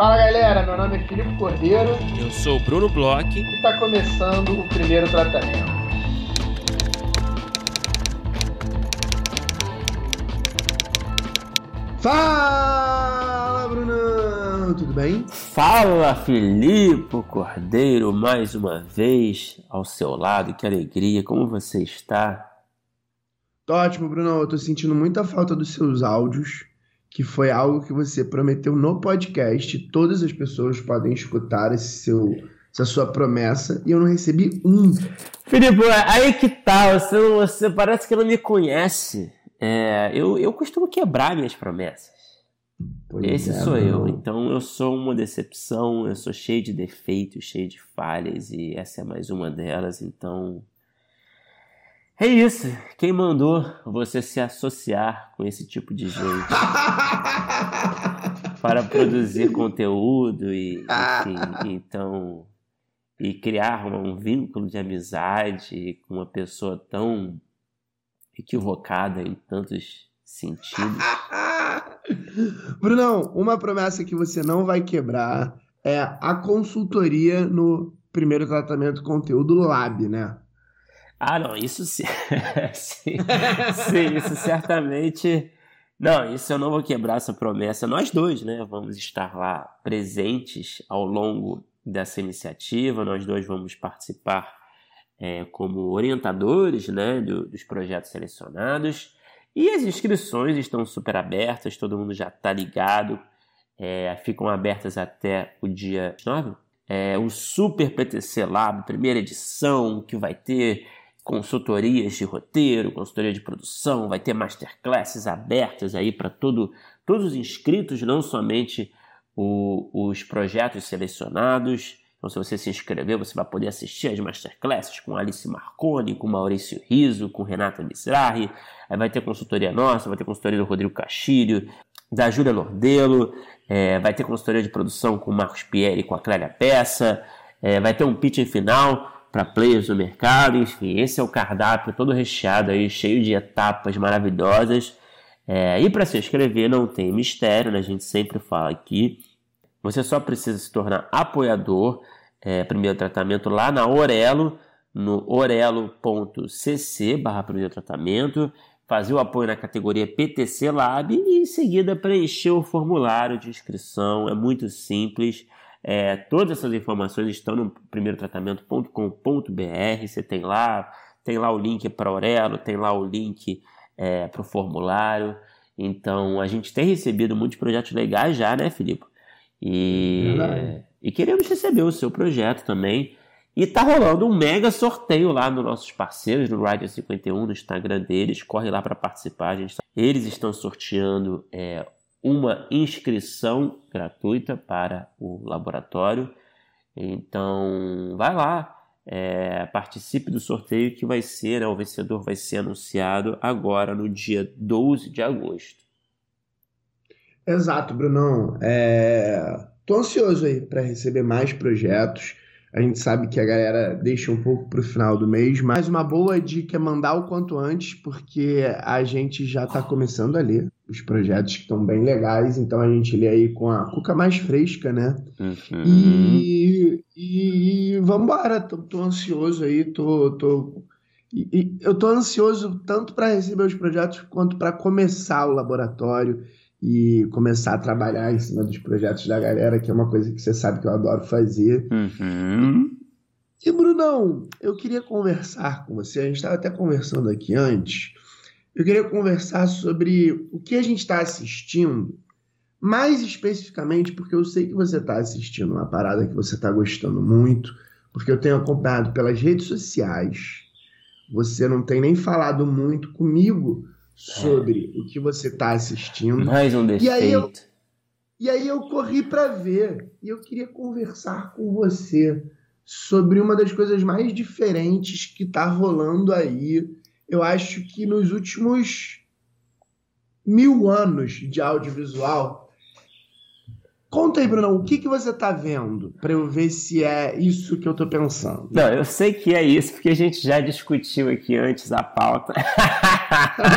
Fala galera, meu nome é Filipe Cordeiro. Eu sou o Bruno Bloch. E está começando o primeiro tratamento. Fala, Brunão! Tudo bem? Fala, Filipe Cordeiro, mais uma vez ao seu lado. Que alegria, como você está? Tô ótimo, Bruno. Eu tô sentindo muita falta dos seus áudios, que foi algo que você prometeu no podcast. Todas as pessoas podem escutar esse seu, essa sua promessa e eu não recebi um. Filipe, aí que tá. Você, você parece que não me conhece. É, eu, eu costumo quebrar minhas promessas. Pois Esse é, sou não. eu. Então eu sou uma decepção, eu sou cheio de defeitos, cheio de falhas e essa é mais uma delas. Então é isso. Quem mandou você se associar com esse tipo de gente para produzir conteúdo e, enfim, então e criar um vínculo de amizade com uma pessoa tão equivocada em tantos sentidos. Brunão, uma promessa que você não vai quebrar é a consultoria no primeiro tratamento conteúdo Lab, né? Ah, não, isso sim. sim, sim, isso certamente. Não, isso eu não vou quebrar essa promessa. Nós dois, né, vamos estar lá presentes ao longo dessa iniciativa. Nós dois vamos participar é, como orientadores, né, do, dos projetos selecionados. E as inscrições estão super abertas, todo mundo já está ligado. É, ficam abertas até o dia 9. É, o Super PTC Lab, primeira edição, que vai ter consultorias de roteiro, consultoria de produção, vai ter masterclasses abertas aí para todo, todos os inscritos, não somente o, os projetos selecionados. Então, se você se inscrever, você vai poder assistir as masterclasses com Alice Marconi, com Maurício Riso, com Renata Mizrahi. Aí vai ter consultoria nossa, vai ter consultoria do Rodrigo Castilho, da Júlia Lordelo, é, vai ter consultoria de produção com o Marcos Pieri e com a Clélia Peça, é, vai ter um pitch final para players do mercado, enfim, esse é o cardápio todo recheado aí, cheio de etapas maravilhosas. É, e para se inscrever não tem mistério, né? a gente sempre fala aqui. Você só precisa se tornar apoiador, é, primeiro tratamento, lá na Orelo, no orelo.cc barra primeiro tratamento, fazer o apoio na categoria PTC Lab e em seguida preencher o formulário de inscrição. É muito simples. É, todas essas informações estão no primeirotratamento.com.br. Você tem lá, tem lá o link para Aurelo, tem lá o link é, para o formulário. Então a gente tem recebido muitos projetos legais já, né, Filipe? E, e queremos receber o seu projeto também. E tá rolando um mega sorteio lá nos nossos parceiros do Rider 51, no Instagram deles. Corre lá para participar. Tá, eles estão sorteando é, uma inscrição gratuita para o laboratório. Então, vai lá, é, participe do sorteio que vai ser, né, o vencedor vai ser anunciado agora no dia 12 de agosto. Exato, Brunão. É... Ansioso aí para receber mais projetos. A gente sabe que a galera deixa um pouco para o final do mês, mas uma boa dica é mandar o quanto antes, porque a gente já está começando a ler os projetos que estão bem legais, então a gente lê aí com a cuca mais fresca, né? Uhum. E, e, e vambora, tô, tô ansioso aí, tô, tô e, e eu tô ansioso tanto para receber os projetos quanto para começar o laboratório e começar a trabalhar em cima dos projetos da galera, que é uma coisa que você sabe que eu adoro fazer. Uhum. E, Brunão, eu queria conversar com você, a gente estava até conversando aqui antes, eu queria conversar sobre o que a gente está assistindo, mais especificamente porque eu sei que você está assistindo uma parada que você está gostando muito, porque eu tenho acompanhado pelas redes sociais, você não tem nem falado muito comigo sobre é. o que você está assistindo. Mais um defeito. E aí eu, e aí eu corri para ver e eu queria conversar com você sobre uma das coisas mais diferentes que está rolando aí. Eu acho que nos últimos mil anos de audiovisual, Conta aí, Bruno, o que, que você tá vendo para eu ver se é isso que eu tô pensando? Não, eu sei que é isso, porque a gente já discutiu aqui antes a pauta.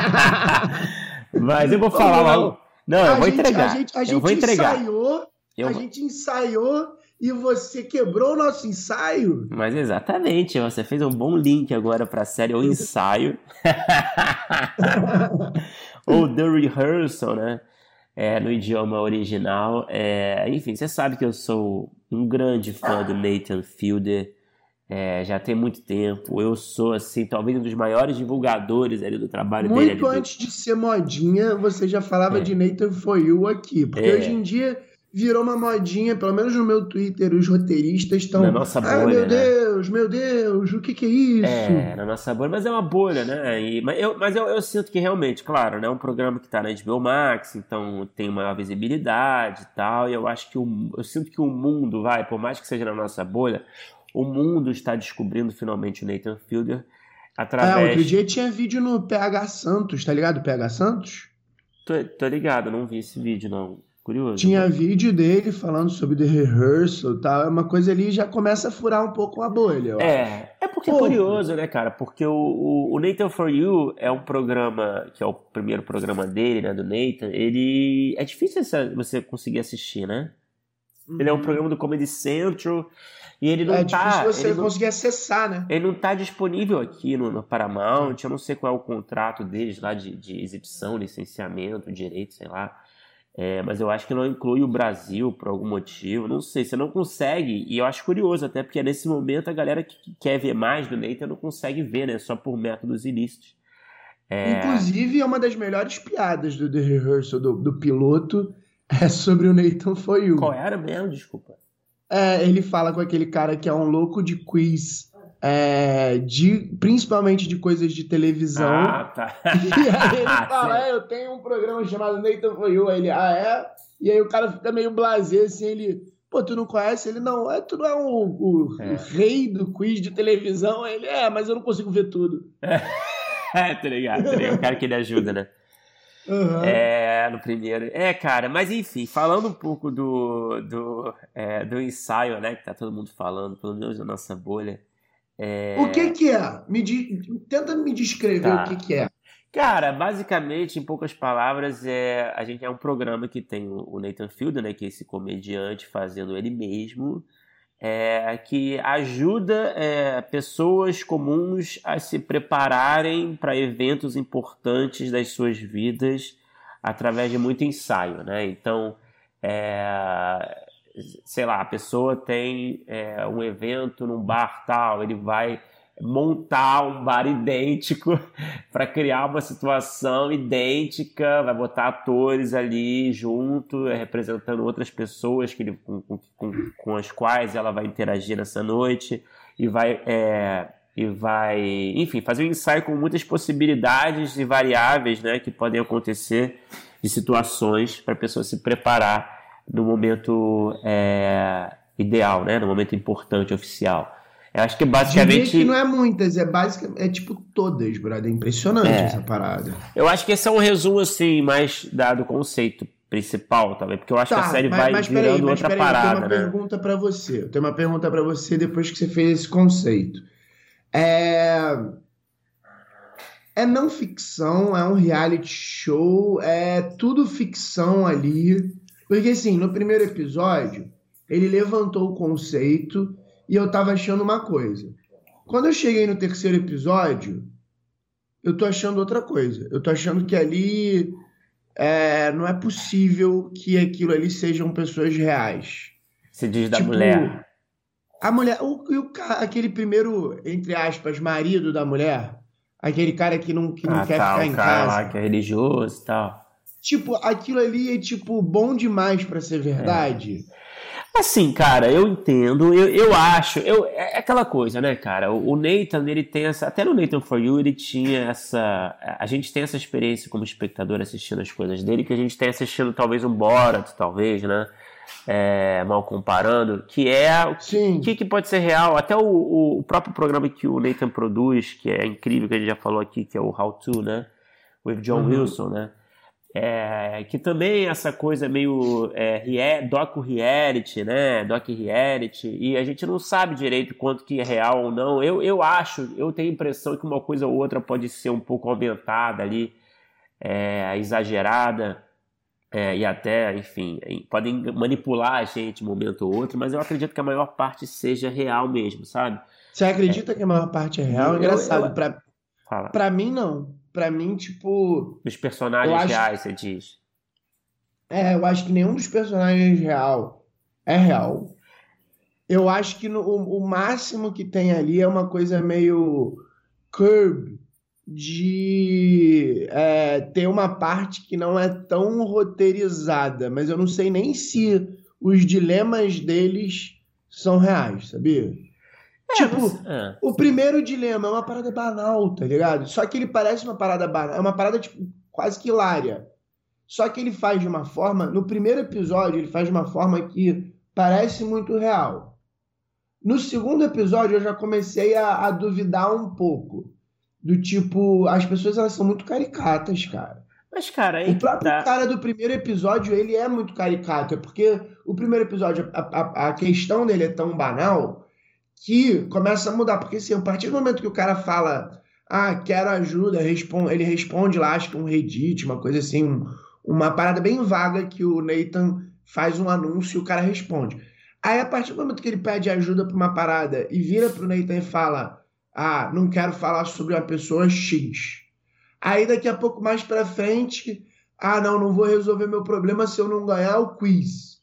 Mas eu vou falar logo. Não, eu vou gente, entregar. A gente, a gente eu vou entregar. ensaiou Eu... A gente ensaiou e você quebrou o nosso ensaio. Mas exatamente, você fez um bom link agora para a série O Ensaio. Ou The Rehearsal, né? É, no idioma original. É, enfim, você sabe que eu sou um grande fã do Nathan Fielder. É, já tem muito tempo. Eu sou, assim, talvez um dos maiores divulgadores ali do trabalho muito dele. Muito antes de ser modinha, você já falava é. de Nathan For You aqui. Porque é. hoje em dia virou uma modinha, pelo menos no meu Twitter, os roteiristas estão. Na nossa bolha. Ah, meu né? Deus, meu Deus, o que, que é isso? É, na nossa bolha, mas é uma bolha, né? E, mas eu, mas eu, eu sinto que realmente, claro, né? É um programa que está na HBO Max, então tem maior visibilidade e tal. E eu acho que o, eu sinto que o mundo, vai, por mais que seja na nossa bolha, o mundo está descobrindo finalmente o Nathan Fielder. Através... É, outro dia tinha vídeo no PH Santos, tá ligado? PH Santos? Tô, tô ligado, não vi esse vídeo, não. Curioso. Tinha vídeo dele falando sobre The Rehearsal e tal. É uma coisa ali já começa a furar um pouco a bolha. É, é porque é curioso, né, cara? Porque o, o, o, Nathan For You é um programa, que é o primeiro programa dele, né, do Nathan. Ele. É difícil você conseguir assistir, né? Uhum. Ele é um uhum. programa do Comedy Central. E ele não é tá. É difícil você não, conseguir acessar, né? Ele não tá disponível aqui no, no, Paramount. Eu não sei qual é o contrato deles lá de, de exibição, licenciamento, direito, sei lá. É, mas eu acho que não inclui o Brasil por algum motivo. Não sei, você não consegue. E eu acho curioso, até porque nesse momento a galera que quer ver mais do Nathan não consegue ver, né? Só por métodos ilícitos. É... Inclusive, é uma das melhores piadas do The Rehearsal, do, do piloto, é sobre o Nathan For You. Qual era mesmo? Desculpa. É, ele fala com aquele cara que é um louco de quiz é, de, principalmente de coisas de televisão. Ah, tá. E aí ele fala, é, eu tenho um programa chamado Nathan For You. Aí ele, ah, é? E aí o cara fica meio blasé, assim, ele, pô, tu não conhece? Ele, não, é, tu não é, um, o, é. o, rei do quiz de televisão? Aí ele, é, mas eu não consigo ver tudo. É, tá ligado, tá ligado. O cara que ele ajuda, né? Uhum. É, no primeiro. É, cara, mas enfim, falando um pouco do, do, é, do ensaio, né, que tá todo mundo falando, pelo menos na nossa bolha. É... O que que é? Me Tenta me descrever tá. o que que é. Cara, basicamente, em poucas palavras, é a gente é um programa que tem o Nathan Fielder, né, que é esse comediante fazendo ele mesmo, é, que ajuda é, pessoas comuns a se prepararem para eventos importantes das suas vidas através de muito ensaio, né? Então, é, sei lá, a pessoa tem é, um evento num bar tal, ele vai montar um bar idêntico para criar uma situação idêntica, vai botar atores ali junto, é, representando outras pessoas que ele, com, com, com, as quais ela vai interagir nessa noite e vai é, e vai, enfim, fazer um ensaio com muitas possibilidades e variáveis, né, que podem acontecer de situações para a pessoa se preparar no momento é, ideal, né? No momento importante, oficial. Eu acho que basicamente. que não é muitas, é basicamente. É tipo todas, brother. É impressionante é. essa parada. Eu acho que esse é um resumo, assim, mais dado conceito principal, também, porque eu acho tá, que a tá, série mas, vai mas virando peraí, outra peraí, parada. Eu tenho uma né? pergunta para você. Eu tenho uma pergunta para você depois que você fez esse conceito. É. É não ficção, é um reality show, é tudo ficção ali. Porque assim, no primeiro episódio, ele levantou o conceito e eu tava achando uma coisa. Quando eu cheguei no terceiro episódio, eu tô achando outra coisa. Eu tô achando que ali é, não é possível que aquilo ali sejam pessoas reais. Se diz da tipo, mulher. A mulher, o, o, aquele primeiro, entre aspas, marido da mulher, aquele cara que não, que não ah, quer tá, ficar em casa. Lá, que é religioso e tal. Tipo, aquilo ali é, tipo, bom demais para ser verdade. É. Assim, cara, eu entendo, eu, eu acho, eu, é aquela coisa, né, cara? O, o Nathan, ele tem essa. Até no Nathan For You, ele tinha essa. A gente tem essa experiência como espectador assistindo as coisas dele, que a gente tem assistindo talvez um Borat, talvez, né? É, mal comparando, que é o que, que, que, pode ser real. Até o, o, próprio programa que o Nathan produz, que é incrível, que a gente já falou aqui, que é o How To, né? With John uhum. Wilson, né? É, que também essa coisa meio é, docu reality, né? Doc reality, e a gente não sabe direito quanto que é real ou não. Eu, eu acho, eu tenho a impressão que uma coisa ou outra pode ser um pouco aumentada ali, é, exagerada, é, e até, enfim, podem manipular a gente um momento ou outro, mas eu acredito que a maior parte seja real mesmo, sabe? Você acredita que a maior parte é real? Engraçado, eu, eu... Pra, pra mim não. Pra mim, tipo... Os personagens acho... reais, você diz. É, eu acho que nenhum dos personagens real é real. Eu acho que no, o, o máximo que tem ali é uma coisa meio curb de é, ter uma parte que não é tão roteirizada, mas eu não sei nem se os dilemas deles são reais, sabia? É, tipo, mas... é. o primeiro dilema é uma parada banal, tá ligado? Só que ele parece uma parada banal, é uma parada tipo, quase que hilária. Só que ele faz de uma forma, no primeiro episódio, ele faz de uma forma que parece muito real. No segundo episódio, eu já comecei a, a duvidar um pouco do tipo, as pessoas elas são muito caricatas, cara. Mas, cara, aí o próprio tá... cara do primeiro episódio, ele é muito caricato, é porque o primeiro episódio, a, a, a, questão dele é tão banal que começa a mudar. Porque, assim, a partir do momento que o cara fala, ah, quero ajuda, ele responde lá, acho que um Reddit, uma coisa assim, um, uma parada bem vaga que o Nathan faz um anúncio e o cara responde. Aí, a partir do momento que ele pede ajuda pra uma parada e vira pro Nathan e fala ah, não quero falar sobre uma pessoa X. Aí daqui a pouco mais para frente, ah, não, não vou resolver meu problema se eu não ganhar o quiz.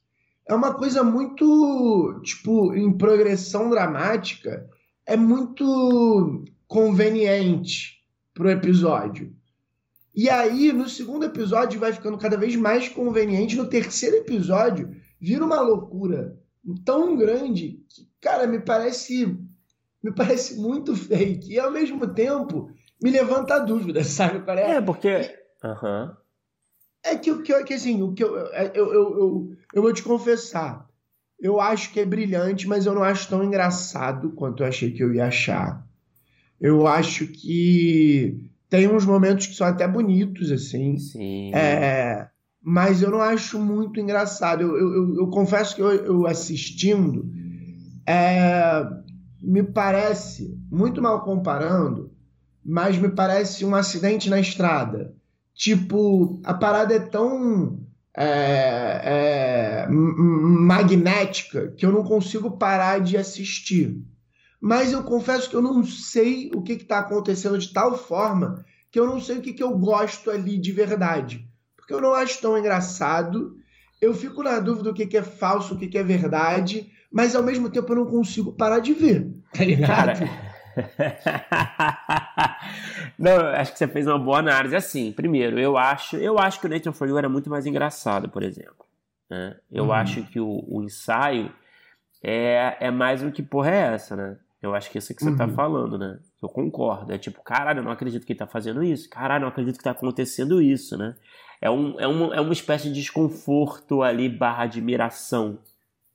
É uma coisa muito, tipo, em progressão dramática, é muito conveniente pro episódio. E aí, no segundo episódio, vai ficando cada vez mais conveniente. No terceiro episódio, vira uma loucura tão grande que, cara, me parece me parece muito fake. E ao mesmo tempo me levanta a dúvida, sabe qual é? É, porque. Uhum. É que que, que assim, o que eu, eu, eu, eu, eu vou te confessar. Eu acho que é brilhante, mas eu não acho tão engraçado quanto eu achei que eu ia achar. Eu acho que tem uns momentos que são até bonitos, assim. Sim. É, mas eu não acho muito engraçado. Eu, eu, eu, eu confesso que eu, eu assistindo, é, me parece, muito mal comparando, mas me parece um acidente na estrada. Tipo, a parada é tão é, é, magnética que eu não consigo parar de assistir. Mas eu confesso que eu não sei o que está acontecendo de tal forma que eu não sei o que, que eu gosto ali de verdade. Porque eu não acho tão engraçado. Eu fico na dúvida do que, que é falso, o que, que é verdade mas ao mesmo tempo eu não consigo parar de ver, tá ligado? Cara... não, acho que você fez uma boa análise. Assim, primeiro, eu acho, eu acho que o Nathan For You era muito mais engraçado, por exemplo. Né? Eu hum. acho que o, o, ensaio é, é mais um que porra é essa, né? Eu acho que é isso que você tá uhum. tá falando, né? Eu concordo. É tipo, caralho, eu não acredito que ele tá fazendo isso. Caralho, eu não acredito que tá acontecendo isso, né? É, um, é, um, é uma espécie de desconforto ali barra admiração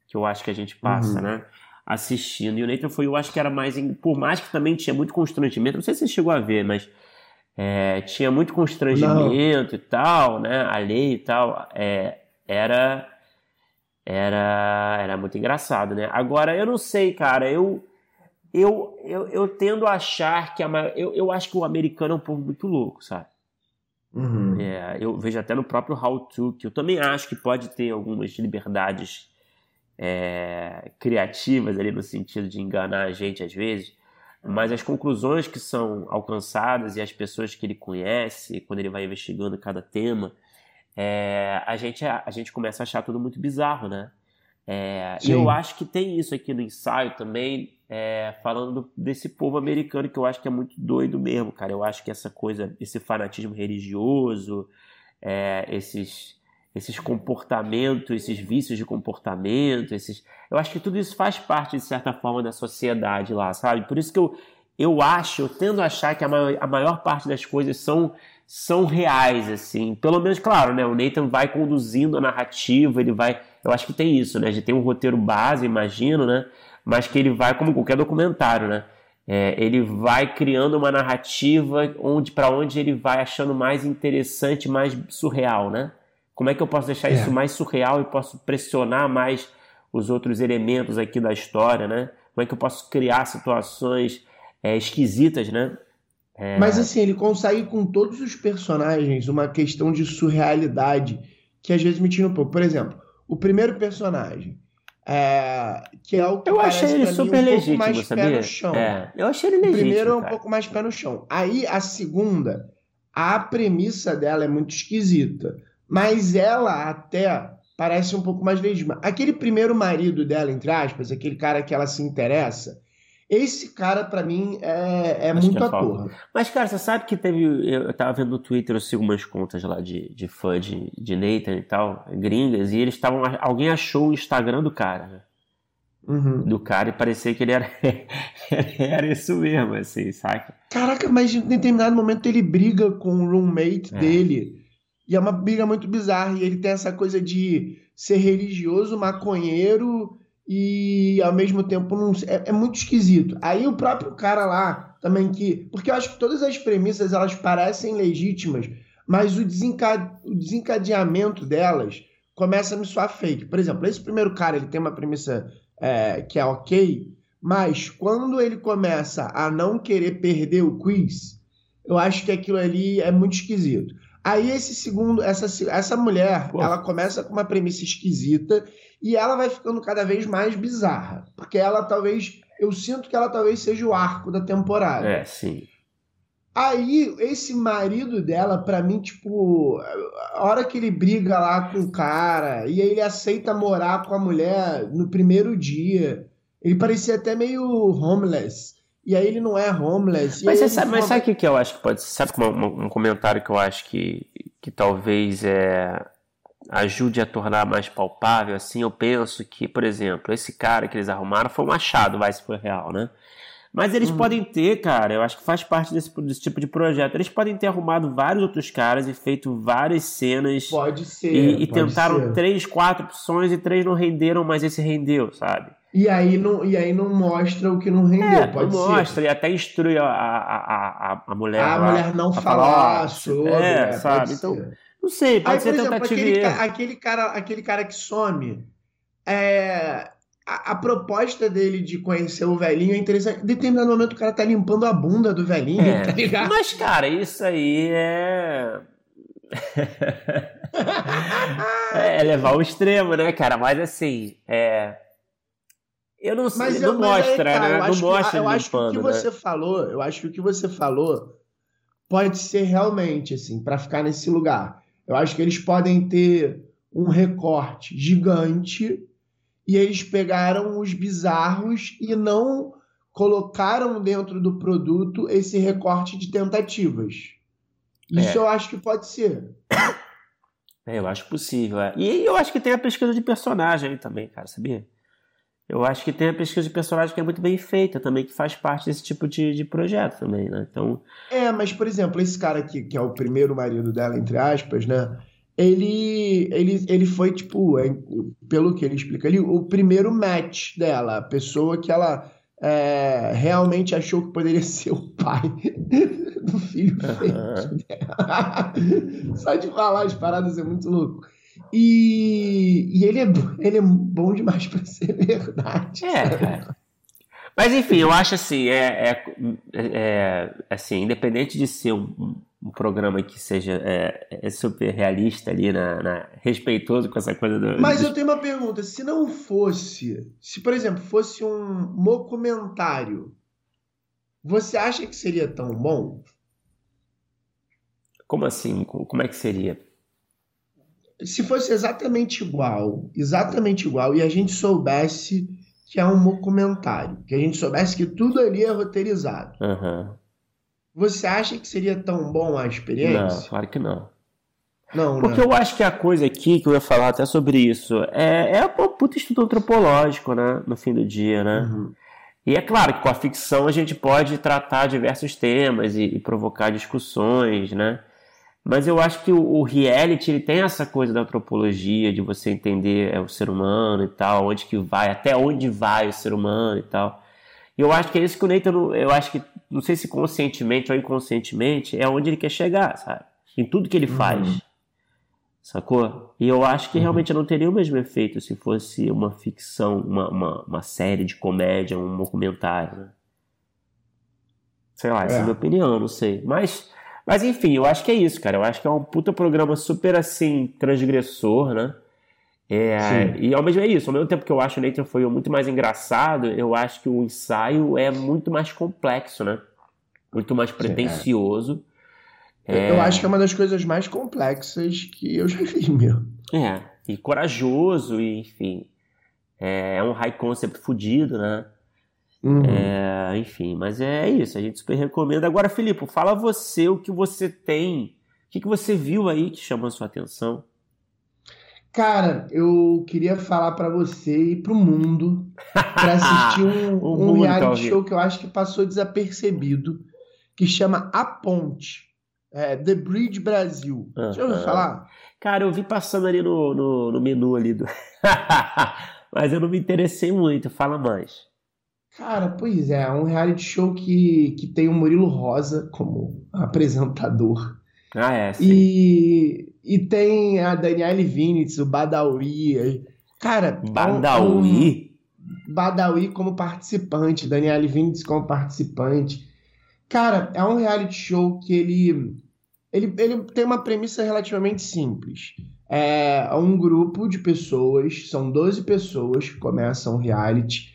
que eu acho que a gente passa, uhum. né? Assistindo. E o Nathan foi, eu acho que era mais. Por mais que também tinha muito constrangimento, não sei se você chegou a ver, mas é, tinha muito constrangimento não. e tal, né? A lei e tal. É, era. Era, era muito engraçado, né? Agora, eu não sei, cara, eu. Eu, eu, eu tendo a achar que a eu, eu acho que o americano é um povo muito louco, sabe? Uhum. É, eu vejo até no próprio How To, que eu também acho que pode ter algumas liberdades é, criativas ali no sentido de enganar a gente às vezes, mas as conclusões que são alcançadas e as pessoas que ele conhece quando ele vai investigando cada tema, é, a, gente, a, gente começa a achar tudo muito bizarro, né? É, e eu acho que tem isso aqui no ensaio também, é, falando desse povo americano que eu acho que é muito doido mesmo, cara. Eu acho que essa coisa, esse fanatismo religioso, é, esses esses comportamentos, esses vícios de comportamento, esses. Eu acho que tudo isso faz parte, de certa forma, da sociedade lá, sabe? Por isso que eu, eu acho, eu tendo a achar que a maior, a maior parte das coisas são, são reais, assim. Pelo menos, claro, né? O Nathan vai conduzindo a narrativa, ele vai. Eu acho que tem isso, né? A gente tem um roteiro base, imagino, né? Mas que ele vai, como qualquer documentário, né? É, ele vai criando uma narrativa onde para onde ele vai achando mais interessante, mais surreal, né? Como é que eu posso deixar é. isso mais surreal e posso pressionar mais os outros elementos aqui da história, né? Como é que eu posso criar situações é, esquisitas, né? É... Mas assim, ele consegue com todos os personagens uma questão de surrealidade que às vezes me tira um pouco. Por exemplo, o primeiro personagem, é, que é o que eu achei ele super um legítimo, pouco mais sabia? pé no chão. É, eu achei ele O legítimo. primeiro é um cara. pouco mais pé no chão. Aí a segunda, a premissa dela é muito esquisita, mas ela até parece um pouco mais legítima. Aquele primeiro marido dela, entre aspas, aquele cara que ela se interessa, esse cara pra mim é, é muito é ator. Mas, cara, você sabe que teve. Eu tava vendo no Twitter, eu sigo umas contas lá de, de fã de, de Nathan e tal, gringas, e eles estavam. Alguém achou o Instagram do cara, né? Uhum. Do cara e parecia que ele era, era isso mesmo, assim, saca? Caraca, mas em determinado momento ele briga com o roommate É. dele. E é uma briga muito bizarra. E ele tem essa coisa de ser religioso, maconheiro e ao mesmo tempo não. É, é muito esquisito. Aí o próprio cara lá também que. Porque eu acho que todas as premissas elas parecem legítimas, mas o, o desencadeamento delas começa a me soar fake. Por exemplo, esse primeiro cara ele tem uma premissa é, que é ok, mas quando ele começa a não querer perder o quiz, eu acho que aquilo ali é muito esquisito. Aí esse segundo, essa, essa mulher, Pô. ela começa com uma premissa esquisita e ela vai ficando cada vez mais bizarra, porque ela talvez, eu sinto que ela talvez seja o arco da temporada. É, sim. Aí, esse marido dela, pra mim, tipo, a hora que ele briga lá com o cara, e aí ele aceita morar com a mulher no primeiro dia, ele parecia até meio homeless. E aí ele não é homeless. Mas você sabe, mas sabe o que, que eu acho que pode ser? Sabe uma- uma- um comentário que eu acho que, que talvez é, ajude a tornar mais palpável, assim, eu penso que, por exemplo, esse cara que eles arrumaram foi um achado, vai se for real, né? Mas eles Uhum. podem ter, cara, eu acho que faz parte desse, desse tipo de projeto. Eles podem ter arrumado vários outros caras e feito várias cenas Pode ser. e, e pode tentaram ser. três, quatro opções e três não renderam, mas esse rendeu, sabe? E aí não, e aí não mostra o que não rendeu. É, pode não ser. mostra e até instrui a, a, a, a- mulher a lá. mulher não falar ó, sobre. é, pode sabe? ser. Então, Não sei, pode Aí, ser por exemplo, tentativa aquele, ca- aquele, cara, aquele cara que some, é, a, a proposta dele de conhecer o velhinho é interessante. Em determinado momento o cara tá limpando a bunda do velhinho, É. tá ligado? Mas, cara, isso aí é. é levar ao extremo, né, cara? Mas assim, é. Eu não sei, Mas, não eu- mas aí, mostra, cara, né? eu Não acho que- mostra eu acho que o que né? você falou, eu acho que o que você falou pode ser realmente assim, pra ficar nesse lugar. Eu acho que eles podem ter um recorte gigante e eles pegaram os bizarros e não colocaram dentro do produto esse recorte de tentativas. Isso É. eu acho que pode ser. É, eu acho possível. é. E eu acho que tem a pesquisa de personagem aí também, cara, sabia? Eu acho que tem a pesquisa de personagem que é muito bem feita também, que faz parte desse tipo de, de projeto também, né? Então, É, mas, por exemplo, esse cara aqui, que é o primeiro marido dela, entre aspas, né? Ele, ele, ele foi, tipo, é, pelo que ele explica ali, o primeiro match dela, a pessoa que ela é, realmente achou que poderia ser o pai do filho feito dela. Só de falar as paradas é muito louco. E, e ele, é, ele é bom demais pra ser verdade. É, cara. Mas enfim, eu acho assim, é, é, é- assim, independente de ser um, um programa que seja é, é super realista ali, na, na- respeitoso com essa coisa do. Mas eu tenho uma pergunta: se não fosse, se por exemplo fosse um documentário, você acha que seria tão bom? Como assim? Como é que seria? Se fosse exatamente igual, exatamente igual, e a gente soubesse que é um documentário, que a gente soubesse que tudo ali é roteirizado, Aham. você acha que seria tão bom a Não, experiência? claro que não. Não, Porque né? eu acho que a coisa aqui, que eu ia falar até sobre isso, é, é um puta estudo antropológico, né? No fim do dia, né? Uhum. E é claro que com a ficção a gente pode tratar diversos temas e, e provocar discussões, né? Mas eu acho que o, o reality ele tem essa coisa da antropologia, de você entender é, o ser humano e tal, onde que vai, até onde vai o ser humano e tal. E eu acho que é isso que o Nathan, eu acho que, não sei se conscientemente ou inconscientemente, é onde ele quer chegar, sabe? Em tudo que ele faz. Uhum. Sacou? E eu acho que Uhum. realmente não teria o mesmo efeito se fosse uma ficção, uma, uma, uma série de comédia, um documentário, né? Sei lá, essa é a É. minha opinião, não sei. Mas, Mas enfim, eu acho que é isso, cara. Eu acho que é um puta programa super assim, transgressor, né? É, e ao mesmo é isso, ao mesmo tempo que eu acho o Nathan foi muito mais engraçado, eu acho que o ensaio é muito mais complexo, né? Muito mais pretencioso. É. Eu acho que é uma das coisas mais complexas que eu já vi, meu. É, e corajoso, e enfim. É, é um high concept fudido, né? Uhum. É, enfim, mas é isso, a gente super recomenda. Agora, Filipe, fala você o que você tem, o que, que você viu aí que chamou a sua atenção? Cara, eu queria falar para você e pro mundo para assistir um, um reality show que eu acho que passou desapercebido, que chama A Ponte. É, The Bridge Brasil. Uh. Já ouviu falar? Cara, eu vi passando ali no, no, no menu ali do. Mas eu não me interessei muito, fala mais. Cara, pois é, é um reality show que, que tem o Murilo Rosa como apresentador. Ah, é, sim. E, e tem a Daniele Vinitz, o Badawi. Cara, Badawi? Um, Badawi como participante, Daniele Vinitz como participante. Cara, é um reality show que ele, ele, ele tem uma premissa relativamente simples. É um grupo de pessoas, são 12 pessoas que começam o reality,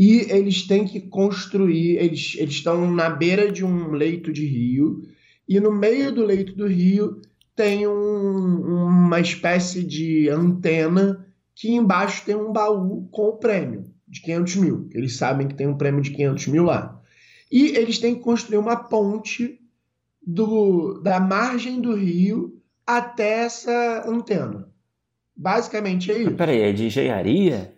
e eles têm que construir, eles, eles estão na beira de um leito de rio, e no meio do leito do rio tem um, uma espécie de antena que embaixo tem um baú com o prêmio de 500 mil. Eles sabem que tem um prêmio de 500 mil lá. E eles têm que construir uma ponte do, da margem do rio até essa antena. Basicamente é isso. Peraí, é de engenharia?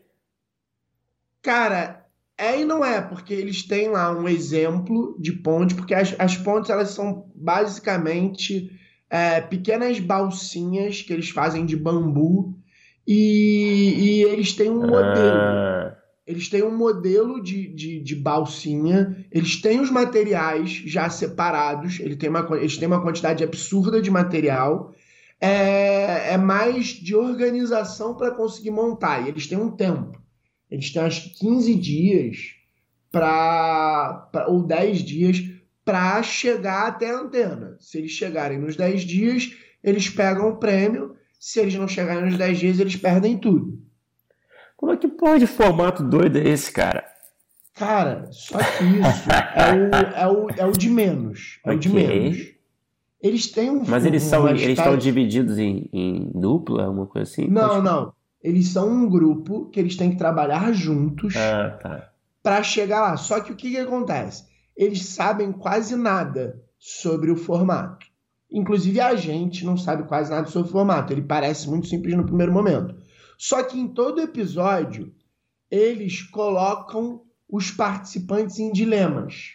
Cara, é e não é, porque eles têm lá um exemplo de ponte, porque as, as pontes elas são basicamente é, pequenas balsinhas que eles fazem de bambu e, e eles têm um modelo. Ah. Eles têm um modelo de, de, de, balsinha, eles têm os materiais já separados, ele tem uma, eles têm uma quantidade absurda de material. É, é mais de organização para conseguir montar, e eles têm um tempo. Eles têm acho que 15 dias para ou 10 dias para chegar até a antena. Se eles chegarem nos 10 dias, eles pegam o prêmio. Se eles não chegarem nos 10 dias, eles perdem tudo. Como é que pode formato doido é esse, cara? Cara, só que isso é o, é o, é o de menos. É okay. o de menos. Eles têm um. Mas eles são eles estão divididos em, em dupla, alguma coisa assim? Não, pode... não eles são um grupo que eles têm que trabalhar juntos ah, tá. para chegar lá. Só que o que, que acontece? Eles sabem quase nada sobre o formato. Inclusive a gente não sabe quase nada sobre o formato. Ele parece muito simples no primeiro momento. Só que em todo episódio eles colocam os participantes em dilemas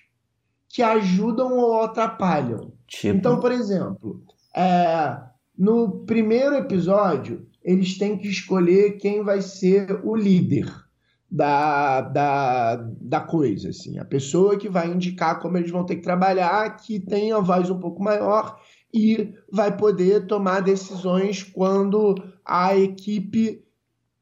que ajudam ou atrapalham. Tipo? Então, por exemplo, é, no primeiro episódio eles têm que escolher quem vai ser o líder da, da, da coisa, assim, a pessoa que vai indicar como eles vão ter que trabalhar, que tem a voz um pouco maior e vai poder tomar decisões quando a equipe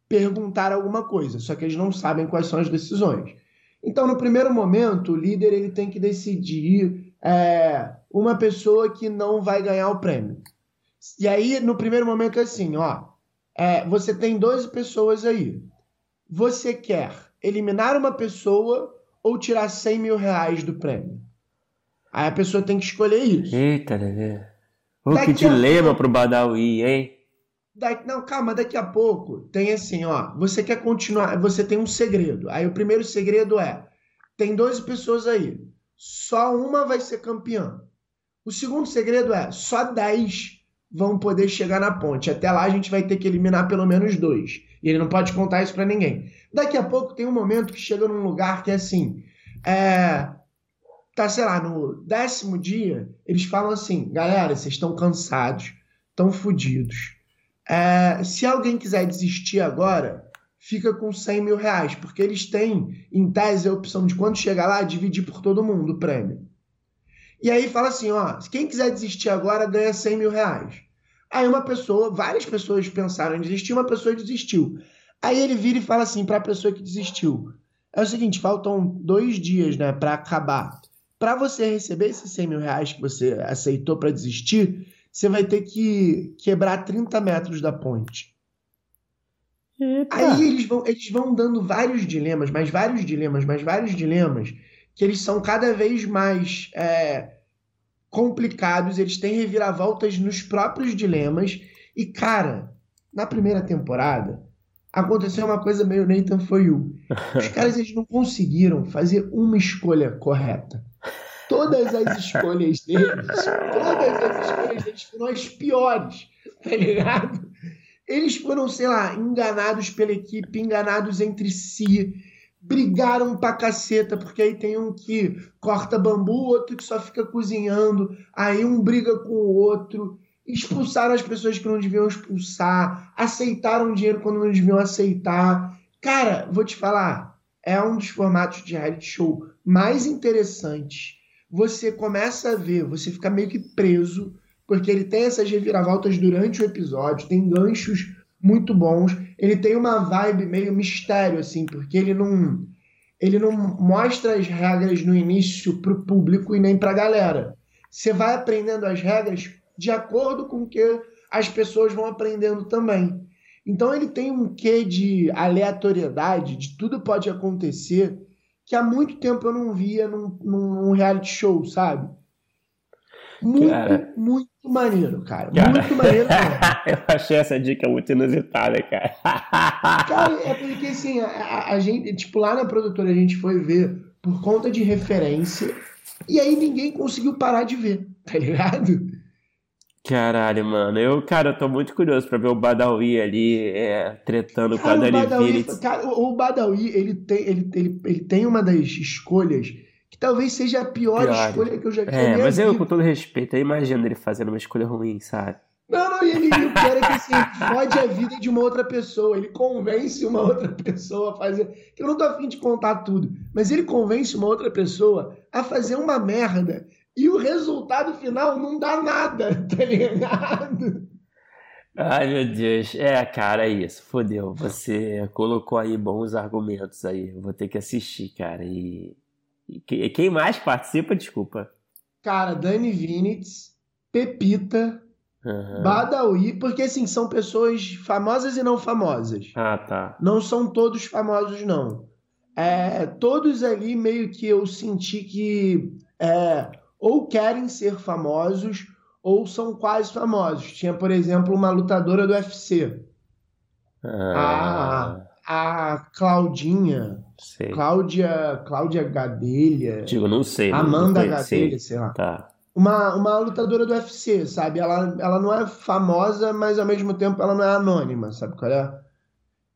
perguntar alguma coisa, só que eles não sabem quais são as decisões. Então, no primeiro momento, o líder ele tem que decidir é, uma pessoa que não vai ganhar o prêmio. E aí, no primeiro momento, é assim, ó, é, você tem 12 pessoas aí. Você quer eliminar uma pessoa ou tirar 100 mil reais do prêmio? Aí a pessoa tem que escolher isso. Eita, Lelê. O que dilema pouco, pro Badawi, hein? Daqui, não, calma, daqui a pouco tem assim, ó. Você quer continuar, você tem um segredo. Aí o primeiro segredo é: tem 12 pessoas aí, só uma vai ser campeã. O segundo segredo é: só 10 vão poder chegar na ponte. Até lá a gente vai ter que eliminar pelo menos dois. E ele não pode contar isso para ninguém. Daqui a pouco tem um momento que chega num lugar que é assim. É, tá, sei lá, no décimo dia, eles falam assim: galera, vocês estão cansados, estão fodidos. É, se alguém quiser desistir agora, fica com 100 mil reais, porque eles têm, em tese, a opção de quando chegar lá, dividir por todo mundo o prêmio. E aí fala assim, ó, quem quiser desistir agora ganha 100 mil reais. Aí uma pessoa, várias pessoas pensaram em desistir, uma pessoa desistiu. Aí ele vira e fala assim para a pessoa que desistiu: é o seguinte, faltam dois dias, né, para acabar. para você receber esses 100 mil reais que você aceitou para desistir, você vai ter que quebrar 30 metros da ponte. Eita. Aí eles vão, eles vão dando vários dilemas, mais vários dilemas, mais vários dilemas, que eles são cada vez mais é, complicados, eles têm reviravoltas nos próprios dilemas. E, cara, na primeira temporada, aconteceu uma coisa meio Nathan For You. Os caras eles não conseguiram fazer uma escolha correta. Todas as escolhas deles, todas as escolhas deles foram as piores, tá ligado? Eles foram, sei lá, enganados pela equipe, enganados entre si, brigaram pra caceta, porque aí tem um que corta bambu, outro que só fica cozinhando, aí um briga com o outro, expulsaram as pessoas que não deviam expulsar, aceitaram dinheiro quando não deviam aceitar. Cara, vou te falar, é um dos formatos de reality show mais interessantes. Você começa a ver, você fica meio que preso porque ele tem essas reviravoltas durante o episódio, tem ganchos muito bons. Ele tem uma vibe meio mistério, assim, porque ele não, ele não mostra as regras no início para o público e nem para a galera. Você vai aprendendo as regras de acordo com o que as pessoas vão aprendendo também. Então ele tem um quê de aleatoriedade, de tudo pode acontecer, que há muito tempo eu não via num, num reality show, sabe? Muito, cara, muito maneiro, cara. cara. Muito maneiro. eu achei essa dica muito inusitada, cara. cara, é porque assim, a, a, gente, tipo, lá na produtora a gente foi ver por conta de referência e aí ninguém conseguiu parar de ver, tá ligado? Caralho, mano. Eu, cara, eu tô muito curioso pra ver o Badawi ali é, tretando cara, com a Dani Badawi, Cara, o Badawi, ele tem, ele, ele, ele tem uma das escolhas que talvez seja a pior, pior. escolha que eu já fiz. É, mas eu, com todo respeito, eu imagino ele fazendo uma escolha ruim, sabe? Não, não, e ele, o pior é que assim, fode a vida de uma outra pessoa. Ele convence uma outra pessoa a fazer. Que eu não tô afim de contar tudo, mas ele convence uma outra pessoa a fazer uma merda e o resultado final não dá nada, tá ligado? Ai, meu Deus. É, cara, é isso. Fodeu. Você colocou aí bons argumentos aí. vou ter que assistir, cara. E e quem mais participa, desculpa? Cara, Dani Vinitz, Pepita, uhum. Badawi, porque assim, são pessoas famosas e não famosas. Ah, tá. Não são todos famosos, não. É, todos ali meio que eu senti que é, ou querem ser famosos ou são quase famosos. Tinha, por exemplo, uma lutadora do UFC. Ah. A, a Claudinha, sei. Cláudia, Cláudia Gadelha. Digo, não sei. Amanda não Gadelha, sei lá. Tá. Uma, uma lutadora do UFC, sabe? Ela, ela não é famosa, mas ao mesmo tempo ela não é anônima, sabe qual é?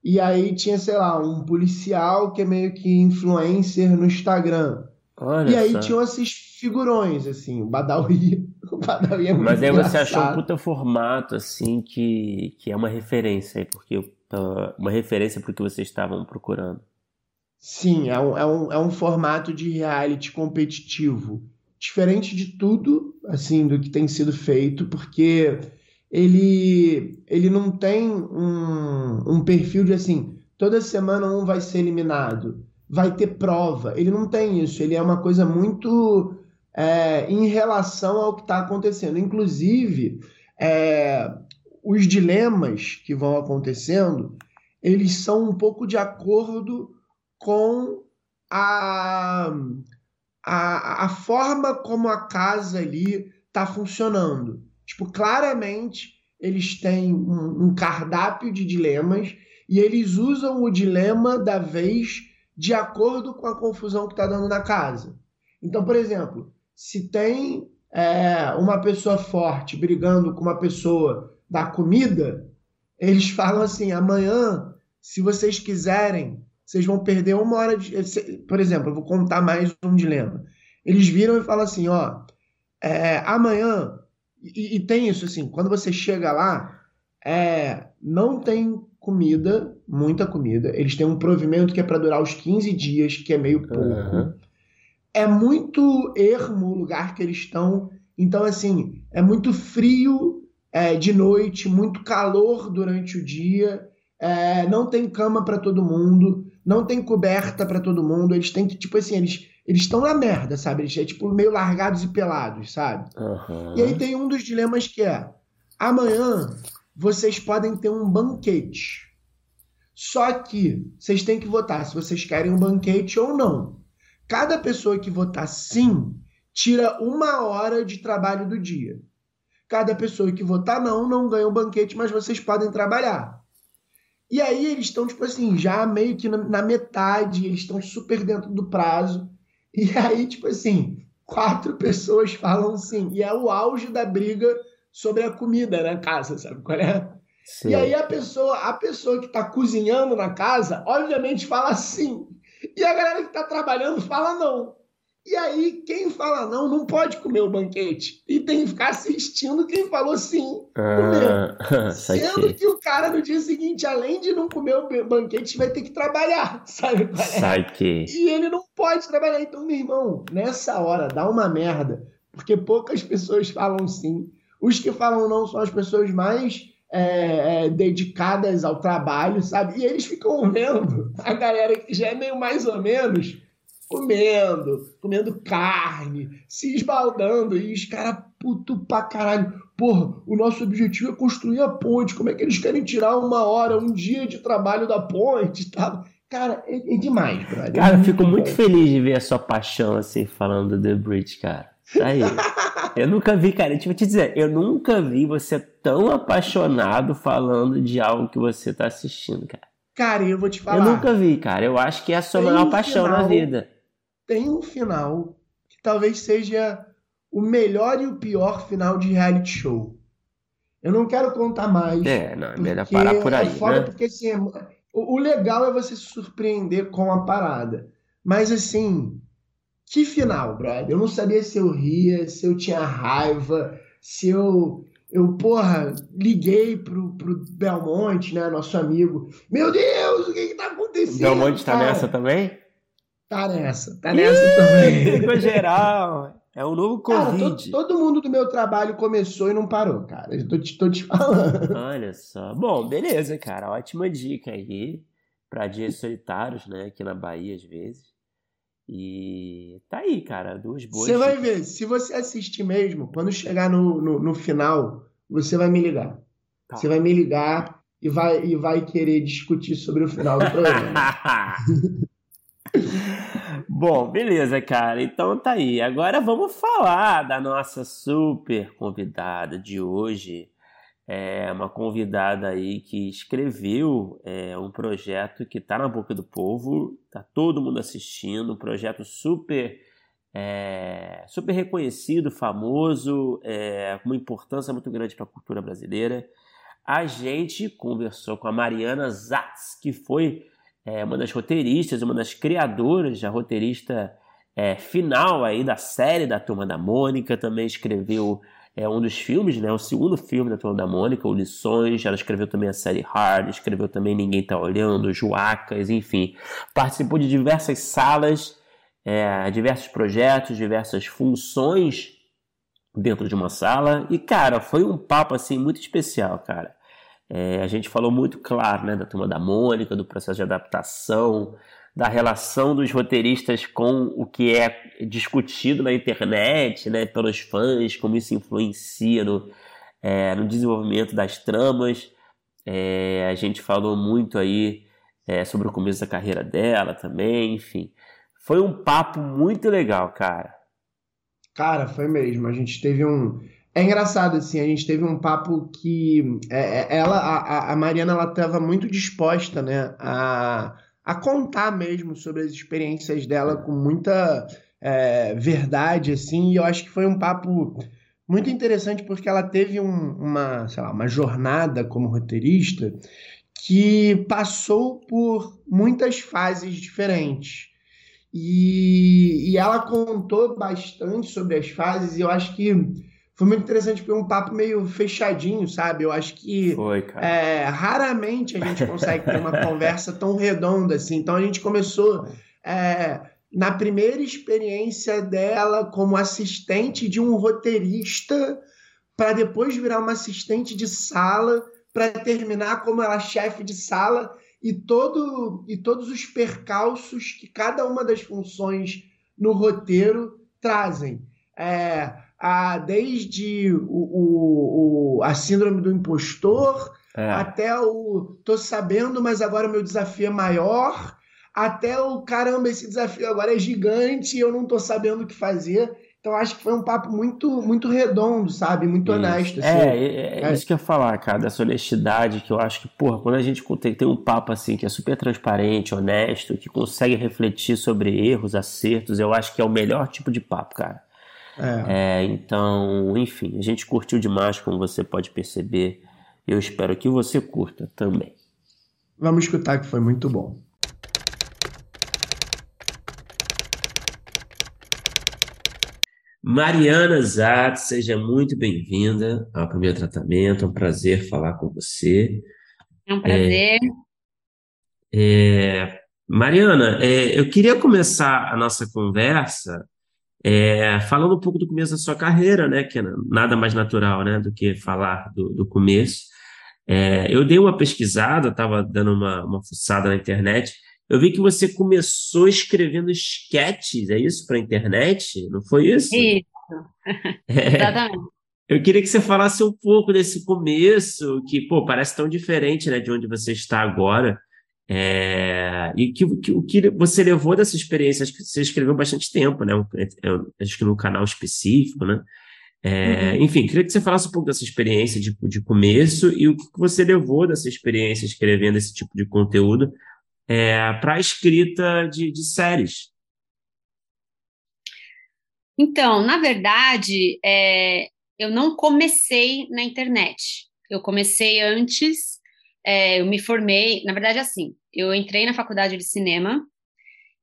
E aí tinha, sei lá, um policial que é meio que influencer no Instagram. Olha e aí só. tinham esses figurões, assim, o Badawi. O Badawi é muito Mas aí você achou um puta formato, assim, que, que é uma referência aí, porque uh, uma referência para o que vocês estavam procurando. Sim, é um, é, um, é um formato de reality competitivo. Diferente de tudo, assim, do que tem sido feito, porque ele, ele não tem um, um perfil de assim, toda semana um vai ser eliminado, vai ter prova. Ele não tem isso, ele é uma coisa muito é, em relação ao que está acontecendo. Inclusive, é, os dilemas que vão acontecendo, eles são um pouco de acordo com a, a, a forma como a casa ali está funcionando. Tipo, claramente eles têm um, um cardápio de dilemas e eles usam o dilema da vez de acordo com a confusão que está dando na casa. Então, por exemplo, se tem é, uma pessoa forte brigando com uma pessoa da comida, eles falam assim: amanhã, se vocês quiserem, vocês vão perder uma hora de. Por exemplo, eu vou contar mais um dilema. Eles viram e falam assim: ó, é, amanhã, e, e, tem isso assim, quando você chega lá, é, não tem comida, muita comida. Eles têm um provimento que é para durar os 15 dias, que é meio pouco. Uhum. É muito ermo o lugar que eles estão. Então, assim, é muito frio é, de noite, muito calor durante o dia, é, não tem cama para todo mundo, não tem coberta para todo mundo. Eles têm que, tipo assim, eles, eles estão na merda, sabe? Eles é tipo meio largados e pelados, sabe? Uhum. E aí tem um dos dilemas que é: amanhã vocês podem ter um banquete. Só que vocês têm que votar se vocês querem um banquete ou não. Cada pessoa que votar sim tira uma hora de trabalho do dia. Cada pessoa que votar não, não ganha um banquete, mas vocês podem trabalhar. E aí eles estão, tipo assim, já meio que na metade, eles estão super dentro do prazo. E aí, tipo assim, quatro pessoas falam sim. E é o auge da briga sobre a comida na casa, sabe qual é? Sim. E aí a pessoa, a pessoa que está cozinhando na casa, obviamente fala sim. E a galera que está trabalhando fala não. E aí, quem fala não, não pode comer o banquete. E tem que ficar assistindo quem falou sim comer. Ah, Sendo que o cara no dia seguinte, além de não comer o banquete, vai ter que trabalhar. Sabe? Saque. E ele não pode trabalhar. Então, meu irmão, nessa hora dá uma merda. Porque poucas pessoas falam sim. Os que falam não são as pessoas mais é, é, dedicadas ao trabalho, sabe? E eles ficam vendo a galera que já é meio mais ou menos comendo, comendo carne, se esbaldando, e os caras puto pra caralho. Porra, o nosso objetivo é construir a ponte. Como é que eles querem tirar uma hora, um dia de trabalho da ponte tal? Cara, é, é demais, brother. Cara, é fico muito feliz de ver a sua paixão assim, falando do The Bridge, cara. Tá aí. eu nunca vi, cara, deixa eu te dizer, eu nunca vi você tão apaixonado falando de algo que você tá assistindo, cara. Cara, eu vou te falar. Eu nunca vi, cara. Eu acho que é a sua maior paixão final, na vida tem um final que talvez seja o melhor e o pior final de reality show. Eu não quero contar mais. É, não, é melhor parar por aí. É foda né? porque assim, é, o, o legal é você se surpreender com a parada. Mas assim, que final, brother? Eu não sabia se eu ria, se eu tinha raiva, se eu. Eu, porra, liguei pro, pro Belmonte, né, nosso amigo. Meu Deus, o que que tá acontecendo? O Belmonte tá cara? nessa também? Tá nessa, tá nessa Ih, também. Ficou geral. É um novo Covid. Cara, todo, todo, mundo do meu trabalho começou e não parou, cara. Eu tô, te, tô te falando. Olha só. Bom, beleza, cara. Ótima dica aí para dias solitários, né? Aqui na Bahia, às vezes. E tá aí, cara. Duas boas. Você vai ver. Se você assistir mesmo, quando chegar no, no, no final, você vai me ligar. Tá. Você vai me ligar e vai, e vai querer discutir sobre o final do programa. Bom, beleza, cara. Então tá aí. Agora vamos falar da nossa super convidada de hoje. É uma convidada aí que escreveu é, um projeto que tá na boca do povo, tá todo mundo assistindo, um projeto super é, super reconhecido, famoso, é, com uma importância muito grande para a cultura brasileira. A gente conversou com a Mariana Zatz, que foi é uma das roteiristas, uma das criadoras, a roteirista é, final aí da série da Turma da Mônica, também escreveu é, um dos filmes, né, o segundo filme da Turma da Mônica, o Lições, ela escreveu também a série Hard, escreveu também Ninguém Tá Olhando, Joacas, enfim. Participou de diversas salas, é, diversos projetos, diversas funções dentro de uma sala, e cara, foi um papo assim muito especial, cara. É, a gente falou muito, claro, né, da turma da Mônica, do processo de adaptação, da relação dos roteiristas com o que é discutido na internet, né, pelos fãs, como isso influencia no, é, no desenvolvimento das tramas. É, a gente falou muito aí é, sobre o começo da carreira dela também, enfim. Foi um papo muito legal, cara. Cara, foi mesmo. A gente teve um é engraçado, assim, a gente teve um papo que é, é ela, a, Mariana, ela estava muito disposta, né, a, a contar mesmo sobre as experiências dela com muita é, verdade, assim, e eu acho que foi um papo muito interessante porque ela teve um, uma, sei lá, uma jornada como roteirista que passou por muitas fases diferentes. E, e ela contou bastante sobre as fases, e eu acho que foi muito interessante porque um papo meio fechadinho, sabe? Eu acho que foi, é, raramente a gente consegue ter uma conversa tão redonda assim. Então a gente começou é, na primeira experiência dela como assistente de um roteirista, para depois virar uma assistente de sala, para terminar como ela chefe de sala e todo e todos os percalços que cada uma das funções no roteiro trazem. É, a, desde o, o, o, a síndrome do impostor, é. até o tô sabendo, mas agora meu desafio é maior, até o caramba, esse desafio agora é gigante e eu não tô sabendo o que fazer. Então acho que foi um papo muito muito redondo, sabe? Muito isso. honesto. Assim. É, é, é, isso que eu ia falar, cara, dessa honestidade que eu acho que, porra, quando a gente tem, tem um papo assim que é super transparente, honesto, que consegue refletir sobre erros, acertos, eu acho que é o melhor tipo de papo, cara. É. é. então, enfim, a gente curtiu demais, como você pode perceber. Eu espero que você curta também. Vamos escutar que foi muito bom. Mariana Zat, seja muito bem-vinda ao primeiro tratamento. É um prazer falar com você. É um prazer. É, é, Mariana, é, eu queria começar a nossa conversa é, falando um pouco do começo da sua carreira, né? Que é nada mais natural, né, do que falar do, do começo. É, eu dei uma pesquisada, estava dando uma, uma fuçada na internet eu vi que você começou escrevendo esquetes, é isso, para a internet? Não foi isso? Isso, é. exatamente. Eu queria que você falasse um pouco desse começo, que, pô, parece tão diferente, né, de onde você está agora. É... E que, que, o que você levou dessa experiência? Acho que você escreveu bastante tempo, né? Acho que no canal específico, né? É, uhum. Enfim, queria que você falasse um pouco dessa experiência de, de começo e o que você levou dessa experiência escrevendo esse tipo de conteúdo é, para a escrita de, de, séries? Então, na verdade, é, eu não comecei na internet. Eu comecei antes, é, eu me formei, na verdade, assim, eu entrei na faculdade de cinema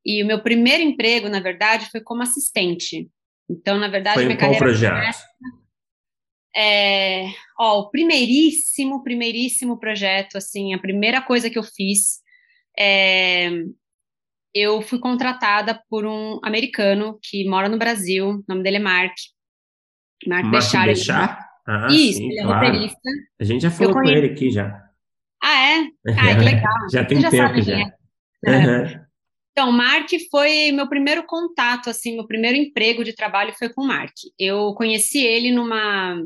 e o meu primeiro emprego, na verdade, foi como assistente. Então, na verdade, foi minha qual carreira projeto? É, ó, o primeiríssimo, primeiríssimo projeto, assim, a primeira coisa que eu fiz é, eu fui contratada por um americano que mora no Brasil, o nome dele é Mark. Mark, Bechar. Ah, Isso, sim, ele é claro. roteirista. A gente já falou com ele aqui já. Ah, é? Ah, que legal. já tem já tempo já. É. Uhum. Então, Mark foi meu primeiro contato, assim, meu primeiro emprego de trabalho foi com o Mark. Eu conheci ele numa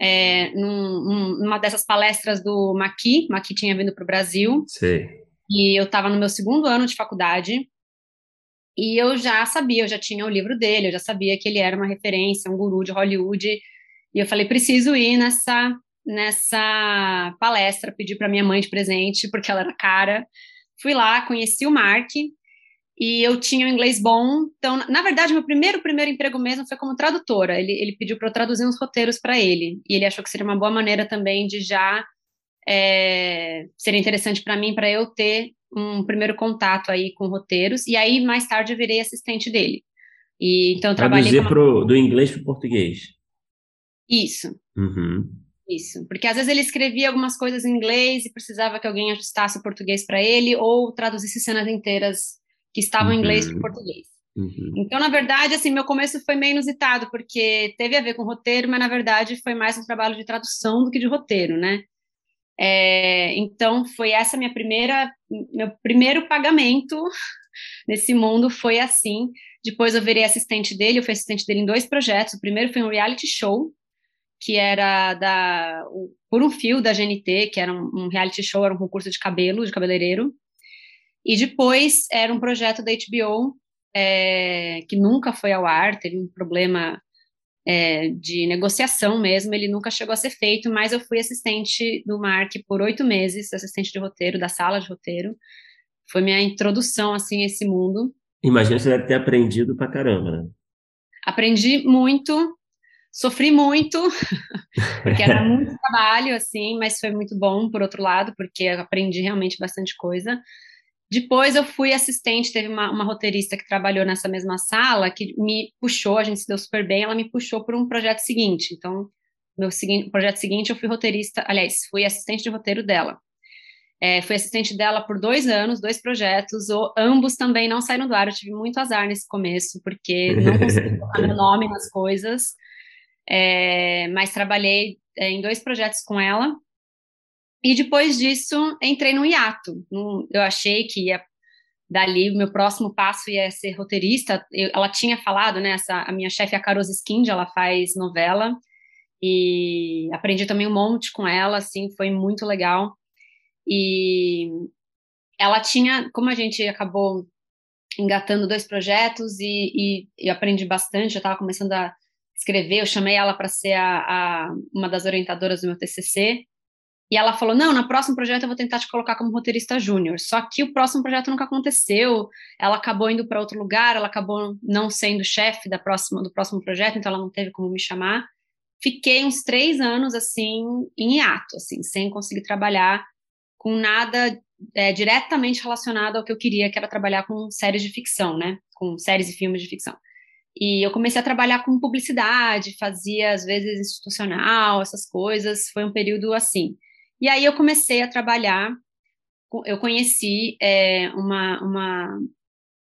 é, num, numa dessas palestras do Maqui, Maqui tinha vindo para o Brasil. Sim. E eu estava no meu segundo ano de faculdade e eu já sabia, eu já tinha o livro dele, eu já sabia que ele era uma referência, um guru de Hollywood. E eu falei, preciso ir nessa nessa palestra, pedi para minha mãe de presente porque ela era cara. Fui lá, conheci o Mark e eu tinha um inglês bom. Então, na verdade, meu primeiro primeiro emprego mesmo foi como tradutora. Ele, ele pediu para eu traduzir uns roteiros para ele e ele achou que seria uma boa maneira também de já é, seria interessante para mim, para eu ter um primeiro contato aí com roteiros, e aí mais tarde eu virei assistente dele. E, então, Traduzir trabalhei pro, do inglês para o português. Isso. Uhum. Isso, porque às vezes ele escrevia algumas coisas em inglês e precisava que alguém ajustasse o português para ele ou traduzisse cenas inteiras que estavam uhum. em inglês para o português. Uhum. Então, na verdade, assim, meu começo foi meio inusitado, porque teve a ver com roteiro, mas na verdade foi mais um trabalho de tradução do que de roteiro, né? É, então foi essa minha primeira, meu primeiro pagamento nesse mundo foi assim. Depois eu virei assistente dele, eu fui assistente dele em dois projetos. O primeiro foi um reality show que era da o, por um fio da GNT, que era um, um reality show, era um concurso de cabelo, de cabeleireiro. E depois era um projeto da HBO é, que nunca foi ao ar, teve um problema é, de negociação mesmo, ele nunca chegou a ser feito, mas eu fui assistente do Mark por oito meses, assistente de roteiro, da sala de roteiro. Foi minha introdução, assim, a esse mundo. Imagina você deve ter aprendido pra caramba, né? Aprendi muito, sofri muito, porque era muito trabalho, assim, mas foi muito bom, por outro lado, porque aprendi realmente bastante coisa. Depois eu fui assistente, teve uma, uma, roteirista que trabalhou nessa mesma sala que me puxou, a gente se deu super bem, ela me puxou para um projeto seguinte. Então, no seguinte, projeto seguinte eu fui roteirista, aliás, fui assistente de roteiro dela. É, fui assistente dela por dois anos, dois projetos, ou, ambos também não saíram do ar. Eu tive muito azar nesse começo, porque não consegui colocar meu nome nas coisas, é, mas trabalhei é, em dois projetos com ela. E depois disso, entrei no hiato. Eu achei que ia dali, o meu próximo passo ia ser roteirista. Eu, ela tinha falado, né? Essa, a minha chefe a Carosa Skind, ela faz novela. E aprendi também um monte com ela, assim, foi muito legal. E ela tinha, como a gente acabou engatando dois projetos e, e, e aprendi bastante, eu estava começando a escrever, eu chamei ela para ser a, a, uma das orientadoras do meu TCC, e ela falou, não, no próximo projeto eu vou tentar te colocar como roteirista júnior, só que o próximo projeto nunca aconteceu, ela acabou indo para outro lugar, ela acabou não sendo chefe da próxima, do próximo projeto, então ela não teve como me chamar, fiquei uns três anos, assim, em hiato, assim, sem conseguir trabalhar com nada é, diretamente relacionado ao que eu queria, que era trabalhar com séries de ficção, né? Com séries e filmes de ficção. E eu comecei a trabalhar com publicidade, fazia às vezes institucional, essas coisas. Foi um período assim. E aí eu comecei a trabalhar. Eu conheci é, uma, uma,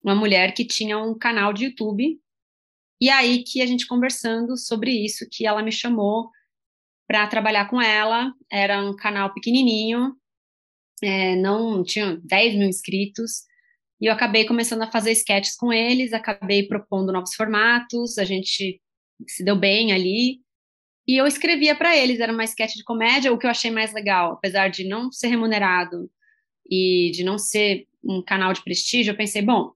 uma mulher que tinha um canal de YouTube. E aí que a gente conversando sobre isso, que ela me chamou para trabalhar com ela. Era um canal pequenininho, é, não tinha 10 mil inscritos, e eu acabei começando a fazer sketches com eles, acabei propondo novos formatos, a gente se deu bem ali, e eu escrevia para eles, era uma sketch de comédia, o que eu achei mais legal, apesar de não ser remunerado e de não ser um canal de prestígio, eu pensei, bom,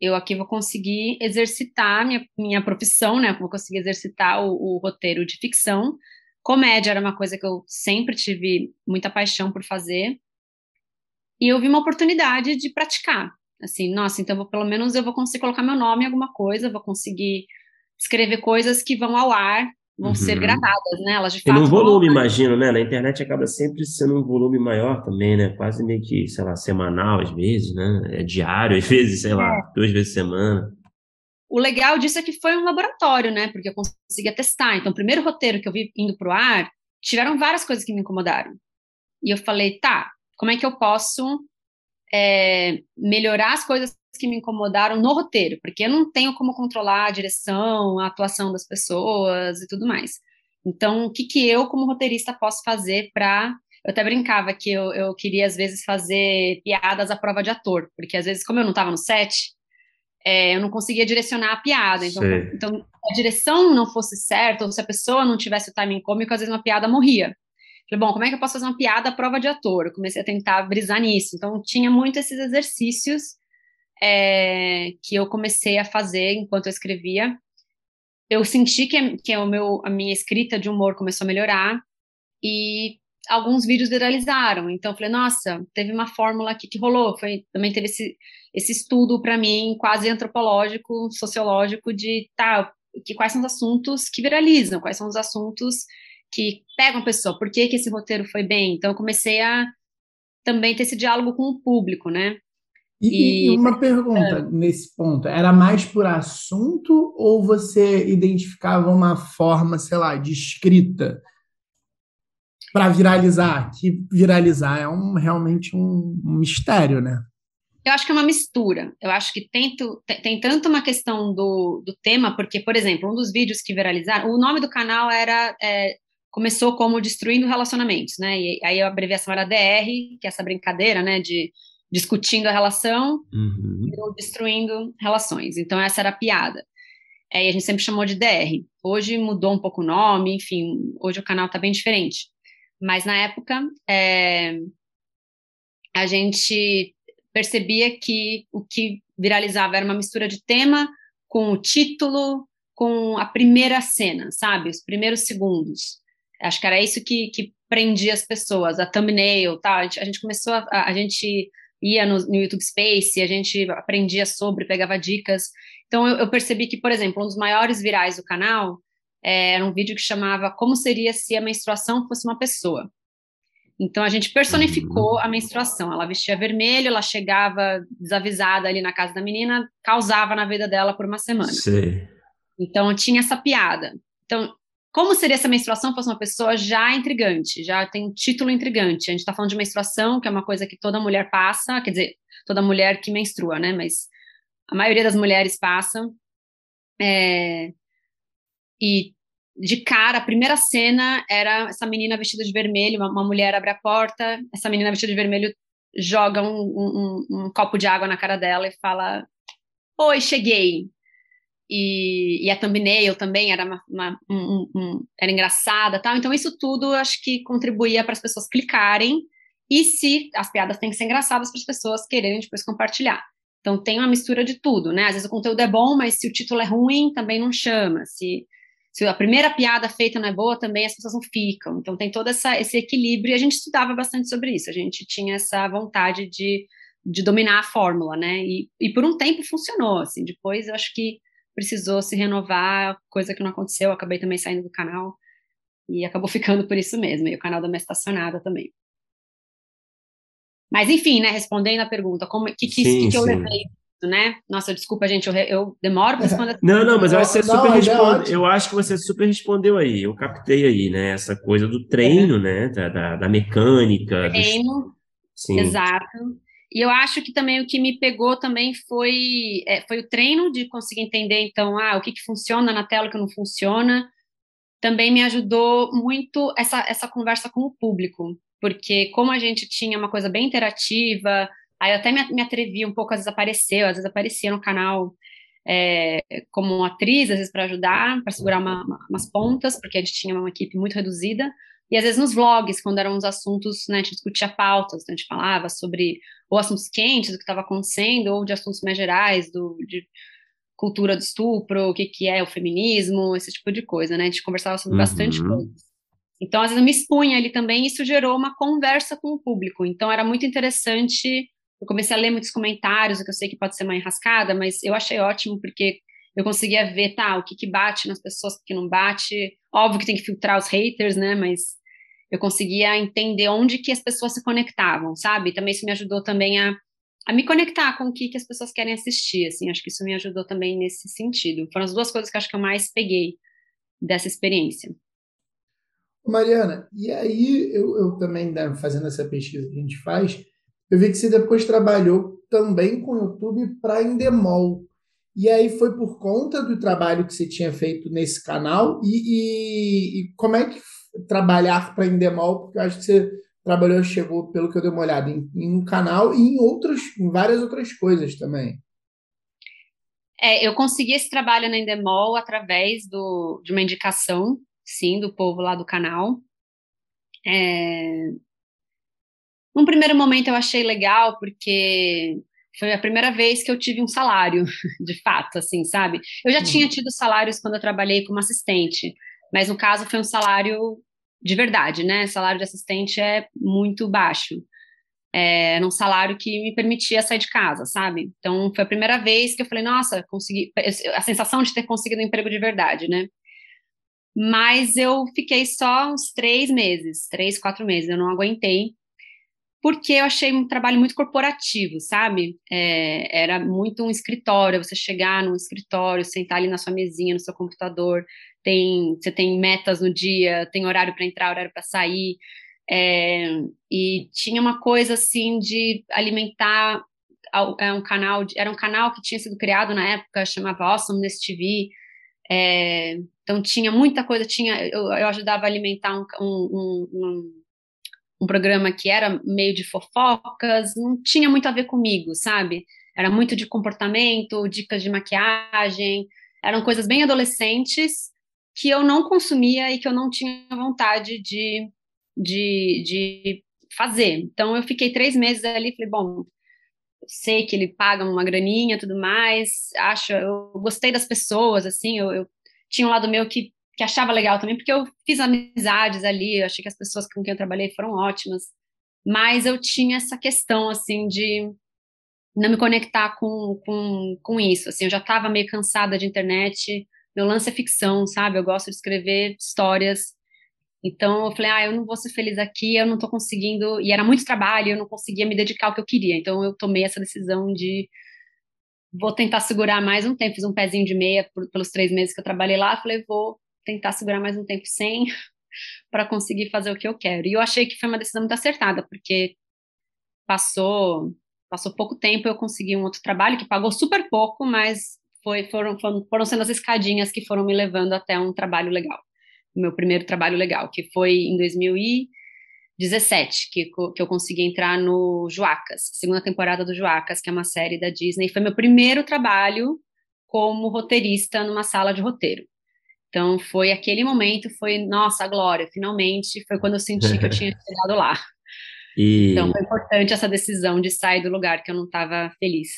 eu aqui vou conseguir exercitar minha, minha profissão, né? Vou conseguir exercitar o, o, roteiro de ficção. Comédia era uma coisa que eu sempre tive muita paixão por fazer. E eu vi uma oportunidade de praticar. Assim, nossa, então vou, pelo menos eu vou conseguir colocar meu nome em alguma coisa, vou conseguir escrever coisas que vão ao ar, vão uhum. ser gravadas, né? Elas de fato. E num volume, imagino, né? Na internet acaba sempre sendo um volume maior também, né? Quase meio que, sei lá, semanal às vezes, né? É diário, às vezes, sei lá, é. duas vezes semana. O legal disso é que foi um laboratório, né? Porque eu conseguia testar. Então, o primeiro roteiro que eu vi indo pro ar, tiveram várias coisas que me incomodaram. E eu falei, tá, como é que eu posso é, melhorar as coisas que me incomodaram no roteiro, porque eu não tenho como controlar a direção, a atuação das pessoas e tudo mais. Então, o que, que eu, como roteirista, posso fazer para. Eu até brincava que eu, eu queria, às vezes, fazer piadas à prova de ator, porque, às vezes, como eu não estava no set, é, eu não conseguia direcionar a piada. Então, então, se a direção não fosse certa, ou se a pessoa não tivesse o timing cômico, às vezes uma piada morria. Falei, bom, como é que eu posso fazer uma piada à prova de ator? Eu comecei a tentar brisar nisso. Então, tinha muito esses exercícios é, que eu comecei a fazer enquanto eu escrevia. Eu senti que, que o meu, a minha escrita de humor começou a melhorar e alguns vídeos viralizaram. Então, eu falei, nossa, teve uma fórmula aqui que rolou. Foi, também teve esse, esse estudo para mim, quase antropológico, sociológico, de tá, que, quais são os assuntos que viralizam, quais são os assuntos que pegam a pessoa, por que, que esse roteiro foi bem? Então, eu comecei a também ter esse diálogo com o público, né? E, e uma pergunta nesse ponto: era mais por assunto ou você identificava uma forma, sei lá, de escrita para viralizar? Que viralizar é um, realmente um, um mistério, né? Eu acho que é uma mistura. Eu acho que tem, tem tanto uma questão do, do tema, porque, por exemplo, um dos vídeos que viralizaram, o nome do canal era é, começou como Destruindo Relacionamentos, né? E aí a abreviação era DR, que é essa brincadeira, né, de discutindo a relação uhum. ou destruindo relações. Então essa era a piada. É, e a gente sempre chamou de DR. Hoje mudou um pouco o nome, enfim, hoje o canal está bem diferente. Mas na época é, a gente percebia que o que viralizava era uma mistura de tema com o título, com a primeira cena, sabe? Os primeiros segundos. Acho que era isso que, que prendia as pessoas, a thumbnail, tá? A gente, a gente começou a, a, gente ia no, no, YouTube Space, a gente aprendia sobre, pegava dicas. Então eu, eu, percebi que, por exemplo, um dos maiores virais do canal é, era um vídeo que chamava Como seria se a menstruação fosse uma pessoa. Então a gente personificou uhum. a menstruação. Ela vestia vermelho, ela chegava desavisada ali na casa da menina, causava na vida dela por uma semana. Sim. Então tinha essa piada. Então como seria se a menstruação fosse uma pessoa já intrigante, já tem um título intrigante? A gente está falando de menstruação, que é uma coisa que toda mulher passa, quer dizer, toda mulher que menstrua, né? Mas a maioria das mulheres passa. É, e de cara, a primeira cena era essa menina vestida de vermelho, uma, uma mulher abre a porta, essa menina vestida de vermelho joga um, um, um, copo de água na cara dela e fala: Oi, cheguei. E, e a thumbnail também era, uma, uma, um, era engraçada tal. Então, isso tudo acho que contribuía para as pessoas clicarem. E se as piadas têm que ser engraçadas para as pessoas quererem depois compartilhar. Então tem uma mistura de tudo, né? Às vezes o conteúdo é bom, mas se o título é ruim, também não chama. Se, se a primeira piada feita não é boa, também as pessoas não ficam. Então tem todo essa, esse equilíbrio e a gente estudava bastante sobre isso. A gente tinha essa vontade de, de dominar a fórmula, né? E, e por um tempo funcionou, assim. Depois eu acho que precisou se renovar, coisa que não aconteceu. Eu acabei também saindo do canal e acabou ficando por isso mesmo. E o canal da minha estacionada também. Mas, enfim, né, respondendo a pergunta, como que, que, sim, que, que eu levei né? Nossa, desculpa, gente, eu, eu demoro para responder. Não, não, mas eu acho que você super responde, eu acho que você super respondeu aí. Eu captei aí, né? Essa coisa do treino, é. né? Da, da, da mecânica. Treino. Sim. Exato. E eu acho que também o que me pegou também foi, é, foi o treino de conseguir entender, então, ah, o que, que funciona na tela, o que não funciona. Também me ajudou muito essa, essa conversa com o público porque como a gente tinha uma coisa bem interativa, aí eu até me, me atrevi um pouco, às vezes apareceu, às vezes aparecia no canal é, como atriz, às vezes para ajudar, para segurar uma, uma, umas pontas, porque a gente tinha uma equipe muito reduzida, e às vezes nos vlogs, quando eram uns assuntos, né, a gente discutia pautas, então a gente falava sobre ou assuntos quentes do que estava acontecendo, ou de assuntos mais gerais, do, de cultura do estupro, o que, que é o feminismo, esse tipo de coisa, né? A gente conversava sobre uhum. bastante coisas. Então, às vezes, eu me expunha ali também, e isso gerou uma conversa com o público. Então, era muito interessante. Eu comecei a ler muitos comentários, o que eu sei que pode ser uma enrascada, mas eu achei ótimo, porque eu conseguia ver, tá, o que, que bate nas pessoas, o que não bate. Óbvio que tem que filtrar os haters, né, mas eu conseguia entender onde que as pessoas se conectavam, sabe? Também isso me ajudou também a, a me conectar com o que, que as pessoas querem assistir, assim, acho que isso me ajudou também nesse sentido. Foram as duas coisas que acho que eu mais peguei dessa experiência. Mariana, e aí eu, eu também, né, fazendo essa pesquisa que a gente faz, eu vi que você depois trabalhou também com o YouTube para Endemol. E aí foi por conta do trabalho que você tinha feito nesse canal e, e, e como é que trabalhar para Endemol, porque eu acho que você trabalhou, chegou, pelo que eu dei uma olhada, em, em um canal e em outras, em várias outras coisas também. É, eu consegui esse trabalho na Endemol através do, de uma indicação sim, do povo lá do canal. É... Num primeiro momento eu achei legal, porque foi a primeira vez que eu tive um salário, de fato, assim, sabe? Eu já uhum. tinha tido salários quando eu trabalhei como assistente, mas no caso foi um salário de verdade, né? salário de assistente é muito baixo. É, era um salário que me permitia sair de casa, sabe? Então foi a primeira vez que eu falei, nossa, consegui. A sensação de ter conseguido um emprego de verdade, né? mas eu fiquei só uns três meses, três, quatro meses, eu não aguentei, porque eu achei um trabalho muito corporativo, sabe? É, era muito um escritório, você chegar num escritório, sentar ali na sua mesinha, no seu computador, tem, você tem metas no dia, tem horário para entrar, horário para sair, é, e tinha uma coisa assim de alimentar é um canal, era um canal que tinha sido criado na época, chamava Awesomeness TV, é, então tinha muita coisa, tinha eu, eu ajudava a alimentar um, um, um, um, programa que era meio de fofocas, não tinha muito a ver comigo, sabe? Era muito de comportamento, dicas de maquiagem, eram coisas bem adolescentes que eu não consumia e que eu não tinha vontade de, de, de fazer. Então eu fiquei três meses ali, falei, bom, sei que ele paga uma graninha tudo mais, acho, eu gostei das pessoas, assim, eu, eu tinha um lado meu que, que achava legal também, porque eu fiz amizades ali, eu achei que as pessoas com quem eu trabalhei foram ótimas, mas eu tinha essa questão, assim, de não me conectar com, com, com isso, assim, eu já estava meio cansada de internet, meu lance é ficção, sabe, eu gosto de escrever histórias, então eu falei, ah, eu não vou ser feliz aqui, eu não estou conseguindo, e era muito trabalho, eu não conseguia me dedicar ao que eu queria. Então eu tomei essa decisão de vou tentar segurar mais um tempo, fiz um pezinho de meia por, pelos três meses que eu trabalhei lá, falei, vou tentar segurar mais um tempo sem para conseguir fazer o que eu quero. E eu achei que foi uma decisão muito acertada, porque passou passou pouco tempo, eu consegui um outro trabalho que pagou super pouco, mas foi, foram, foram, foram sendo as escadinhas que foram me levando até um trabalho legal o meu primeiro trabalho legal, que foi em 2000 e 17 que, que eu consegui entrar no Joacas, segunda temporada do Joacas, que é uma série da Disney. Foi meu primeiro trabalho como roteirista numa sala de roteiro. Então foi aquele momento, foi nossa glória, finalmente foi quando eu senti que eu tinha chegado lá. E... Então foi importante essa decisão de sair do lugar que eu não estava feliz.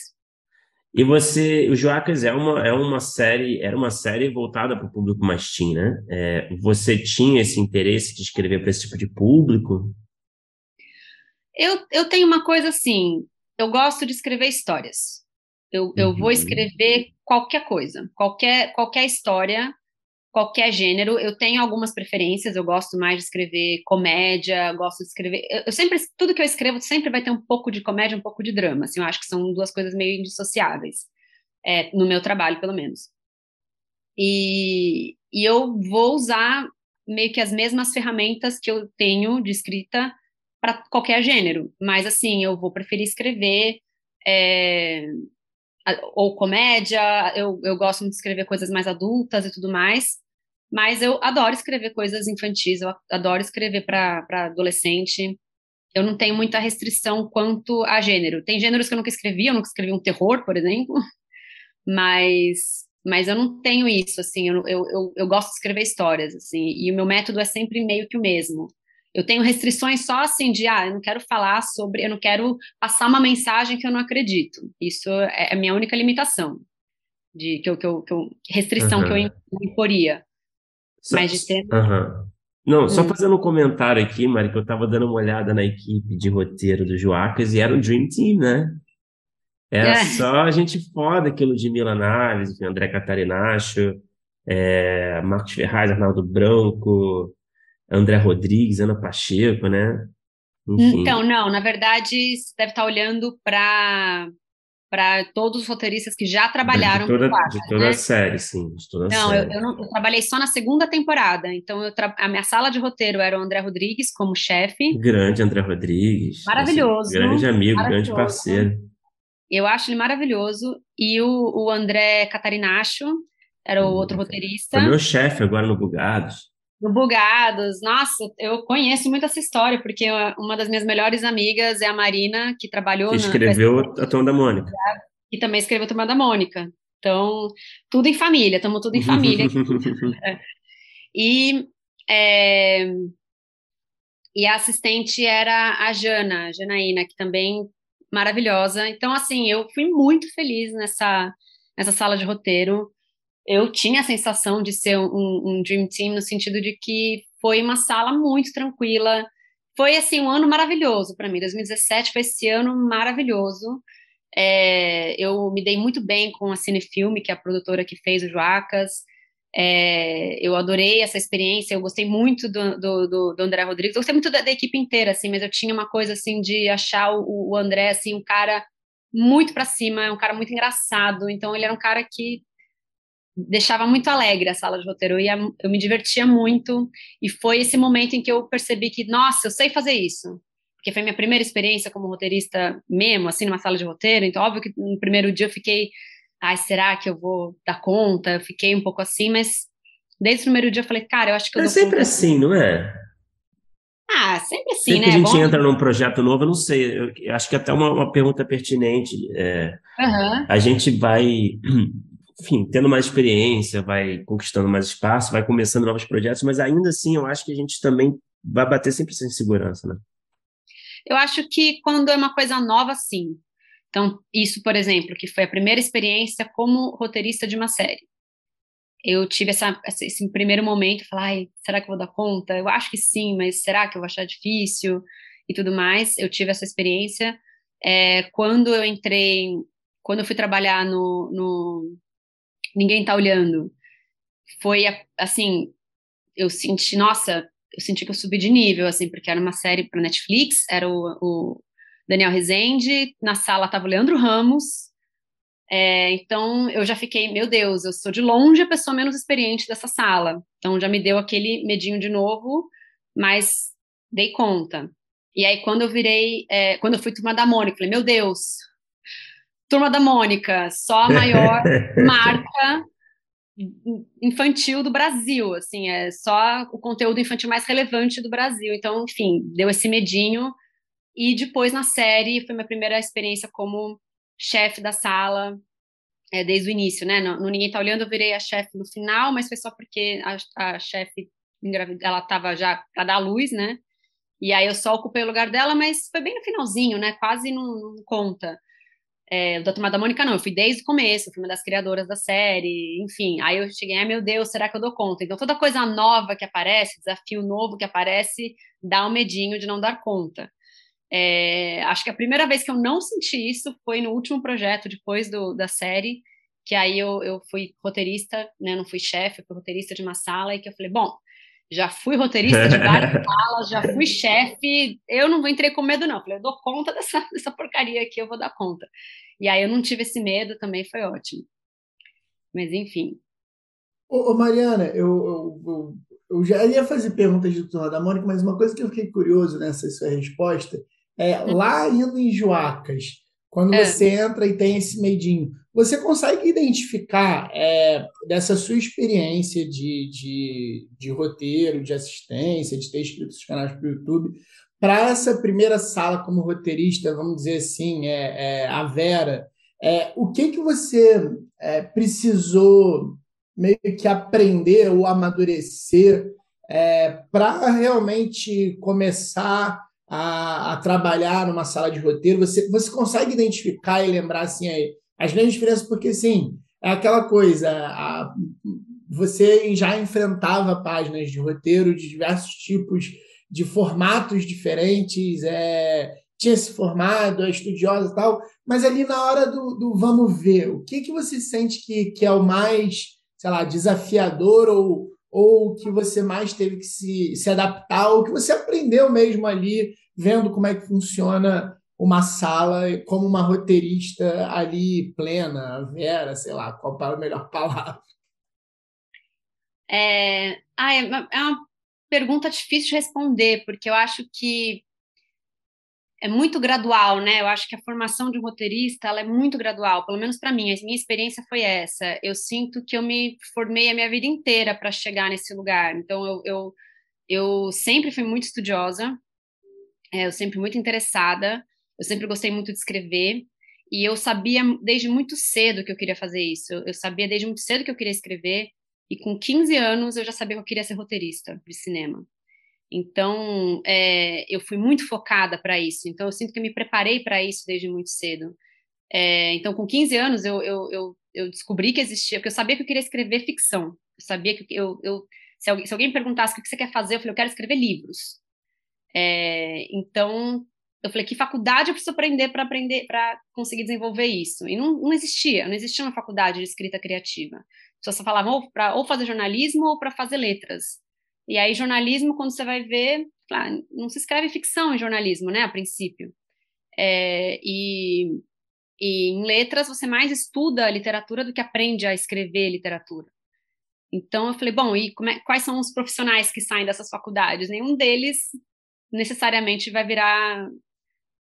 E você, o Joacas é uma, é uma série, era uma série voltada para o público mais teen, né? É, você tinha esse interesse de escrever para esse tipo de público? Eu, eu tenho uma coisa assim, eu gosto de escrever histórias. Eu, eu vou uhum. escrever qualquer coisa, qualquer, qualquer história qualquer gênero. Eu tenho algumas preferências, eu gosto mais de escrever comédia, gosto de escrever. Eu, sempre, tudo que eu escrevo sempre vai ter um pouco de comédia, um pouco de drama. Assim, eu acho que são duas coisas meio indissociáveis, é, no meu trabalho, pelo menos. E, e eu vou usar meio que as mesmas ferramentas que eu tenho de escrita para qualquer gênero, mas assim, eu vou preferir escrever. É, ou comédia, eu, eu gosto muito de escrever coisas mais adultas e tudo mais, mas eu adoro escrever coisas infantis, eu adoro escrever para adolescente. Eu não tenho muita restrição quanto a gênero. Tem gêneros que eu nunca escrevi, eu nunca escrevi um terror, por exemplo, mas, mas eu não tenho isso, assim, eu, eu, eu, eu gosto de escrever histórias, assim, e o meu método é sempre meio que o mesmo. Eu tenho restrições só assim de, ah, eu não quero falar sobre, eu não quero passar uma mensagem que eu não acredito. Isso é a minha única limitação, de que eu, que eu, que eu restrição uhum. que eu imporia. Mas de ter... Uhum. Não, só hum. fazendo um comentário aqui, Mari, que eu estava dando uma olhada na equipe de roteiro do Joacas e era um Dream Team, né? Era é. só gente foda aquilo de Milan Naves, André Catarinacho, é, Marcos Ferraz, Arnaldo Branco, André Rodrigues, Ana Pacheco, né? Enfim. Então, não, na verdade, você deve estar olhando para para todos os roteiristas que já trabalharam de toda, Quadra, de toda né? a série, sim. De não, série. Eu, eu, não, eu trabalhei só na segunda temporada. Então, eu tra... a minha sala de roteiro era o André Rodrigues como chefe. Grande André Rodrigues. Maravilhoso. Assim, grande amigo, grande parceiro. Eu acho ele maravilhoso. E o, o André Catarinacho era o hum, outro roteirista. Foi meu chefe agora no Bugados do Bugados. Nossa, eu conheço muito essa história, porque uma das minhas melhores amigas é a Marina, que trabalhou... Que escreveu a Turma da Mônica. E também escreveu a Turma da Mônica. Então, tudo em família, estamos tudo em família. e, é, e a assistente era a Jana, a Janaína, que também maravilhosa. Então, assim, eu fui muito feliz nessa, nessa sala de roteiro eu tinha a sensação de ser um, um, Dream Team no sentido de que foi uma sala muito tranquila. Foi, assim, um ano maravilhoso para mim. 2017 foi esse ano maravilhoso. É, eu me dei muito bem com a Cinefilme, que é a produtora que fez o Joacas. É, eu adorei essa experiência, eu gostei muito do, do, do André Rodrigues, eu gostei muito da, da, equipe inteira, assim, mas eu tinha uma coisa, assim, de achar o, o André, assim, um cara muito para cima, um cara muito engraçado, então ele era um cara que deixava muito alegre a sala de roteiro. Eu, ia, eu me divertia muito e foi esse momento em que eu percebi que, nossa, eu sei fazer isso. Porque foi minha primeira experiência como roteirista mesmo, assim, numa sala de roteiro. Então, óbvio que no primeiro dia eu fiquei, ai, será que eu vou dar conta? Eu fiquei um pouco assim, mas desde o primeiro dia eu falei, cara, eu acho que eu É sempre conta. assim, não é? Ah, sempre assim, sempre né? que a gente Bom... entra num projeto novo, eu não sei, eu acho que até uma, uma pergunta pertinente. É, uhum. A gente vai enfim, tendo mais experiência, vai conquistando mais espaço, vai começando novos projetos, mas ainda assim eu acho que a gente também vai bater sempre sem segurança, né? Eu acho que quando é uma coisa nova, sim. Então, isso, por exemplo, que foi a primeira experiência como roteirista de uma série. Eu tive essa, esse primeiro momento, falar, será que eu vou dar conta? Eu acho que sim, mas será que eu vou achar difícil? E tudo mais. Eu tive essa experiência. É, quando eu entrei, quando eu fui trabalhar no, no ninguém tá olhando. Foi assim, eu senti, nossa, eu senti que eu subi de nível, assim, porque era uma série para Netflix, era o, o, Daniel Rezende, na sala tava o Leandro Ramos, é, então eu já fiquei, meu Deus, eu sou de longe a pessoa menos experiente dessa sala, então já me deu aquele medinho de novo, mas dei conta. E aí quando eu virei, é, quando eu fui turma da Mônica, falei, meu Deus, Turma da Mônica, só a maior marca infantil do Brasil, assim, é só o conteúdo infantil mais relevante do Brasil. Então, enfim, deu esse medinho. E depois na série foi minha primeira experiência como chefe da sala, é, desde o início, né? No, no, Ninguém Tá Olhando eu virei a chefe no final, mas foi só porque a, a chefe ela estava já para dar luz, né? E aí eu só ocupei o lugar dela, mas foi bem no finalzinho, né? Quase não, não conta. É, da Turma da Mônica, não, eu fui desde o começo, fui uma das criadoras da série, enfim. Aí eu cheguei, ai meu Deus, será que eu dou conta? Então toda coisa nova que aparece, desafio novo que aparece, dá um medinho de não dar conta. É, acho que a primeira vez que eu não senti isso foi no último projeto, depois do, da série, que aí eu, eu fui roteirista, né, não fui chefe, fui roteirista de uma sala, e que eu falei, bom, já fui roteirista de várias salas, já fui chefe, eu não entrei com medo, não. Falei, eu dou conta dessa, dessa porcaria aqui, eu vou dar conta. E aí eu não tive esse medo, também foi ótimo. Mas enfim. Ô, ô Mariana, eu, eu, eu, eu, já ia fazer perguntas de Turma da Mônica, mas uma coisa que eu fiquei curioso nessa sua resposta é, uhum. lá indo em Joacas, quando é. você entra e tem esse medinho, você consegue identificar é, dessa sua experiência de, de, de, roteiro, de assistência, de ter escrito os canais para o YouTube, para essa primeira sala como roteirista, vamos dizer assim, é, é a Vera, é, o que, que você é, precisou meio que aprender ou amadurecer é, para realmente começar a, a, trabalhar numa sala de roteiro? Você, você consegue identificar e lembrar assim, aí, as grandes diferenças, porque, sim, é aquela coisa, a, você já enfrentava páginas de roteiro de diversos tipos, de formatos diferentes, é, tinha se formado, é estudiosa e tal, mas ali na hora do, do vamos ver, o que, que você sente que, que é o mais, sei lá, desafiador ou, ou que você mais teve que se, se adaptar, ou que você aprendeu mesmo ali, vendo como é que funciona uma sala como uma roteirista ali plena, Vera, sei lá, qual é a melhor palavra? É, ah, é, é uma pergunta difícil de responder, porque eu acho que é muito gradual, né? Eu acho que a formação de um roteirista ela é muito gradual, pelo menos para mim. A minha experiência foi essa. Eu sinto que eu me formei a minha vida inteira para chegar nesse lugar. Então, eu, eu, eu sempre fui muito estudiosa, é, eu sempre muito interessada. Eu sempre gostei muito de escrever e eu sabia desde muito cedo que eu queria fazer isso. Eu, sabia desde muito cedo que eu queria escrever e com 15 anos eu já sabia que eu queria ser roteirista de cinema. Então, é, eu fui muito focada para isso. Então, eu sinto que eu me preparei para isso desde muito cedo. É, então, com 15 anos, eu, eu, eu, eu, descobri que existia, porque eu sabia que eu queria escrever ficção. Eu sabia que eu. eu se, alguém, se alguém perguntasse o que você quer fazer, eu falei, eu quero escrever livros. É, então, eu falei, que faculdade eu preciso aprender para aprender para conseguir desenvolver isso? E não, não existia, não existia uma faculdade de escrita criativa. Só você falava ou para ou fazer jornalismo ou para fazer letras. E aí jornalismo, quando você vai ver, não se escreve ficção em jornalismo, né, a princípio. É, e, e em letras você mais estuda literatura do que aprende a escrever literatura. Então eu falei, bom, e é, quais são os profissionais que saem dessas faculdades? Nenhum deles necessariamente vai virar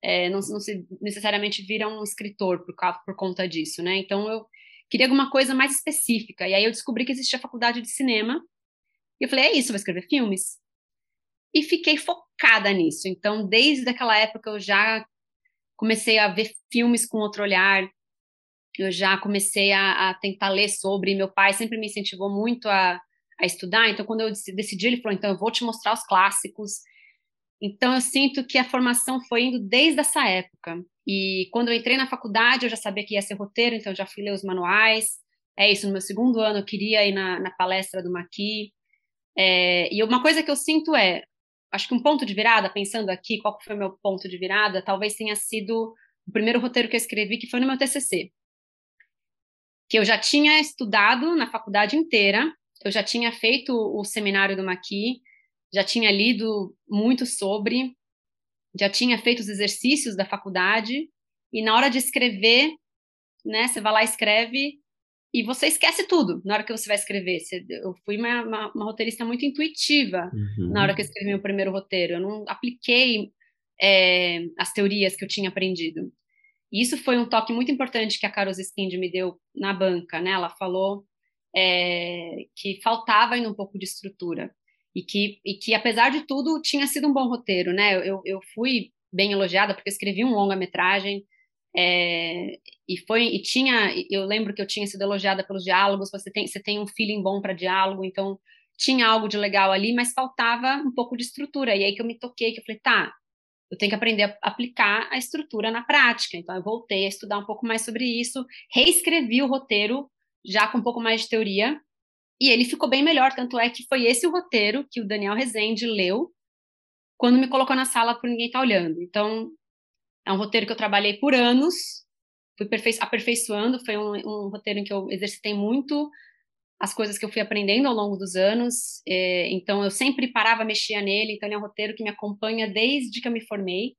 é, não, não, se necessariamente vira um escritor por, por conta disso, né? Então eu queria alguma coisa mais específica. E aí eu descobri que existia a faculdade de cinema. E eu falei, é isso, vou escrever filmes. E fiquei focada nisso. Então, desde aquela época eu já comecei a ver filmes com outro olhar. Eu já comecei a, a tentar ler sobre. Meu pai sempre me incentivou muito a, a estudar. Então, quando eu decidi, ele falou: então eu vou te mostrar os clássicos então, eu sinto que a formação foi indo desde essa época. E quando eu entrei na faculdade, eu já sabia que ia ser roteiro, então já fui ler os manuais. É isso, no meu segundo ano eu queria ir na, na palestra do Maqui. É, e uma coisa que eu sinto é, acho que um ponto de virada, pensando aqui, qual foi o meu ponto de virada, talvez tenha sido o primeiro roteiro que eu escrevi, que foi no meu TCC. Que eu já tinha estudado na faculdade inteira, eu já tinha feito o seminário do Maqui, já tinha lido muito sobre, já tinha feito os exercícios da faculdade, e na hora de escrever, né, você vai lá e escreve, e você esquece tudo na hora que você vai escrever. eu fui uma, uma, uma roteirista muito intuitiva uhum. na hora que eu escrevi meu primeiro roteiro. Eu não apliquei é, as teorias que eu tinha aprendido. E isso foi um toque muito importante que a Carol Skind me deu na banca, né? Ela falou é, que faltava ainda um pouco de estrutura. E que, e que, apesar de tudo, tinha sido um bom roteiro, né? Eu, eu fui bem elogiada porque escrevi um longa-metragem é, e foi e tinha eu lembro que eu tinha sido elogiada pelos diálogos você tem você tem um feeling bom para diálogo então tinha algo de legal ali mas faltava um pouco de estrutura e aí que eu me toquei que eu falei tá eu tenho que aprender a aplicar a estrutura na prática então eu voltei a estudar um pouco mais sobre isso reescrevi o roteiro já com um pouco mais de teoria e ele ficou bem melhor tanto é que foi esse o roteiro que o Daniel Rezende leu quando me colocou na sala por ninguém tá olhando. Então é um roteiro que eu trabalhei por anos, fui aperfeiçoando, foi um, um roteiro em que eu exercitei muito as coisas que eu fui aprendendo ao longo dos anos, é, então eu sempre parava, mexia nele, então ele é um roteiro que me acompanha desde que eu me formei,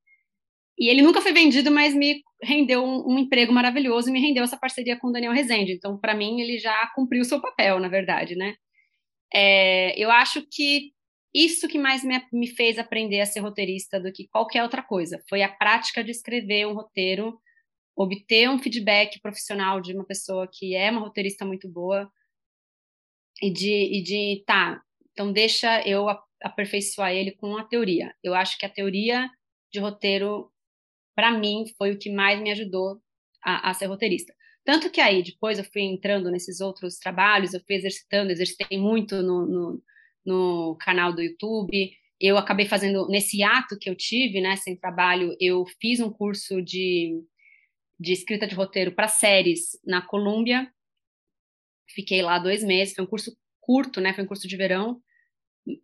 e ele nunca foi vendido, mas me rendeu um, um emprego maravilhoso e me rendeu essa parceria com o Daniel Rezende, então para mim ele já cumpriu o seu papel, na verdade, né? É, eu acho que isso que mais me, me fez aprender a ser roteirista do que qualquer outra coisa. Foi a prática de escrever um roteiro, obter um feedback profissional de uma pessoa que é uma roteirista muito boa e de, e de tá, então deixa eu aperfeiçoar ele com a teoria. Eu acho que a teoria de roteiro, para mim, foi o que mais me ajudou a, a, ser roteirista. Tanto que aí, depois eu fui entrando nesses outros trabalhos, eu fui exercitando, exercitei muito no, no no canal do YouTube. Eu acabei fazendo, nesse ato que eu tive, né, sem trabalho, eu fiz um curso de, de escrita de roteiro para séries na Colômbia. Fiquei lá dois meses, foi um curso curto, né, foi um curso de verão,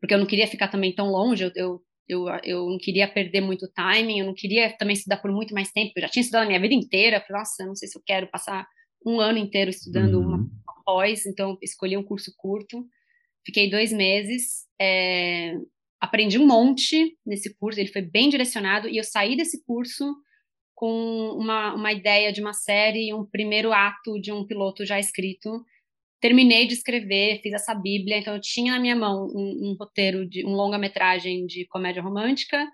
porque eu não queria ficar também tão longe, eu, eu, eu, eu não queria perder muito timing, eu não queria também estudar por muito mais tempo, eu já tinha estudado a minha vida inteira, falei, nossa, não sei se eu quero passar um ano inteiro estudando uhum. uma, uma pós, então escolhi um curso curto. Fiquei dois meses, é, aprendi um monte nesse curso, ele foi bem direcionado, e eu saí desse curso com uma, uma ideia de uma série e um primeiro ato de um piloto já escrito. Terminei de escrever, fiz essa bíblia, então eu tinha na minha mão um, um roteiro de um longa-metragem de comédia romântica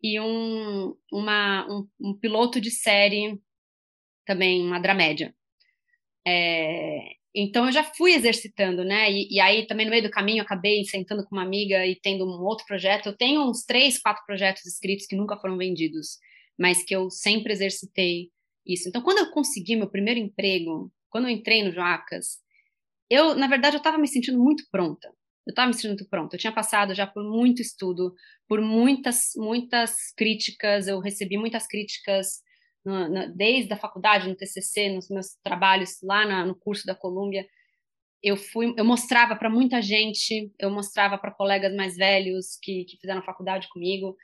e um, uma, um, um piloto de série também, uma dramédia. É, então eu já fui exercitando, né? E, e, aí também no meio do caminho acabei sentando com uma amiga e tendo um outro projeto. Eu tenho uns três, quatro projetos escritos que nunca foram vendidos, mas que eu sempre exercitei isso. Então quando eu consegui meu primeiro emprego, quando eu entrei no Joacas, eu na verdade eu estava me sentindo muito pronta. Eu estava me sentindo pronta. Eu tinha passado já por muito estudo, por muitas muitas críticas. Eu recebi muitas críticas desde a faculdade, no TCC, nos meus trabalhos lá na, no curso da Colômbia, eu fui, eu mostrava para muita gente, eu mostrava para colegas mais velhos que, que fizeram faculdade comigo.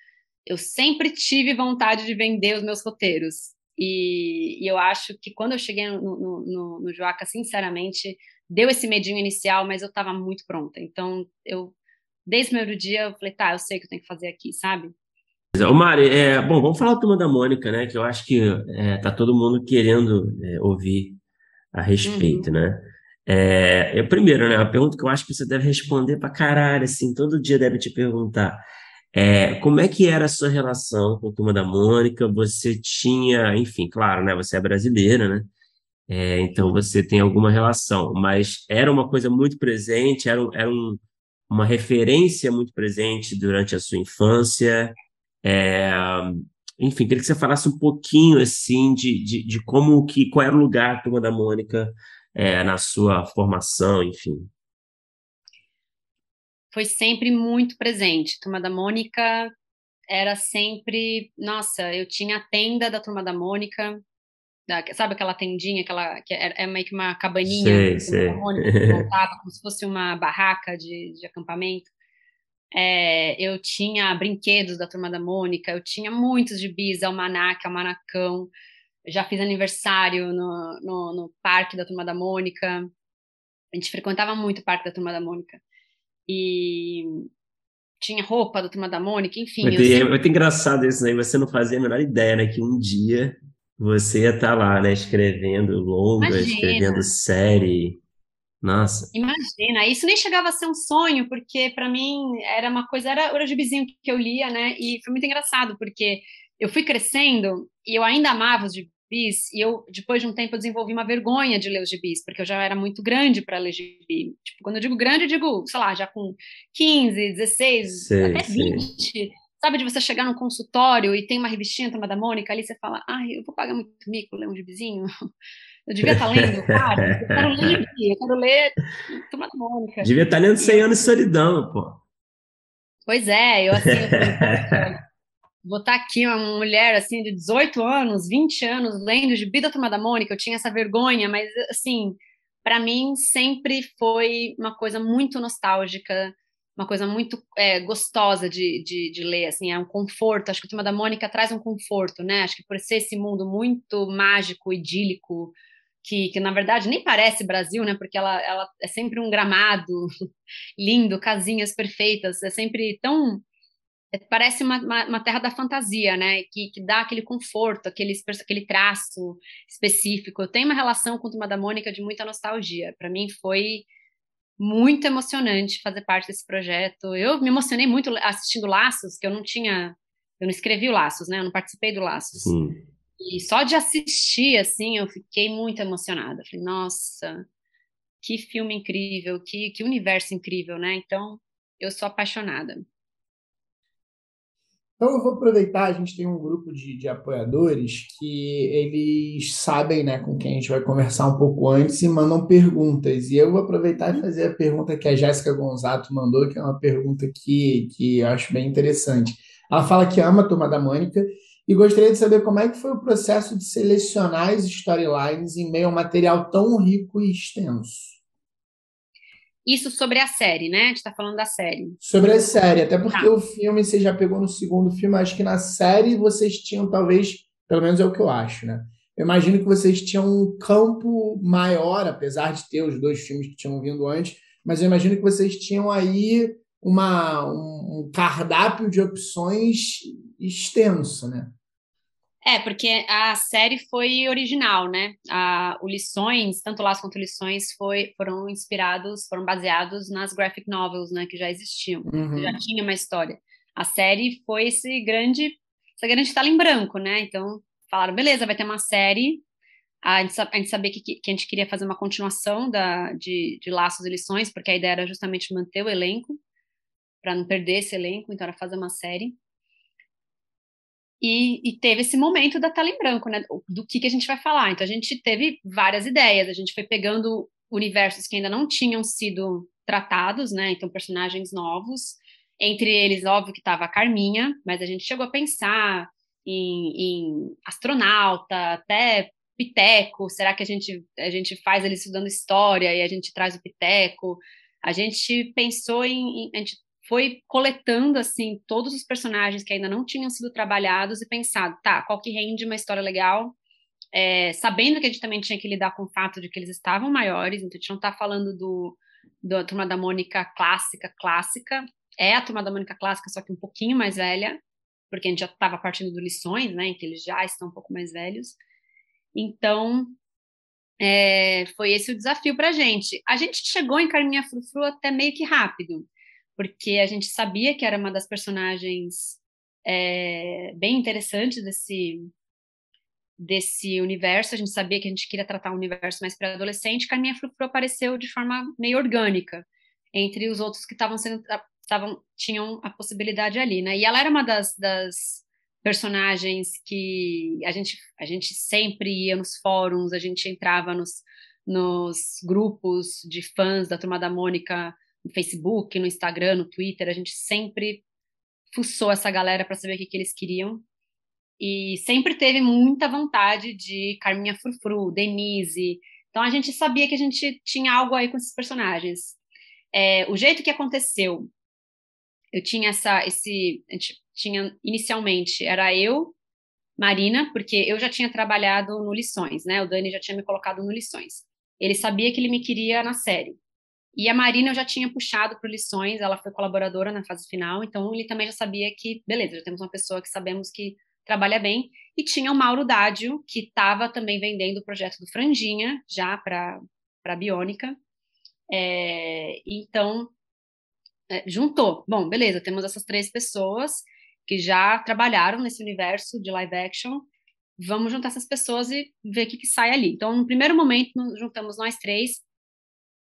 Eu sempre tive vontade de vender os meus roteiros. E, e eu acho que quando eu cheguei no, no, no, no Joaca, sinceramente, deu esse medinho inicial, mas eu estava muito pronta. Então, eu, desde o primeiro dia, eu falei, tá, eu sei o que eu tenho que fazer aqui, sabe? Ô Mari, é, bom, vamos falar do Turma da Mônica, né? Que eu acho que é, tá todo mundo querendo é, ouvir a respeito, uhum. né? É, é, primeiro, né? A pergunta que eu acho que você deve responder pra caralho, assim, todo dia deve te perguntar. É, como é que era a sua relação com a Turma da Mônica? Você tinha, enfim, claro, né? Você é brasileira, né? É, então você tem alguma relação, mas era uma coisa muito presente, era, era um, uma referência muito presente durante a sua infância. É, enfim, queria que você falasse um pouquinho assim de, de, de como que qual era o lugar da Turma da Mônica é, na sua formação, enfim. Foi sempre muito presente. Turma da Mônica era sempre, nossa, eu tinha a tenda da Turma da Mônica, da, sabe aquela tendinha, aquela que é, é meio que uma cabaninha sei, sei. Mônica, montava como se fosse uma barraca de, de acampamento. É, eu tinha brinquedos da Turma da Mônica, eu tinha muitos gibis, almanac, almanacão, já fiz aniversário no, no, no, parque da Turma da Mônica, a gente frequentava muito o parque da Turma da Mônica, e tinha roupa da Turma da Mônica, enfim. Muito, sempre... É muito engraçado isso aí, você não fazia a menor ideia, né, que um dia você ia estar lá, né, escrevendo longa, Imagina. escrevendo série, nossa. Imagina, isso nem chegava a ser um sonho, porque para mim era uma coisa, era, o gibizinho que eu lia, né? E foi muito engraçado, porque eu fui crescendo e eu ainda amava os gibis, gibis, e eu, depois de um tempo, eu desenvolvi uma vergonha de ler os gibis, porque eu já era muito grande para ler gibi. Tipo, quando eu digo grande, eu digo, sei lá, já com 15, 16, sei, até 20. Sei. Sabe, de você chegar num consultório e tem uma revistinha Turma da Mônica, ali você fala, ai, eu vou pagar muito mico ler um gibizinho. Eu devia estar tá lendo, cara. Eu quero ler eu quero ler Turma da Mônica. Devia estar tá lendo 100 anos de solidão, pô. Pois é, eu assim, eu vou estar aqui uma mulher assim de 18 anos, 20 anos, lendo Gibi da Turma da Mônica, eu tinha essa vergonha, mas assim, para mim sempre foi uma coisa muito nostálgica, uma coisa muito é, gostosa de, de, de, ler, assim, é um conforto, acho que a Turma da Mônica traz um conforto, né, acho que por ser esse mundo muito mágico, idílico, que, que na verdade nem parece Brasil, né? Porque ela, ela é sempre um gramado lindo, casinhas perfeitas, é sempre tão é, parece uma, uma, uma, terra da fantasia, né? Que, que dá aquele conforto, aquele, aquele traço específico. Eu tenho uma relação com Turma da Mônica de muita nostalgia. Para mim foi muito emocionante fazer parte desse projeto. Eu me emocionei muito assistindo Laços, que eu não tinha, eu não escrevi o Laços, né? Eu não participei do Laços. Sim. E só de assistir, assim, eu fiquei muito emocionada. Falei, nossa, que filme incrível, que, que universo incrível, né? Então, eu sou apaixonada. Então, eu vou aproveitar, a gente tem um grupo de, de apoiadores que eles sabem né, com quem a gente vai conversar um pouco antes e mandam perguntas. E eu vou aproveitar e fazer a pergunta que a Jéssica Gonzato mandou, que é uma pergunta que, que eu acho bem interessante. Ela fala que ama a Turma da Mônica e gostaria de saber como é que foi o processo de selecionar as storylines em meio a um material tão rico e extenso. Isso sobre a série, né? A gente está falando da série. Sobre a série, até porque tá. o filme você já pegou no segundo filme, acho que na série vocês tinham talvez, pelo menos é o que eu acho, né? Eu imagino que vocês tinham um campo maior, apesar de ter os dois filmes que tinham vindo antes, mas eu imagino que vocês tinham aí uma, um, um cardápio de opções extenso, né? É, porque a série foi original, né? A, o Lições, tanto Laço quanto Lições, foi, foram inspirados, foram baseados nas graphic novels, né? Que já existiam, uhum. já tinha uma história. A série foi esse grande, essa grande tela em branco, né? Então, falaram, beleza, vai ter uma série. A gente, a gente sabia que, que a gente queria fazer uma continuação da, de, de Laços e Lições, porque a ideia era justamente manter o elenco, para não perder esse elenco, então era fazer uma série. E, e, teve esse momento da tela em branco, né? Do que, que a gente vai falar. Então a gente teve várias ideias, a gente foi pegando universos que ainda não tinham sido tratados, né? Então personagens novos. Entre eles, óbvio que estava a Carminha, mas a gente chegou a pensar em, em astronauta, até Piteco. Será que a gente, a gente faz ele estudando história e a gente traz o Piteco? A gente pensou em, em a gente foi coletando assim todos os personagens que ainda não tinham sido trabalhados e pensado, tá, qual que rende uma história legal, é, sabendo que a gente também tinha que lidar com o fato de que eles estavam maiores, então a gente não está falando do, da turma da Mônica clássica, clássica, é a turma da Mônica clássica, só que um pouquinho mais velha, porque a gente já estava partindo do lições, né, em que eles já estão um pouco mais velhos. Então, é, foi esse o desafio para a gente. A gente chegou em Carminha Frufru até meio que rápido porque a gente sabia que era uma das personagens é, bem interessantes desse desse universo, a gente sabia que a gente queria tratar um universo mais para adolescente, Carminha Frufru apareceu de forma meio orgânica entre os outros que estavam sendo estavam tinham a possibilidade ali, né? E ela era uma das, das personagens que a gente a gente sempre ia nos fóruns, a gente entrava nos nos grupos de fãs da Turma da Mônica no Facebook, no Instagram, no Twitter, a gente sempre fuçou essa galera para saber o que, que eles queriam. E sempre teve muita vontade de Carminha Frufru, Denise. Então a gente sabia que a gente tinha algo aí com esses personagens. É, o jeito que aconteceu, eu tinha essa, esse, a gente tinha inicialmente era eu, Marina, porque eu já tinha trabalhado no Lições, né? O Dani já tinha me colocado no Lições. Ele sabia que ele me queria na série. E a Marina eu já tinha puxado para lições, ela foi colaboradora na fase final, então ele também já sabia que, beleza, já temos uma pessoa que sabemos que trabalha bem. E tinha o Mauro Dádio, que estava também vendendo o projeto do Franjinha, já para a Biônica. É, então, é, juntou. Bom, beleza, temos essas três pessoas que já trabalharam nesse universo de live action. vamos juntar essas pessoas e ver o que, que sai ali. Então, no primeiro momento, juntamos nós três.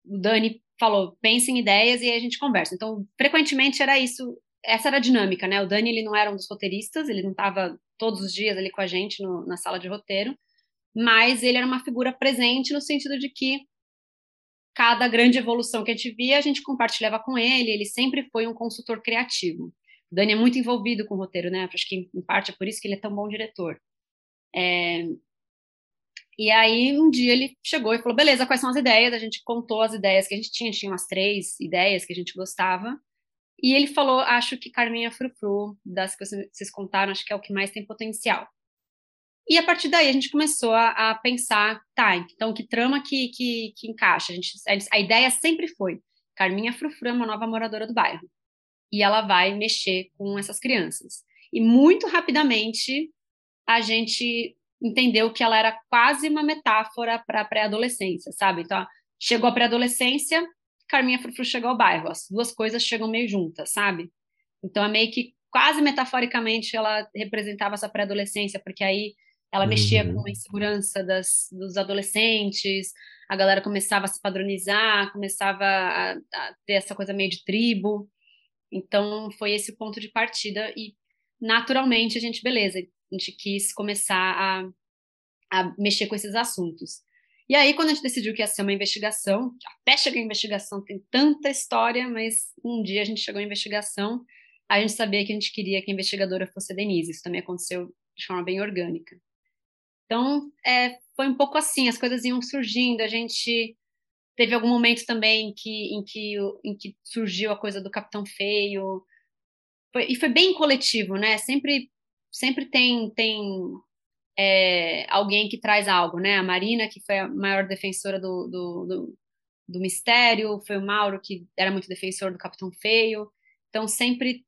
O Dani falou, pense em ideias e aí a gente conversa. Então, frequentemente era isso, essa era a dinâmica, né? O Dani, ele não era um dos roteiristas, ele não estava todos os dias ali com a gente no, na sala de roteiro, mas ele era uma figura presente no sentido de que cada grande evolução que a gente via, a gente compartilhava com ele, ele sempre foi um consultor criativo. O Dani é muito envolvido com o roteiro, né? Acho que em parte é por isso que ele é tão bom diretor. É... E aí, um dia ele chegou e falou: beleza, quais são as ideias? A gente contou as ideias que a gente tinha, tinha umas três ideias que a gente gostava. E ele falou: acho que Carminha Frufru, das que vocês contaram, acho que é o que mais tem potencial. E a partir daí a gente começou a, a pensar, tá, então que trama que, que, que encaixa? A, gente, a, a ideia sempre foi: Carminha Frufru é uma nova moradora do bairro. E ela vai mexer com essas crianças. E muito rapidamente a gente entendeu que ela era quase uma metáfora para a pré-adolescência, sabe? Então, chegou a pré-adolescência, Carminha Frufru chegou ao bairro, as duas coisas chegam meio juntas, sabe? Então, é meio que quase metaforicamente ela representava essa pré-adolescência, porque aí ela uhum. mexia com a insegurança das, dos adolescentes, a galera começava a se padronizar, começava a, a ter essa coisa meio de tribo. Então, foi esse o ponto de partida e naturalmente a gente, beleza, a gente quis começar a, a mexer com esses assuntos. E aí, quando a gente decidiu que ia ser uma investigação, até chegar a investigação tem tanta história, mas um dia a gente chegou à investigação, a gente sabia que a gente queria que a investigadora fosse a Denise. Isso também aconteceu de forma bem orgânica. Então, é, foi um pouco assim, as coisas iam surgindo, a gente teve algum momento também que, em, que, em que surgiu a coisa do Capitão Feio, foi, e foi bem coletivo, né? Sempre sempre tem, tem é, alguém que traz algo, né? A Marina, que foi a maior defensora do, do, do, do, mistério, foi o Mauro, que era muito defensor do Capitão Feio. Então, sempre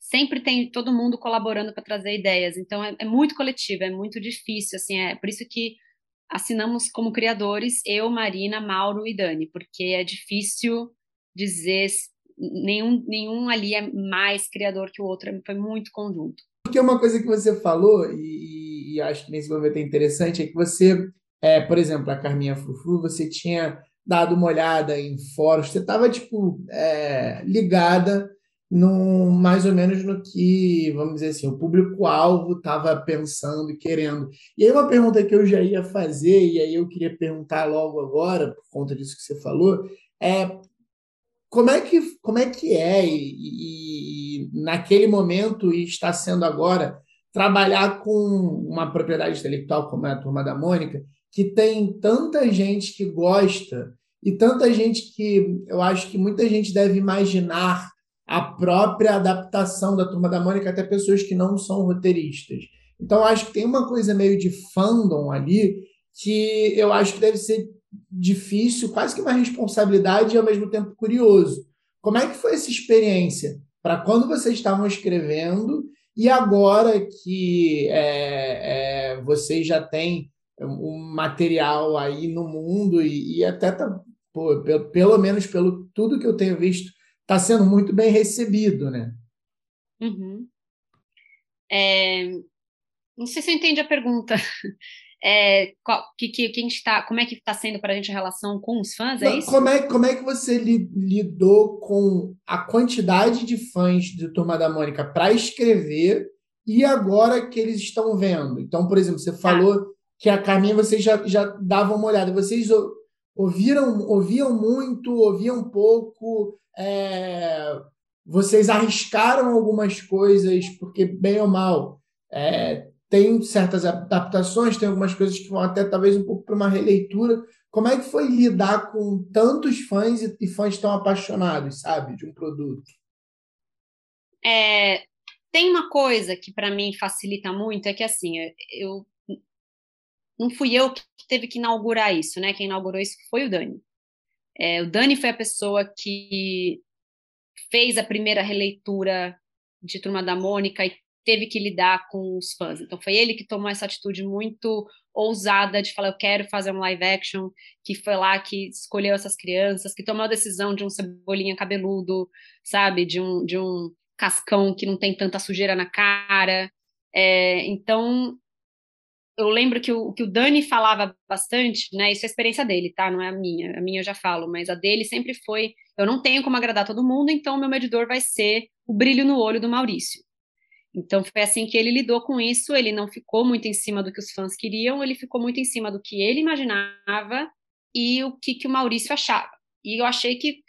sempre tem todo mundo colaborando para trazer ideias. Então, é, é, muito coletivo, é muito difícil, assim, é por isso que assinamos como criadores eu, Marina, Mauro e Dani, porque é difícil dizer nenhum, nenhum ali é mais criador que o outro, foi muito conjunto. Porque uma coisa que você falou, e, e acho que nesse momento é interessante, é que você, é, por exemplo, a Carminha Frufru, você tinha dado uma olhada em fóruns, você estava, tipo, é, ligada no, mais ou menos no que, vamos dizer assim, o público-alvo estava pensando e querendo. E aí uma pergunta que eu já ia fazer, e aí eu queria perguntar logo agora, por conta disso que você falou, é como é que, como é, que é e, e, naquele momento e está sendo agora trabalhar com uma propriedade intelectual como é a Turma da Mônica, que tem tanta gente que gosta e tanta gente que eu acho que muita gente deve imaginar a própria adaptação da Turma da Mônica, até pessoas que não são roteiristas. Então, acho que tem uma coisa meio de fandom ali que eu acho que deve ser difícil, quase que uma responsabilidade e ao mesmo tempo curioso. Como é que foi essa experiência para quando vocês estavam escrevendo e agora que é, é, vocês já têm um material aí no mundo e, e até tá, pô, pelo, pelo, menos pelo tudo que eu tenho visto está sendo muito bem recebido, né? Uhum. É, não sei se eu entendi a pergunta. É, que, que, que a gente tá, como é que está sendo para a gente a relação com os fãs? É isso? Como é, como é que você li, lidou com a quantidade de fãs do Turma da Mônica para escrever e agora que eles estão vendo? Então, por exemplo, você falou ah. que a Carminha vocês já, já davam uma olhada. Vocês ouviram, ouviam muito, ouviam pouco? É, vocês arriscaram algumas coisas, porque bem ou mal. É, tem certas adaptações, tem algumas coisas que vão até talvez um pouco para uma releitura. Como é que foi lidar com tantos fãs e, fãs tão apaixonados, sabe, de um produto? É, tem uma coisa que para mim facilita muito é que assim eu não fui eu que teve que inaugurar isso, né? Quem inaugurou isso foi o Dani. É, o Dani foi a pessoa que fez a primeira releitura de Turma da Mônica e teve que lidar com os fãs. Então foi ele que tomou essa atitude muito ousada de falar eu quero fazer um live action, que foi lá que escolheu essas crianças, que tomou a decisão de um cebolinha cabeludo, sabe, de um de um cascão que não tem tanta sujeira na cara. É, então eu lembro que o que o Dani falava bastante, né? Isso é a experiência dele, tá? Não é a minha. A minha eu já falo, mas a dele sempre foi: eu não tenho como agradar todo mundo, então o meu medidor vai ser o brilho no olho do Maurício. Então foi assim que ele lidou com isso. Ele não ficou muito em cima do que os fãs queriam, ele ficou muito em cima do que ele imaginava e o que, que o Maurício achava. E eu achei que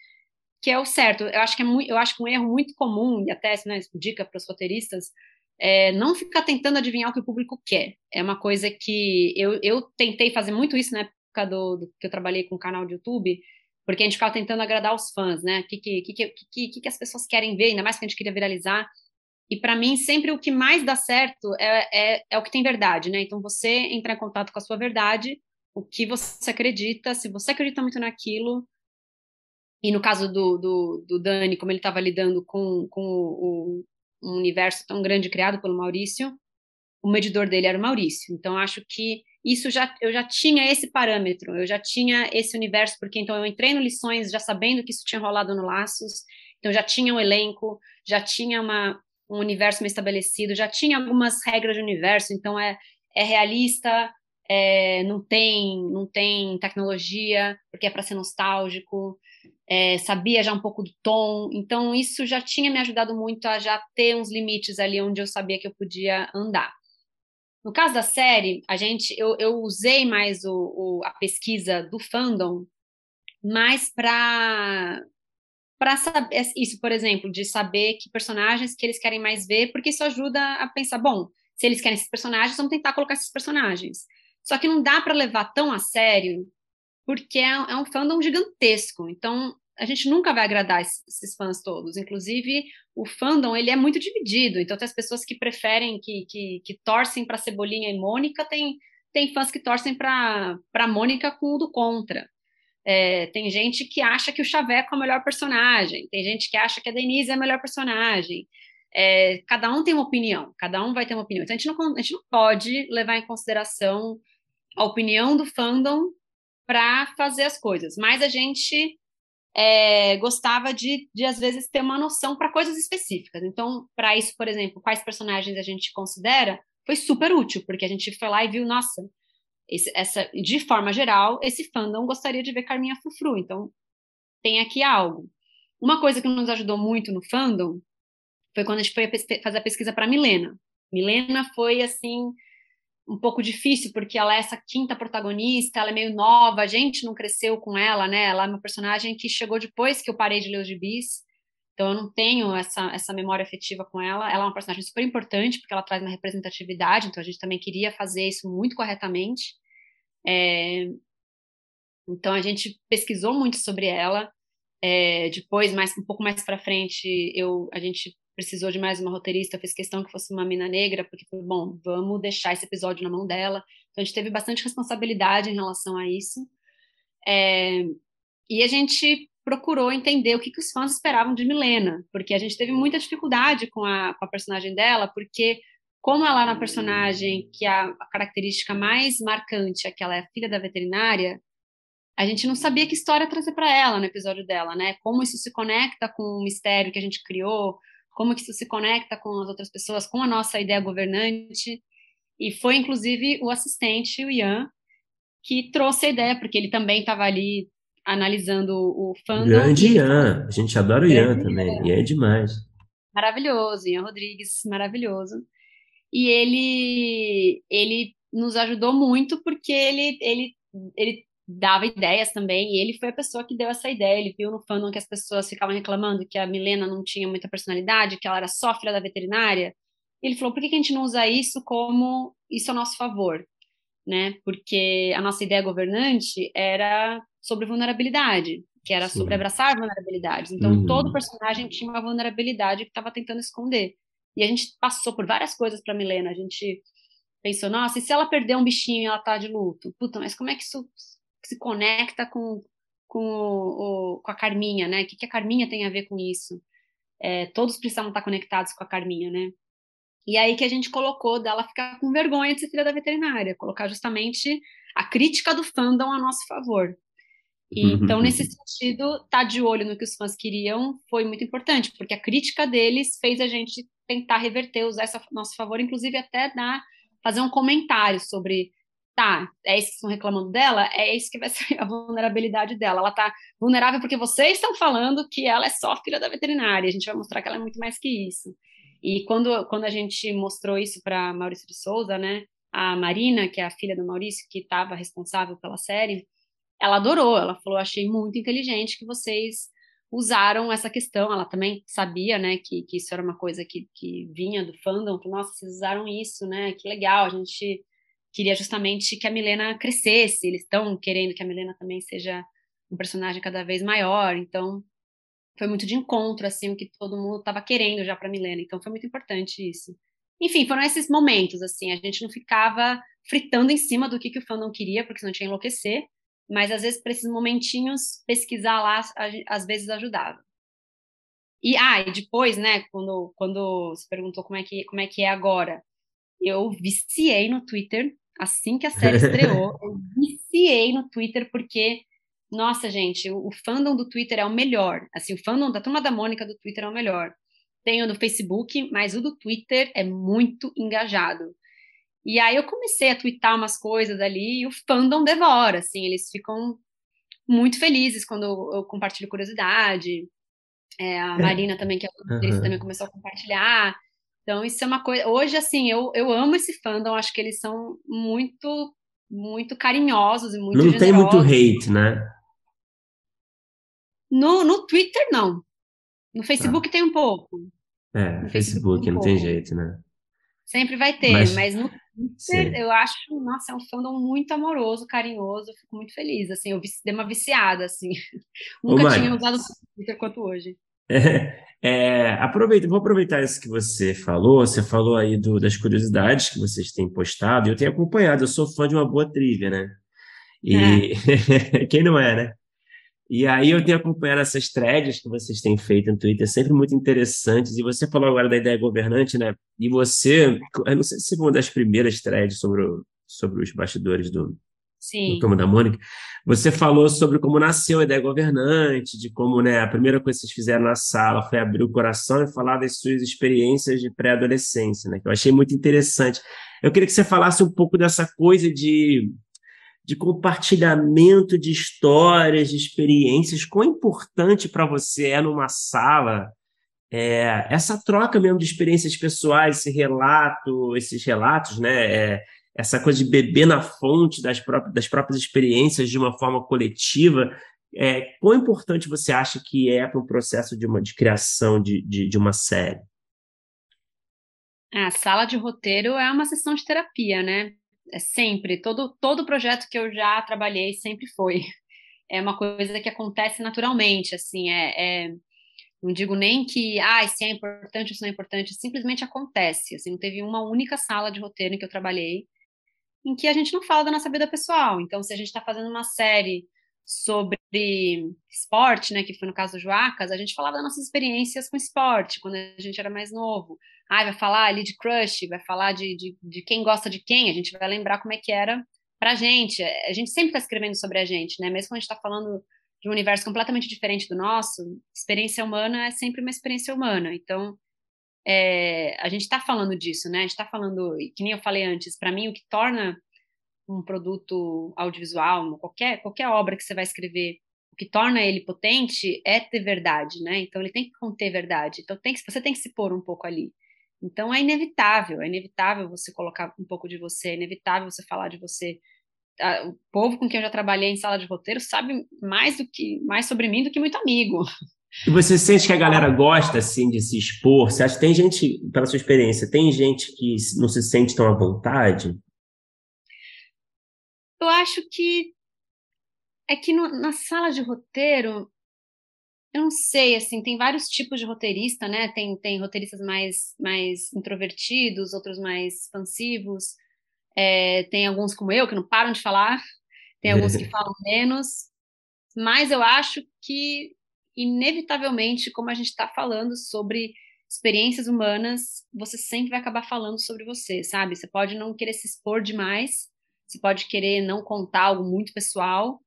que é o certo. Eu acho que é muito, eu acho que um erro muito comum e até né, dica para os roteiristas é não ficar tentando adivinhar o que o público quer. É uma coisa que eu, eu tentei fazer muito isso na época do, do que eu trabalhei com o canal de YouTube, porque a gente ficava tentando agradar os fãs, né? O que, que, que, que, que, as pessoas querem ver, ainda mais que a gente queria viralizar. E para mim, sempre o que mais dá certo é, é, é o que tem verdade, né? Então, você entrar em contato com a sua verdade, o que você acredita, se você acredita muito naquilo, e no caso do, do, do Dani, como ele estava lidando com, com o, um universo tão grande criado pelo Maurício, o medidor dele era o Maurício. Então, acho que isso já eu já tinha esse parâmetro, eu já tinha esse universo, porque então eu entrei no Lições já sabendo que isso tinha rolado no Laços, então já tinha um elenco, já tinha uma, um universo meio estabelecido, já tinha algumas regras de universo, então é, é realista, é, não tem não tem tecnologia, porque é para ser nostálgico, é, sabia já um pouco do tom, então isso já tinha me ajudado muito a já ter uns limites ali onde eu sabia que eu podia andar. No caso da série, a gente, eu, eu usei mais o, o, a pesquisa do fandom, mais para para saber isso, por exemplo, de saber que personagens que eles querem mais ver, porque isso ajuda a pensar, bom, se eles querem esses personagens, vamos tentar colocar esses personagens. Só que não dá para levar tão a sério porque é, é, um fandom gigantesco. Então, a gente nunca vai agradar esses, esses, fãs todos. Inclusive, o fandom ele é muito dividido. Então, tem as pessoas que preferem, que, que, que torcem para Cebolinha e Mônica, tem, tem fãs que torcem para Mônica com o do contra. É, tem gente que acha que o Chaveco é o melhor personagem, tem gente que acha que a Denise é a melhor personagem. É, cada um tem uma opinião, cada um vai ter uma opinião. Então a gente, não, a gente não pode levar em consideração a opinião do fandom para fazer as coisas. Mas a gente é, gostava de, de, às vezes, ter uma noção para coisas específicas. Então, para isso, por exemplo, quais personagens a gente considera, foi super útil, porque a gente foi lá e viu, nossa, esse, essa, de forma geral, esse fandom gostaria de ver Carminha Frufru. Então, tem aqui algo. Uma coisa que nos ajudou muito no fandom foi quando a gente foi fazer a pesquisa para Milena. Milena foi, assim, um pouco difícil, porque ela é essa quinta protagonista, ela é meio nova, a gente não cresceu com ela, né? Ela é uma personagem que chegou depois que eu parei de ler os gibis, então eu não tenho essa, essa memória afetiva com ela. Ela é uma personagem super importante, porque ela traz uma representatividade, então a gente também queria fazer isso muito corretamente. É... Então a gente pesquisou muito sobre ela. É... Depois, mais um pouco mais para frente, eu a gente precisou de mais uma roteirista, fez questão que fosse uma mina negra, porque foi bom, vamos deixar esse episódio na mão dela. Então a gente teve bastante responsabilidade em relação a isso. É, e a gente procurou entender o que, que os fãs esperavam de Milena, porque a gente teve muita dificuldade com a, com a personagem dela, porque como ela é uma personagem que a, a característica mais marcante é que ela é filha da veterinária, a gente não sabia que história trazer para ela no episódio dela, né? Como isso se conecta com o mistério que a gente criou, como isso se conecta com as outras pessoas, com a nossa ideia governante. E foi, inclusive, o assistente, o Ian, que trouxe a ideia, porque ele também estava ali analisando o fandom. Grande Ian, a gente adora o Ian também, Ian é demais. Maravilhoso, Ian Rodrigues, maravilhoso. E ele, ele nos ajudou muito porque ele, ele, ele dava ideias também, e ele foi a pessoa que deu essa ideia. Ele viu no fandom que as pessoas ficavam reclamando que a Milena não tinha muita personalidade, que ela era só filha da veterinária. Ele falou: por que, que a gente não usa isso como isso a nosso favor? Né? Porque a nossa ideia governante era sobre vulnerabilidade, que era Sim. sobre abraçar vulnerabilidades. Então, uhum. todo personagem tinha uma vulnerabilidade que estava tentando esconder. E a gente passou por várias coisas para Milena. A gente pensou, nossa, e se ela perder um bichinho e ela tá de luto? Puta, mas como é que isso se conecta com, com, o, com a Carminha, né? O que, que a Carminha tem a ver com isso? É, todos precisavam estar conectados com a Carminha, né? E aí que a gente colocou dela ficar com vergonha de ser filha da veterinária, colocar justamente a crítica do fandom a nosso favor. E, uhum. Então, nesse sentido, estar tá de olho no que os fãs queriam foi muito importante, porque a crítica deles fez a gente tentar reverter, usar essa a nosso favor, inclusive até dar fazer um comentário sobre tá, é isso que estão reclamando dela, é isso que vai ser a vulnerabilidade dela. Ela tá vulnerável porque vocês estão falando que ela é só filha da veterinária. A gente vai mostrar que ela é muito mais que isso. E quando, quando a gente mostrou isso para Maurício de Souza, né, a Marina, que é a filha do Maurício, que estava responsável pela série, ela adorou. Ela falou: achei muito inteligente que vocês usaram essa questão. Ela também sabia, né, que, que isso era uma coisa que, que vinha do fandom. Nossa, vocês usaram isso, né? Que legal. A gente queria justamente que a Milena crescesse, eles estão querendo que a Milena também seja um personagem cada vez maior, então foi muito de encontro, assim, o que todo mundo estava querendo já para Milena, então foi muito importante isso. Enfim, foram esses momentos, assim, a gente não ficava fritando em cima do que, que o fandom queria, porque senão tinha enlouquecer, mas às vezes para esses momentinhos, pesquisar lá, às vezes ajudava. E, ah, e depois, né, quando, quando você perguntou como é, que, como é que é agora, eu viciei no Twitter assim que a série estreou. eu viciei no Twitter porque, nossa, gente, o, o, fandom do Twitter é o melhor. Assim, o fandom da Turma da Mônica do Twitter é o melhor. Tenho no Facebook, mas o do Twitter é muito engajado. E aí eu comecei a twittar umas coisas ali e o fandom devora, assim, eles ficam muito felizes quando eu, compartilho curiosidade. É, a Marina também, que é uhum. também começou a compartilhar. Então, isso é uma coisa. Hoje, assim, eu, eu amo esse fandom, acho que eles são muito, muito carinhosos e muito. Não generosos. tem muito hate, né? No, no Twitter, não. No Facebook ah. tem um pouco. É, no Facebook, tem um não pouco. tem jeito, né? Sempre vai ter, mas, mas no Twitter eu acho, nossa, é um fandom muito amoroso, carinhoso, eu fico muito feliz, assim, eu dei uma viciada, assim. Nunca Ô, tinha usado o Twitter quanto hoje. É, é, aproveita, vou aproveitar isso que você falou. Você falou aí do, das curiosidades que vocês têm postado. Eu tenho acompanhado, eu sou fã de uma boa trivia, né? E é. quem não é, né? E aí eu tenho acompanhado essas threads que vocês têm feito no Twitter, sempre muito interessantes. E você falou agora da ideia governante, né? E você, eu não sei se foi uma das primeiras threads sobre, o, sobre os bastidores do, Sim. do Turma da Mônica, você falou sobre como nasceu a ideia governante, de como né, a primeira coisa que vocês fizeram na sala foi abrir o coração e falar das suas experiências de pré-adolescência, né, que eu achei muito interessante. Eu queria que você falasse um pouco dessa coisa de, de compartilhamento de histórias, de experiências, quão importante para você é numa sala é, essa troca mesmo de experiências pessoais, esse relato, esses relatos, né? É, essa coisa de beber na fonte das próprias, das próprias experiências de uma forma coletiva, é, quão importante você acha que é para o processo de, uma, de criação de, de, de uma série? A sala de roteiro é uma sessão de terapia, né? É sempre, todo, todo projeto que eu já trabalhei sempre foi. É uma coisa que acontece naturalmente, assim, é, é não digo nem que, ah, se é importante se não é importante, simplesmente acontece, assim, não teve uma única sala de roteiro em que eu trabalhei em que a gente não fala da nossa vida pessoal. Então, se a gente está fazendo uma série sobre esporte, né, que foi no caso do Joacas, a gente falava das nossas experiências com esporte, quando a gente era mais novo. Ah, vai falar ali de crush, vai falar de, de, de quem gosta de quem, a gente vai lembrar como é que era pra gente. A gente sempre está escrevendo sobre a gente, né? Mesmo quando a gente está falando de um universo completamente diferente do nosso, experiência humana é sempre uma experiência humana. Então, é, a gente está falando disso, né? A gente está falando, que nem eu falei antes, para mim o que torna um produto audiovisual, qualquer, qualquer obra que você vai escrever, o que torna ele potente é ter verdade, né? Então ele tem que conter verdade. Então tem que, você tem que se pôr um pouco ali. Então é inevitável, é inevitável você colocar um pouco de você, é inevitável você falar de você. O povo com quem eu já trabalhei em sala de roteiro sabe mais do que mais sobre mim do que muito amigo. E você sente que a galera gosta, assim, de se expor? Você acha que tem gente, pela sua experiência, tem gente que não se sente tão à vontade? Eu acho que é que no, na sala de roteiro, eu não sei, assim, tem vários tipos de roteirista, né? Tem, tem roteiristas mais, mais introvertidos, outros mais expansivos, é, tem alguns como eu, que não param de falar, tem alguns que falam menos, mas eu acho que inevitavelmente, como a gente está falando sobre experiências humanas, você sempre vai acabar falando sobre você, sabe? Você pode não querer se expor demais, você pode querer não contar algo muito pessoal,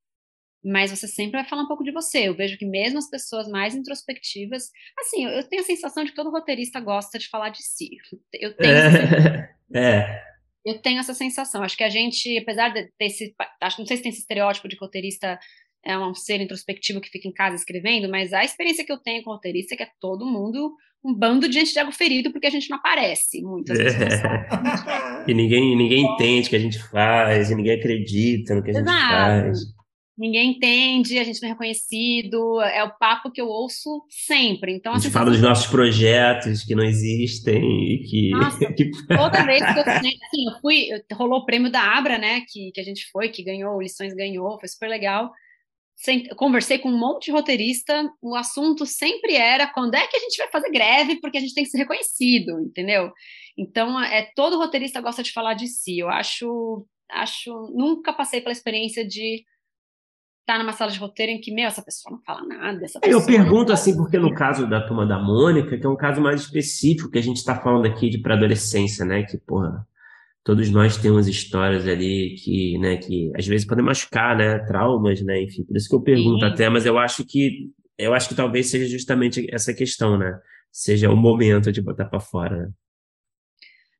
mas você sempre vai falar um pouco de você. Eu vejo que mesmo as pessoas mais introspectivas, assim, eu tenho a sensação de que todo roteirista gosta de falar de si. Eu tenho. É, é. Eu tenho essa sensação. Acho que a gente, apesar de ter esse. Acho, não sei se tem esse estereótipo de roteirista é um ser introspectivo que fica em casa escrevendo, mas a experiência que eu tenho com roteirista é que é todo mundo um bando de gente de água ferido porque a gente não aparece muito. É. e ninguém, ninguém entende o que a gente faz, e ninguém acredita no que a gente Exato. faz ninguém entende, a gente não é reconhecido, é o papo que eu ouço sempre. Então, a gente fala dos nossos projetos que não existem e que. Nossa, toda vez que eu, assim, eu fui, rolou o prêmio da Abra, né? Que, que a gente foi, que ganhou, Lições ganhou, foi super legal. Sem, conversei com um monte de roteirista, o assunto sempre era quando é que a gente vai fazer greve, porque a gente tem que ser reconhecido, entendeu? Então, é todo roteirista gosta de falar de si. Eu acho, acho, nunca passei pela experiência de tá numa sala de roteiro em que, meu, essa pessoa não fala nada. Essa eu pergunto assim, porque no caso da turma da Mônica, que é um caso mais específico, que a gente está falando aqui de pré-adolescência, né? Que, porra, todos nós temos histórias ali que, né, que às vezes podem machucar, né? Traumas, né? Enfim, por isso que eu pergunto Sim. até, mas eu acho que eu acho que talvez seja justamente essa questão, né? Seja o momento de botar para fora. Né?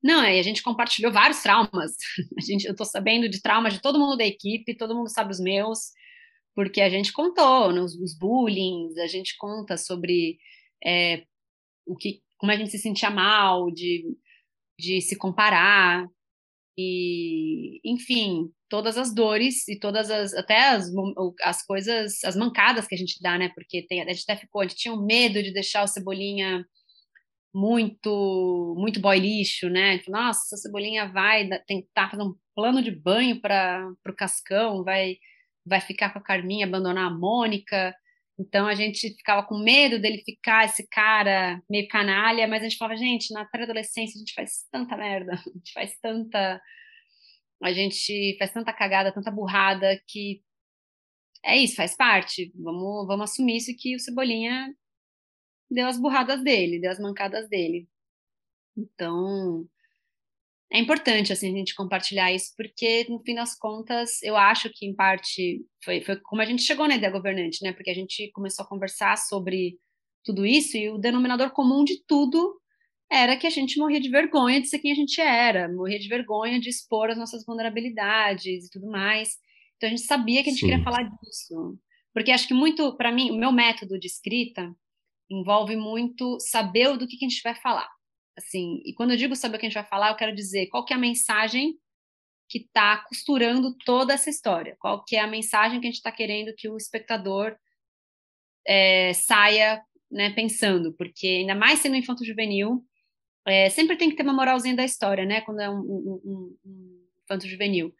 Não, e a gente compartilhou vários traumas. A gente, eu tô sabendo de traumas de todo mundo da equipe, todo mundo sabe os meus porque a gente contou nos, os bullying, a gente conta sobre é, o que, como a gente se sentia mal de, de se comparar e, enfim, todas as dores e todas as até as, as coisas, as mancadas que a gente dá, né? Porque tem, a gente até ficou, a gente tinha um medo de deixar o cebolinha muito muito boy lixo, né? Nossa, a cebolinha vai tentar fazer um plano de banho para o cascão, vai vai ficar com a Carminha, abandonar a Mônica. Então a gente ficava com medo dele ficar esse cara meio canalha, mas a gente falava, gente, na pré-adolescência a gente faz tanta merda, a gente faz tanta a gente faz tanta cagada, tanta burrada que é isso, faz parte. Vamos, vamos assumir isso que o Cebolinha deu as burradas dele, deu as mancadas dele. Então, é importante assim a gente compartilhar isso porque no fim das contas eu acho que em parte foi, foi como a gente chegou na ideia governante né? Porque a gente começou a conversar sobre tudo isso e o denominador comum de tudo era que a gente morria de vergonha de ser quem a gente era morria de vergonha de expor as nossas vulnerabilidades e tudo mais. Então a gente sabia que a gente Sim. queria falar disso. Porque acho que muito para mim o meu método de escrita envolve muito saber do que, que a gente vai falar Assim, e quando eu digo saber o que a gente vai falar, eu quero dizer qual que é a mensagem que está costurando toda essa história, qual que é a mensagem que a gente está querendo que o espectador é, saia né, pensando, porque ainda mais sendo infanto-juvenil, é, sempre tem que ter uma moralzinha da história, né, quando é um, um, um, um infanto-juvenil.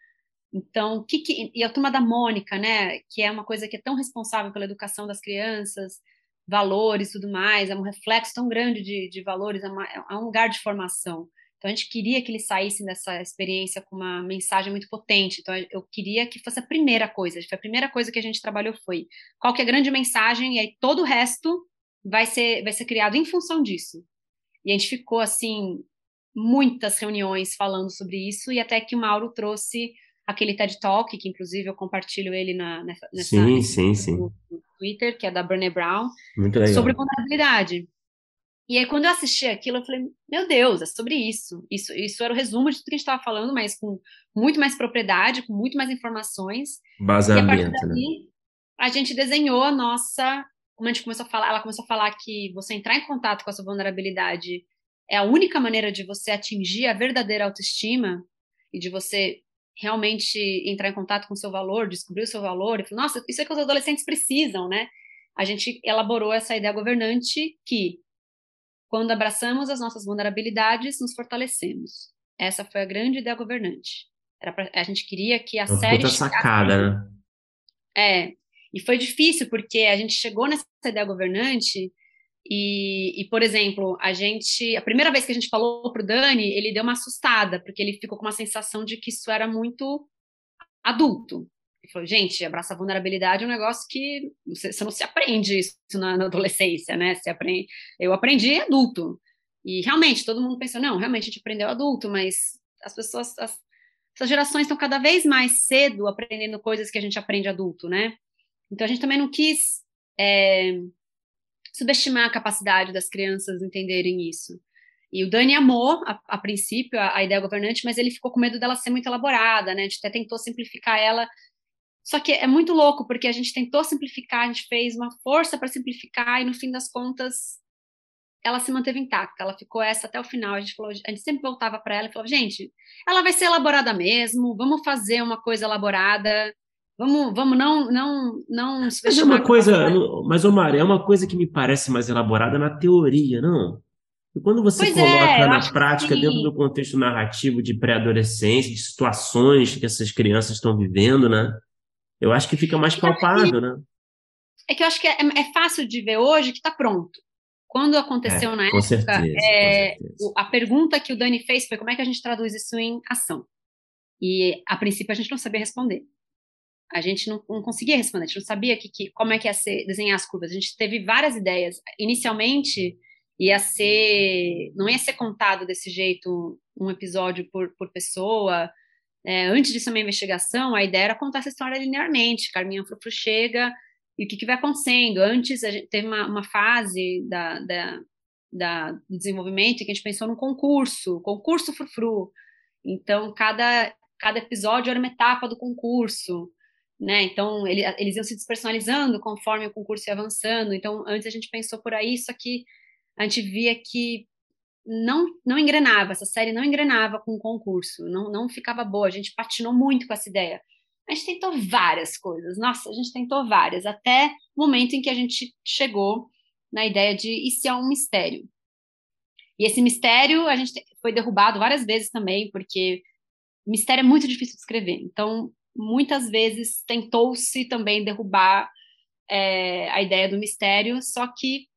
Então, que, que, e a turma da Mônica, né, que é uma coisa que é tão responsável pela educação das crianças, valores tudo mais, é um reflexo tão grande de, de valores, é, uma, é, um lugar de formação. Então, a gente queria que eles saíssem dessa experiência com uma mensagem muito potente. Então, eu queria que fosse a primeira coisa. A primeira coisa que a gente trabalhou foi qual que é a grande mensagem, e aí todo o resto vai ser, vai ser criado em função disso. E a gente ficou, assim, muitas reuniões falando sobre isso, e até que o Mauro trouxe aquele TED Talk, que inclusive eu compartilho ele na, nessa, sim, sim, sim. Twitter, que é da Brené Brown, sobre vulnerabilidade. E aí, quando eu assisti aquilo, eu falei, meu Deus, é sobre isso. Isso, isso era o resumo de tudo que a gente estava falando, mas com muito mais propriedade, com muito mais informações. Basamento, e a partir daí, né? a gente desenhou a nossa... Como a gente começou a falar, ela começou a falar que você entrar em contato com a sua vulnerabilidade é a única maneira de você atingir a verdadeira autoestima e de você realmente entrar em contato com o seu valor, descobrir o seu valor, e falar, nossa, isso é que os adolescentes precisam, né? A gente elaborou essa ideia governante que, quando abraçamos as nossas vulnerabilidades, nos fortalecemos. Essa foi a grande ideia governante. Era pra, a gente queria que a Uma série. sacada, né? É. E foi difícil, porque a gente chegou nessa ideia governante e, e, por exemplo, a gente, a primeira vez que a gente falou pro Dani, ele deu uma assustada, porque ele ficou com uma sensação de que isso era muito adulto. Ele falou, gente, abraçar a vulnerabilidade é um negócio que você, você não se aprende isso na, na, adolescência, né? Você aprende, eu aprendi adulto. E realmente, todo mundo pensou, não, realmente a gente aprendeu adulto, mas as pessoas, as, essas gerações estão cada vez mais cedo aprendendo coisas que a gente aprende adulto, né? Então a gente também não quis é, subestimar a capacidade das crianças entenderem isso. E o Dani amou, a, a princípio, a, a, ideia governante, mas ele ficou com medo dela ser muito elaborada, né? A gente até tentou simplificar ela. Só que é muito louco, porque a gente tentou simplificar, a gente fez uma força para simplificar, e no fim das contas, ela se manteve intacta, ela ficou essa até o final. A gente, falou, a gente sempre voltava para ela e falava: gente, ela vai ser elaborada mesmo, vamos fazer uma coisa elaborada. Vamos, vamos não, não, não Mas é uma coisa, mas Omar, é uma coisa que me parece mais elaborada na teoria, não? E quando você pois é, coloca é, na prática, dentro do contexto narrativo de pré-adolescência, de situações que essas crianças estão vivendo, né? Eu acho que fica mais palpável, né? É que eu acho que é, é fácil de ver hoje que está pronto. Quando aconteceu é, na época, certeza, é, a pergunta que o Dani fez foi como é que a gente traduz isso em ação? E a princípio a gente não sabia responder. A gente não, não conseguia responder, a gente não sabia que, que, como é que ia ser desenhar as curvas. A gente teve várias ideias. Inicialmente, ia ser não ia ser contado desse jeito um episódio por, por pessoa. É, antes disso uma investigação a ideia era contar essa história linearmente. Carminha Frufru chega e o que, que vai acontecendo? Antes a gente teve uma, uma fase da, da, da, do desenvolvimento que a gente pensou no concurso concurso Frufru. Então cada cada episódio era uma etapa do concurso né? Então, ele, eles iam se despersonalizando conforme o concurso ia avançando. Então, antes a gente pensou por aí, só que a gente via que não, não engrenava, essa série não engrenava com o concurso, não, não ficava boa, a gente patinou muito com essa ideia. A gente tentou várias coisas, nossa, a gente tentou várias, até o momento em que a gente chegou na ideia de se é um mistério. E esse mistério a gente foi derrubado várias vezes também, porque mistério é muito difícil de escrever. Então, muitas vezes tentou-se também derrubar é, a ideia do mistério, só que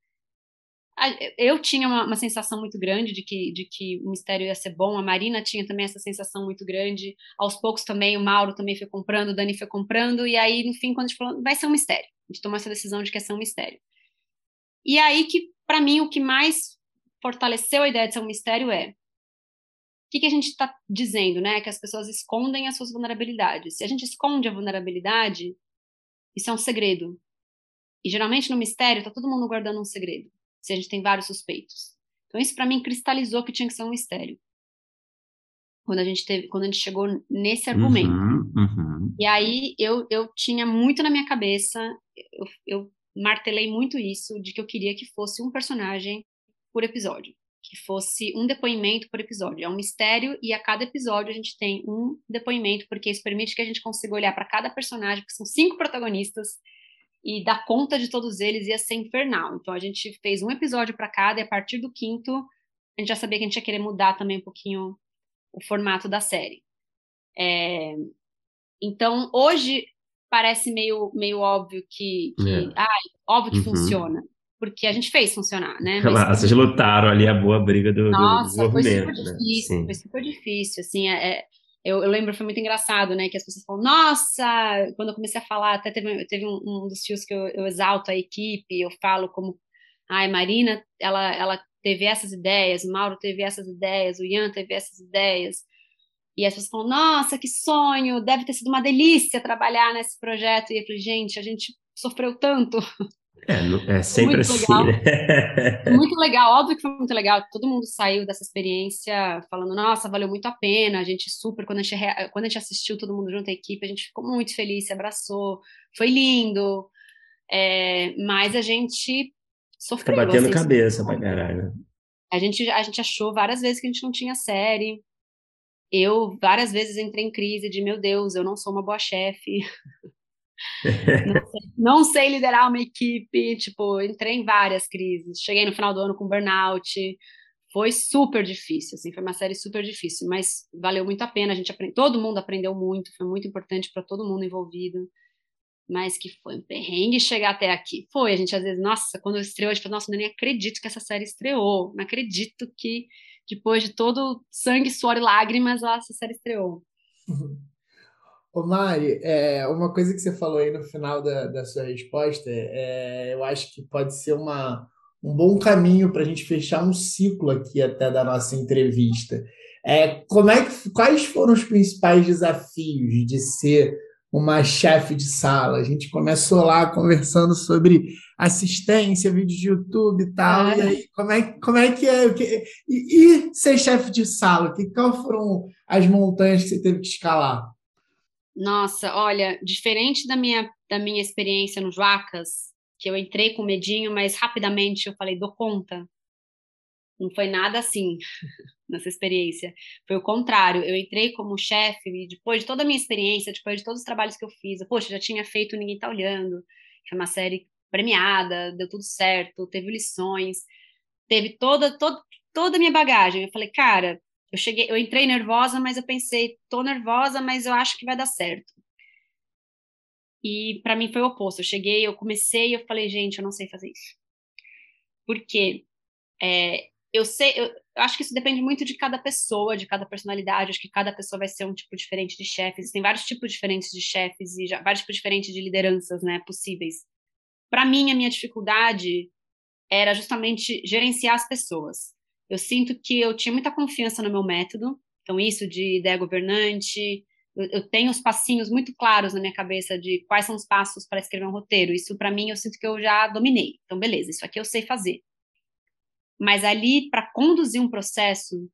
eu tinha uma, uma, sensação muito grande de que, de que o mistério ia ser bom, a Marina tinha também essa sensação muito grande, aos poucos também o Mauro também foi comprando, o Dani foi comprando, e aí no fim, quando a gente falou, vai ser um mistério, a gente tomou essa decisão de que ia ser um mistério. E aí que, para mim, o que mais fortaleceu a ideia de ser um mistério é que, que a gente está dizendo, né? Que as pessoas escondem as suas vulnerabilidades. Se a gente esconde a vulnerabilidade, isso é um segredo. E geralmente no mistério está todo mundo guardando um segredo se a gente tem vários suspeitos. Então isso para mim cristalizou que tinha que ser um mistério. Quando a gente teve, quando a gente chegou nesse argumento. Uhum, uhum. E aí eu, eu tinha muito na minha cabeça, eu, eu martelei muito isso de que eu queria que fosse um personagem por episódio, que fosse um depoimento por episódio. É um mistério e a cada episódio a gente tem um depoimento, porque isso permite que a gente consiga olhar para cada personagem, que são cinco protagonistas, e dar conta de todos eles ia ser infernal. Então a gente fez um episódio para cada e a partir do quinto a gente já sabia que a gente ia querer mudar também um pouquinho o formato da série. É... Então hoje parece meio, meio óbvio que, que é. ah, óbvio que uhum. funciona, porque a gente fez funcionar, né? Mas, vocês lutaram ali a boa briga do, nossa, do foi super né? difícil, foi super difícil, assim, é, é eu, eu, lembro, foi muito engraçado, né? Que as pessoas falam, nossa, quando eu comecei a falar, até teve, teve um, um dos tios que eu, eu, exalto a equipe, eu falo como, ai, Marina, ela, ela teve essas ideias, o Mauro teve essas ideias, o Ian teve essas ideias. E as pessoas falam, nossa, que sonho, deve ter sido uma delícia trabalhar nesse projeto. E eu falei, gente, a gente sofreu tanto. É, é sempre muito assim, legal. né? Muito legal, óbvio que foi muito legal. Todo mundo saiu dessa experiência falando, nossa, valeu muito a pena. A gente super, quando a gente, quando a gente assistiu todo mundo junto, a equipe, a gente ficou muito feliz, se abraçou, foi lindo. É, mas a gente sofreu. Tá batendo assim, cabeça pra caralho. A gente, a gente achou várias vezes que a gente não tinha série. Eu várias vezes entrei em crise de, meu Deus, eu não sou uma boa chefe. não, sei, não, sei, liderar uma equipe, tipo, entrei em várias crises. Cheguei no final do ano com burnout. Foi super difícil, assim, foi uma série super difícil, mas valeu muito a pena. A gente aprende, todo mundo aprendeu muito, foi muito importante para todo mundo envolvido. Mas que foi um perrengue chegar até aqui. Foi, a gente às vezes, nossa, quando estreou, a gente falou, nossa, eu nem acredito que essa série estreou. Não acredito que depois de todo sangue, suor e lágrimas, essa série estreou. Uhum. Ô Mari, é, uma coisa que você falou aí no final da, da sua resposta, é, eu acho que pode ser uma, um bom caminho para a gente fechar um ciclo aqui até da nossa entrevista. É, como é que, quais foram os principais desafios de ser uma chefe de sala. A gente começou lá conversando sobre assistência, vídeo de YouTube e tal. É. E aí, como é, como é que é? E, e ser chefe de sala? Que, qual foram as montanhas que você teve que escalar? Nossa, olha, diferente da minha, da minha experiência no Vacas, que eu entrei com medinho, mas rapidamente eu falei, dou conta. Não foi nada assim nessa experiência. Foi o contrário. Eu entrei como chefe e depois de toda a minha experiência, depois de todos os trabalhos que eu fiz, eu, poxa, já tinha feito Ninguém Tá Olhando, é uma série premiada, deu tudo certo, teve lições, teve toda, toda, toda a minha bagagem. Eu falei, cara, eu cheguei, eu entrei nervosa, mas eu pensei, tô nervosa, mas eu acho que vai dar certo. E para mim foi o oposto. Eu cheguei, eu comecei eu falei, gente, eu não sei fazer isso. Porque é, eu sei, eu, eu acho que isso depende muito de cada pessoa, de cada personalidade. Acho que cada pessoa vai ser um tipo diferente de chefe. Existem vários tipos diferentes de chefes e já, vários tipos diferentes de lideranças, né, possíveis. Para mim, a minha dificuldade era justamente gerenciar as pessoas. Eu sinto que eu tinha muita confiança no meu método, então isso de ideia governante, eu, eu tenho os passinhos muito claros na minha cabeça de quais são os passos para escrever um roteiro. Isso para mim eu sinto que eu já dominei. Então beleza, isso aqui eu sei fazer. Mas ali para conduzir um processo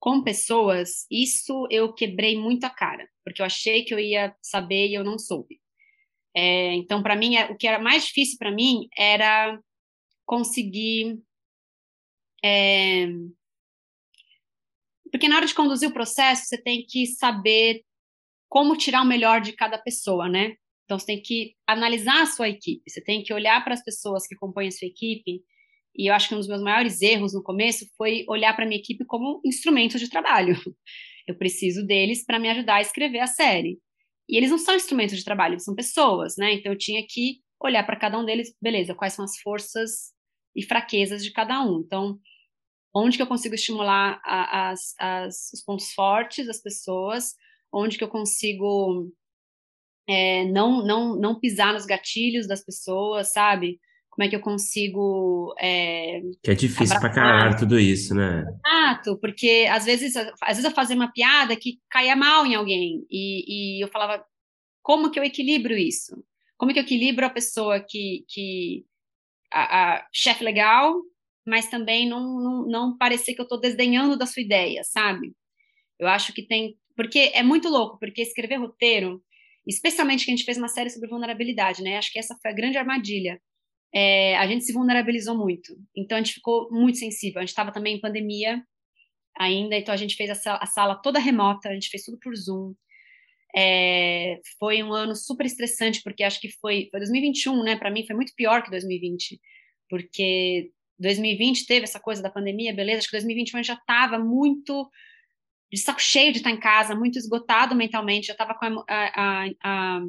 com pessoas, isso eu quebrei muito a cara, porque eu achei que eu ia saber e eu não soube. É, então, para mim, é, o que era mais difícil para mim era conseguir. É, porque na hora de conduzir o processo, você tem que saber como tirar o melhor de cada pessoa, né? Então, você tem que analisar a sua equipe, você tem que olhar para as pessoas que compõem a sua equipe. E eu acho que um dos meus maiores erros no começo foi olhar para a minha equipe como instrumento de trabalho. Eu preciso deles para me ajudar a escrever a série. E eles não são instrumentos de trabalho, eles são pessoas, né? Então eu tinha que olhar para cada um deles, beleza, quais são as forças e fraquezas de cada um. Então, onde que eu consigo estimular a, as, as, os pontos fortes das pessoas, onde que eu consigo é, não, não, não pisar nos gatilhos das pessoas, sabe? como é que eu consigo. É, que é difícil abraçar. pra caralho tudo isso, né? Exato, porque às vezes, às vezes eu fazia uma piada que caía mal em alguém, e, e eu falava, como que eu equilibro isso? Como que eu equilibro a pessoa que. que a, a chefe legal, mas também não, não, não parecer que eu estou desdenhando da sua ideia, sabe? Eu acho que tem. Porque é muito louco, porque escrever roteiro, especialmente que a gente fez uma série sobre vulnerabilidade, né? Acho que essa foi a grande armadilha é, a gente se vulnerabilizou muito. Então a gente ficou muito sensível. A gente estava também em pandemia ainda, então a gente fez a sala, a sala, toda remota, a gente fez tudo por Zoom. É, foi um ano super estressante, porque acho que foi, foi 2021, né? Para mim foi muito pior que 2020, porque 2020 teve essa coisa da pandemia, beleza? Acho que 2021 a gente já estava muito de saco cheio de estar em casa, muito esgotado mentalmente, já estava com a, a, a,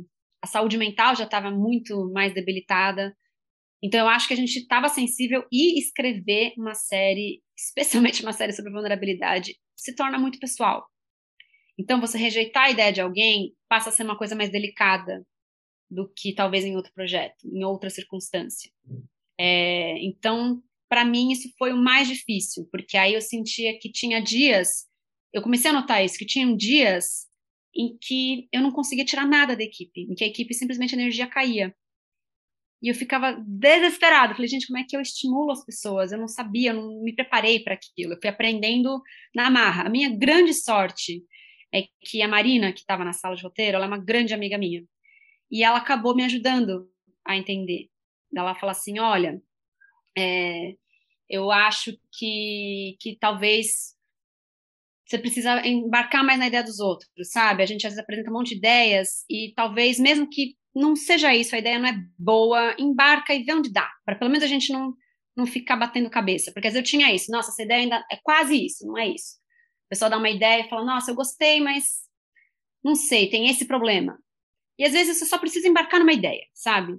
a saúde mental já estava muito mais debilitada. Então, eu acho que a gente estava sensível e escrever uma série, especialmente uma série sobre vulnerabilidade, se torna muito pessoal. Então, você rejeitar a ideia de alguém passa a ser uma coisa mais delicada do que talvez em outro projeto, em outra circunstância. É, então, para mim, isso foi o mais difícil, porque aí eu sentia que tinha dias, eu comecei a notar isso, que tinham dias em que eu não conseguia tirar nada da equipe, em que a equipe simplesmente a energia caía. E eu ficava desesperada. Falei, gente, como é que eu estimulo as pessoas? Eu não sabia, eu não me preparei para aquilo. Eu fui aprendendo na marra. A minha grande sorte é que a Marina, que estava na sala de roteiro, ela é uma grande amiga minha. E ela acabou me ajudando a entender. Ela fala assim: olha, é, eu acho que, que talvez você precisa embarcar mais na ideia dos outros, sabe? A gente às vezes apresenta um monte de ideias e talvez, mesmo que não seja isso, a ideia não é boa, embarca e vê onde dá, para pelo menos a gente não, não ficar batendo cabeça, porque às vezes eu tinha isso, nossa, essa ideia ainda é quase isso, não é isso. O pessoal dá uma ideia e fala, nossa, eu gostei, mas não sei, tem esse problema. E às vezes você só precisa embarcar numa ideia, sabe?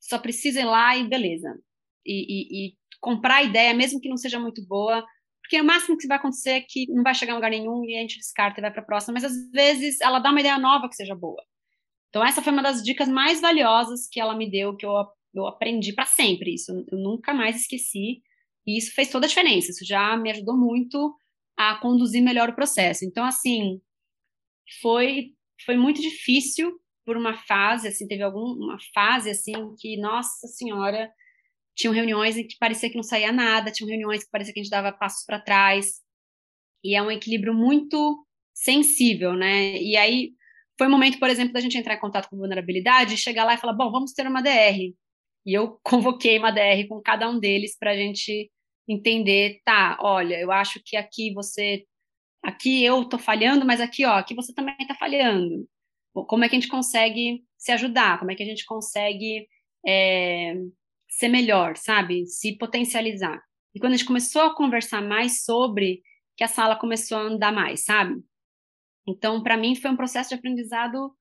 Só precisa ir lá e beleza. E, e, e comprar a ideia, mesmo que não seja muito boa, porque o máximo que vai acontecer é que não vai chegar a lugar nenhum e a gente descarta e vai para a próxima, mas às vezes ela dá uma ideia nova que seja boa. Então, essa foi uma das dicas mais valiosas que ela me deu, que eu, eu aprendi para sempre. Isso eu nunca mais esqueci. E isso fez toda a diferença. Isso já me ajudou muito a conduzir melhor o processo. Então, assim, foi, foi muito difícil, por uma fase, assim, teve alguma fase, assim, que, nossa senhora, tinham reuniões em que parecia que não saía nada, tinham reuniões que parecia que a gente dava passos para trás, e é um equilíbrio muito sensível, né? E aí foi o momento, por exemplo, da gente entrar em contato com vulnerabilidade, chegar lá e falar, bom, vamos ter uma DR. E eu convoquei uma DR com cada um deles para a gente entender, tá, olha, eu acho que aqui você, aqui eu tô falhando, mas aqui, ó, aqui você também está falhando. Como é que a gente consegue se ajudar? Como é que a gente consegue é, ser melhor, sabe? Se potencializar. E quando a gente começou a conversar mais sobre, que a sala começou a andar mais, sabe? Então, para mim, foi um processo de aprendizado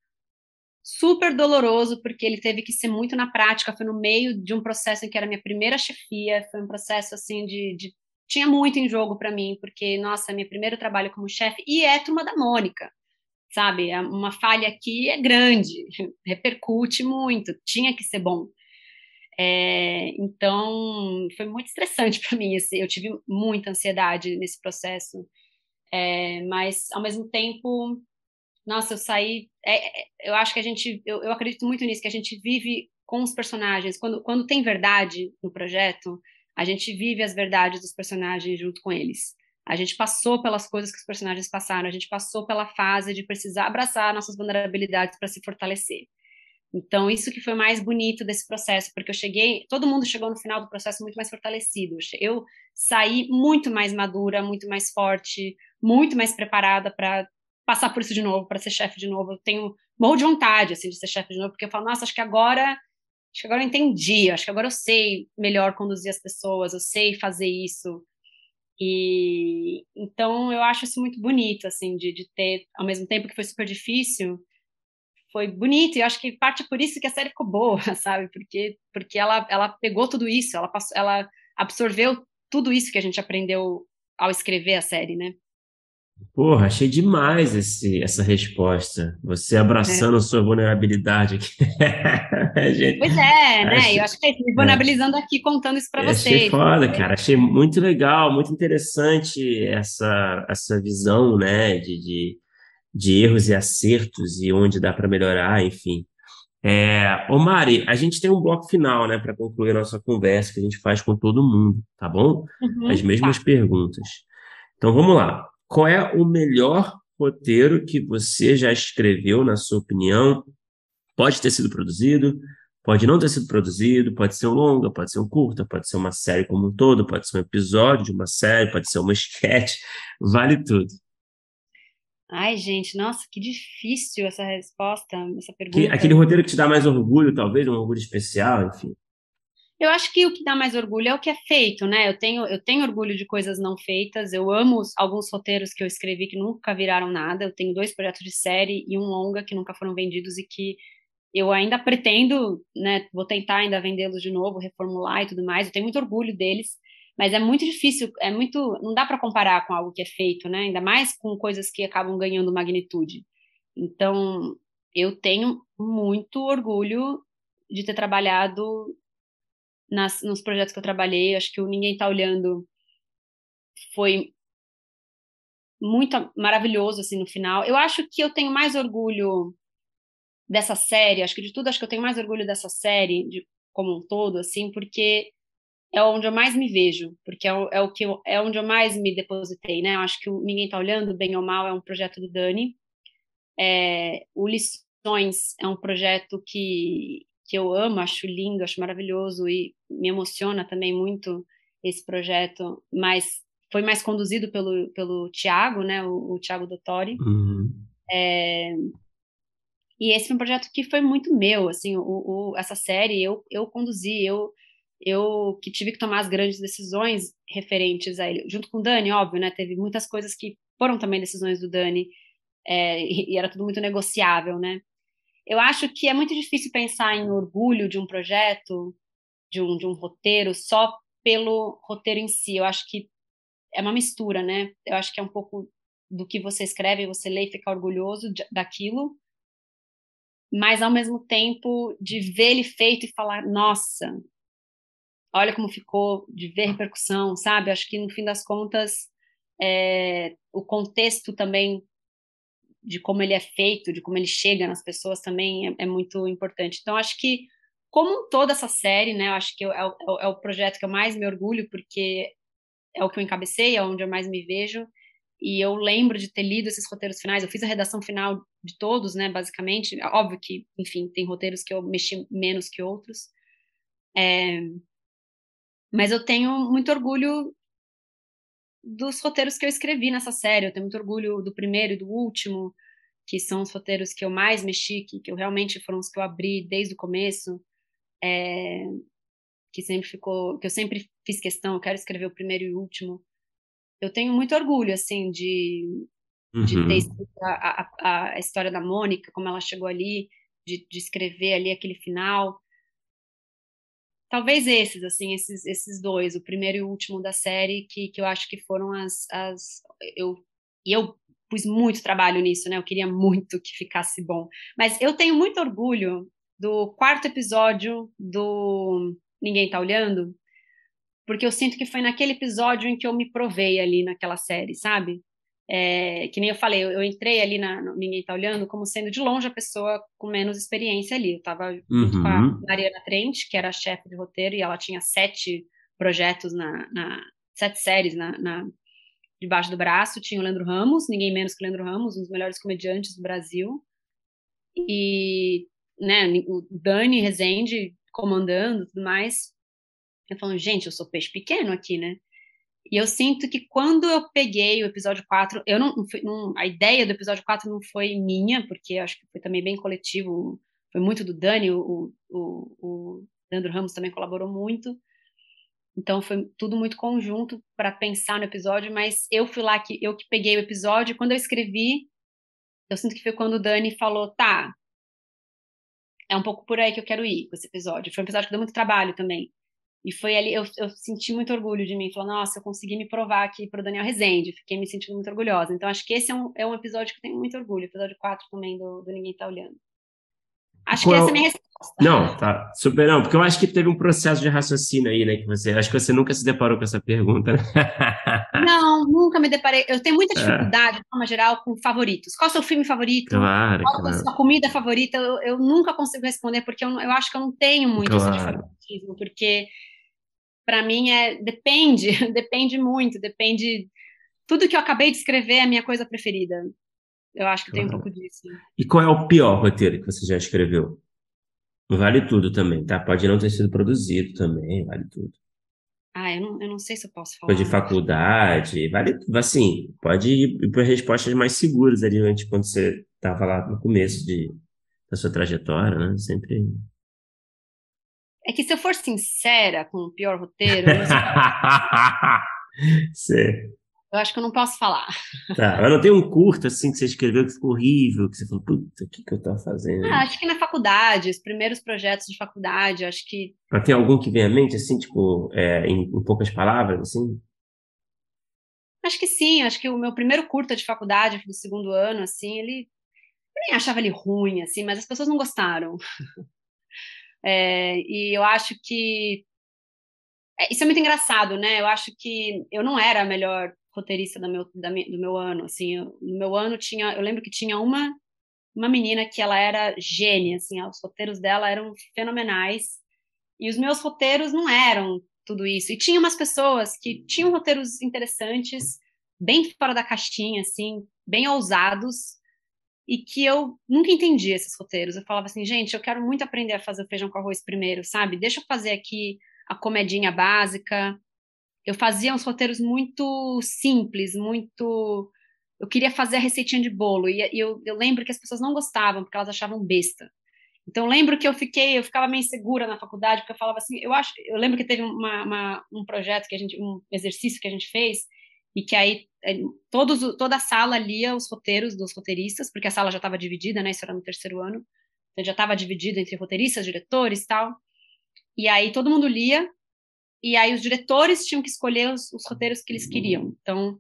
super doloroso, porque ele teve que ser muito na prática, foi no meio de um processo em que era minha primeira chefia, foi um processo, assim, de... de... tinha muito em jogo para mim, porque, nossa, meu primeiro trabalho como chefe, e é turma da Mônica, sabe? É uma falha aqui é grande, repercute muito, tinha que ser bom. É, então, foi muito estressante para mim. Assim, eu tive muita ansiedade nesse processo. É, mas, ao mesmo tempo, nossa, eu saí. É, é, eu acho que a gente. Eu, eu acredito muito nisso, que a gente vive com os personagens. Quando, quando tem verdade no projeto, a gente vive as verdades dos personagens junto com eles. A gente passou pelas coisas que os personagens passaram, a gente passou pela fase de precisar abraçar nossas vulnerabilidades para se fortalecer. Então, isso que foi mais bonito desse processo, porque eu cheguei, todo mundo chegou no final do processo muito mais fortalecido. Eu saí muito mais madura, muito mais forte, muito mais preparada para passar por isso de novo, para ser chefe de novo. Eu tenho morro de vontade assim de ser chefe de novo, porque eu falo, nossa, acho que agora, acho que agora eu entendi, acho que agora eu sei melhor conduzir as pessoas, eu sei fazer isso. E então eu acho isso muito bonito assim de, de ter, ao mesmo tempo que foi super difícil, foi bonito e eu acho que parte por isso que a série ficou boa, sabe? Porque porque ela ela pegou tudo isso, ela passou, ela absorveu tudo isso que a gente aprendeu ao escrever a série, né? Porra, achei demais esse, essa resposta. Você abraçando é. sua vulnerabilidade aqui. gente, pois é, né? Achei, eu acho que é me vulnerabilizando é. aqui, contando isso para vocês. Achei foda, cara. Achei muito legal, muito interessante essa, essa visão, né? De, de, de erros e acertos e onde dá para melhorar, enfim. É, ô Mari, a gente tem um bloco final, né, para concluir a nossa conversa que a gente faz com todo mundo, tá bom? Uhum, As mesmas tá. perguntas. Então vamos lá. Qual é o melhor roteiro que você já escreveu, na sua opinião? Pode ter sido produzido, pode não ter sido produzido, pode ser um longa, pode ser um curta, pode ser uma série como um todo, pode ser um episódio de uma série, pode ser uma sketch, vale tudo. Ai, gente, nossa, que difícil essa resposta, essa pergunta. Que, aquele roteiro que te dá mais orgulho, talvez, um orgulho especial, enfim. Eu acho que o que dá mais orgulho é o que é feito, né? Eu tenho, eu tenho orgulho de coisas não feitas. Eu amo alguns roteiros que eu escrevi que nunca viraram nada. Eu tenho dois projetos de série e um longa que nunca foram vendidos e que eu ainda pretendo, né? Vou tentar ainda vendê-los de novo, reformular e tudo mais. Eu tenho muito orgulho deles mas é muito difícil, é muito, não dá para comparar com algo que é feito, né? Ainda mais com coisas que acabam ganhando magnitude. Então, eu tenho muito orgulho de ter trabalhado nas, nos projetos que eu trabalhei. Acho que o Ninguém Está Olhando foi muito maravilhoso assim no final. Eu acho que eu tenho mais orgulho dessa série, acho que de tudo acho que eu tenho mais orgulho dessa série de, como um todo assim, porque é onde eu mais me vejo, porque é o, é o que eu, é onde eu mais me depositei, né? Eu acho que o Ninguém Está Olhando, Bem ou Mal, é um projeto do Dani. É, o Lições é um projeto que, que eu amo, acho lindo, acho maravilhoso e me emociona também muito esse projeto, mas foi mais conduzido pelo, pelo Tiago, né? O, o Tiago Dottori. Uhum. É, e esse foi um projeto que foi muito meu, assim, o, o, essa série eu, eu conduzi, eu eu que tive que tomar as grandes decisões referentes a ele, junto com o Dani, óbvio, né? Teve muitas coisas que foram também decisões do Dani, é, e, era tudo muito negociável, né? Eu acho que é muito difícil pensar em orgulho de um projeto, de um, de um roteiro, só pelo roteiro em si. Eu acho que é uma mistura, né? Eu acho que é um pouco do que você escreve, você lê e fica orgulhoso de, daquilo, mas ao mesmo tempo de ver ele feito e falar, nossa, olha como ficou, de ver repercussão, sabe? Acho que no fim das contas, é, o contexto também de como ele é feito, de como ele chega nas pessoas também é, é muito importante. Então, acho que, como toda essa série, né, eu acho que é, é, é, o projeto que eu mais me orgulho, porque é o que eu encabecei, é onde eu mais me vejo, e eu lembro de ter lido esses roteiros finais, eu fiz a redação final de todos, né, basicamente, óbvio que, enfim, tem roteiros que eu mexi menos que outros, é, mas eu tenho muito orgulho dos roteiros que eu escrevi nessa série. Eu tenho muito orgulho do primeiro e do último, que são os roteiros que eu mais mexi, que, que eu realmente foram os que eu abri desde o começo. É, que sempre ficou, que eu sempre fiz questão, eu quero escrever o primeiro e o último. Eu tenho muito orgulho, assim, de, uhum. de ter escrito a, a, a, história da Mônica, como ela chegou ali, de, de escrever ali aquele final. Talvez esses, assim, esses, esses dois, o primeiro e o último da série, que, que eu acho que foram as. as eu, e eu pus muito trabalho nisso, né? Eu queria muito que ficasse bom. Mas eu tenho muito orgulho do quarto episódio do Ninguém Tá Olhando, porque eu sinto que foi naquele episódio em que eu me provei ali naquela série, sabe? É, que nem eu falei, eu, eu entrei ali na no Ninguém Tá Olhando como sendo de longe a pessoa com menos experiência ali. Eu estava uhum. com a uhum. Mariana Trent, que era a chefe de roteiro, e ela tinha sete projetos na, na sete séries na, na, debaixo do braço. Tinha o Leandro Ramos, ninguém menos que o Leandro Ramos, um dos melhores comediantes do Brasil. E né, o Dani Rezende comandando tudo mais. Eu falando, gente, eu sou peixe pequeno aqui, né? E eu sinto que quando eu peguei o episódio 4, eu não, não, a ideia do episódio 4 não foi minha, porque acho que foi também bem coletivo, foi muito do Dani, o, o, o Leandro Ramos também colaborou muito. Então foi tudo muito conjunto para pensar no episódio, mas eu fui lá que eu que peguei o episódio, quando eu escrevi, eu sinto que foi quando o Dani falou, tá, é um pouco por aí que eu quero ir com esse episódio. Foi um episódio que deu muito trabalho também. E foi ali, eu, eu senti muito orgulho de mim. Falou, nossa, eu consegui me provar aqui para o Daniel Rezende. Fiquei me sentindo muito orgulhosa. Então, acho que esse é um, é um episódio que eu tenho muito orgulho. Episódio 4 também do, do Ninguém Tá Olhando. Acho Qual... que essa é a minha resposta. Não, tá. Super, não, porque eu acho que teve um processo de raciocínio aí, né? Que você. Acho que você nunca se deparou com essa pergunta, né? Não, nunca me deparei. Eu tenho muita é. dificuldade, é. de forma geral, com favoritos. Qual é o seu filme favorito? Claro. Qual claro. é a sua comida favorita? Eu, eu, nunca consigo responder, porque eu, eu acho que eu não tenho muito claro. esse favoritismo, porque para mim é depende, depende muito, depende tudo que eu acabei de escrever é a minha coisa preferida. Eu acho que tem um pouco disso. E qual é o pior roteiro que você já escreveu? Vale tudo também, tá? Pode não ter sido produzido também, vale tudo. Ah, eu não, eu não sei se eu posso falar. de faculdade, vale, assim, pode ir para respostas mais seguras ali antes, quando você estava lá no começo de, da sua trajetória, né? Sempre é que se eu for sincera com o pior roteiro, eu, eu acho que eu não posso falar. Tá, mas não tem um curto assim que você escreveu que ficou horrível, que você falou, puta, o que, que eu tô fazendo? Ah, acho que na faculdade, os primeiros projetos de faculdade, acho que. Mas tem algum que vem à mente, assim, tipo, é, em, em poucas palavras, assim? Acho que sim, acho que o meu primeiro curta de faculdade, do segundo ano, assim, ele. Eu nem achava ele ruim, assim, mas as pessoas não gostaram. É, e eu acho que é, isso é muito engraçado, né? Eu acho que eu não era a melhor roteirista do meu, da, do meu ano, assim, no meu ano tinha, eu lembro que tinha uma uma menina que ela era gênia, assim, os roteiros dela eram fenomenais e os meus roteiros não eram tudo isso. E tinha umas pessoas que tinham roteiros interessantes, bem fora da caixinha, assim, bem ousados, e que eu nunca entendi esses roteiros. Eu falava assim, gente, eu quero muito aprender a fazer feijão com arroz primeiro, sabe? Deixa eu fazer aqui a comedinha básica. Eu fazia uns roteiros muito simples, muito. Eu queria fazer a receitinha de bolo e eu, eu lembro que as pessoas não gostavam porque elas achavam besta. Então eu lembro que eu fiquei, eu ficava meio insegura na faculdade porque eu falava assim, eu acho, eu lembro que teve uma, uma, um projeto que a gente, um exercício que a gente fez e que aí é, todos, toda a sala lia os roteiros dos roteiristas, porque a sala já estava dividida, né? Isso era no terceiro ano, então já estava dividido entre roteiristas, diretores e tal. E aí todo mundo lia, e aí os diretores tinham que escolher os, os roteiros que eles queriam. Então,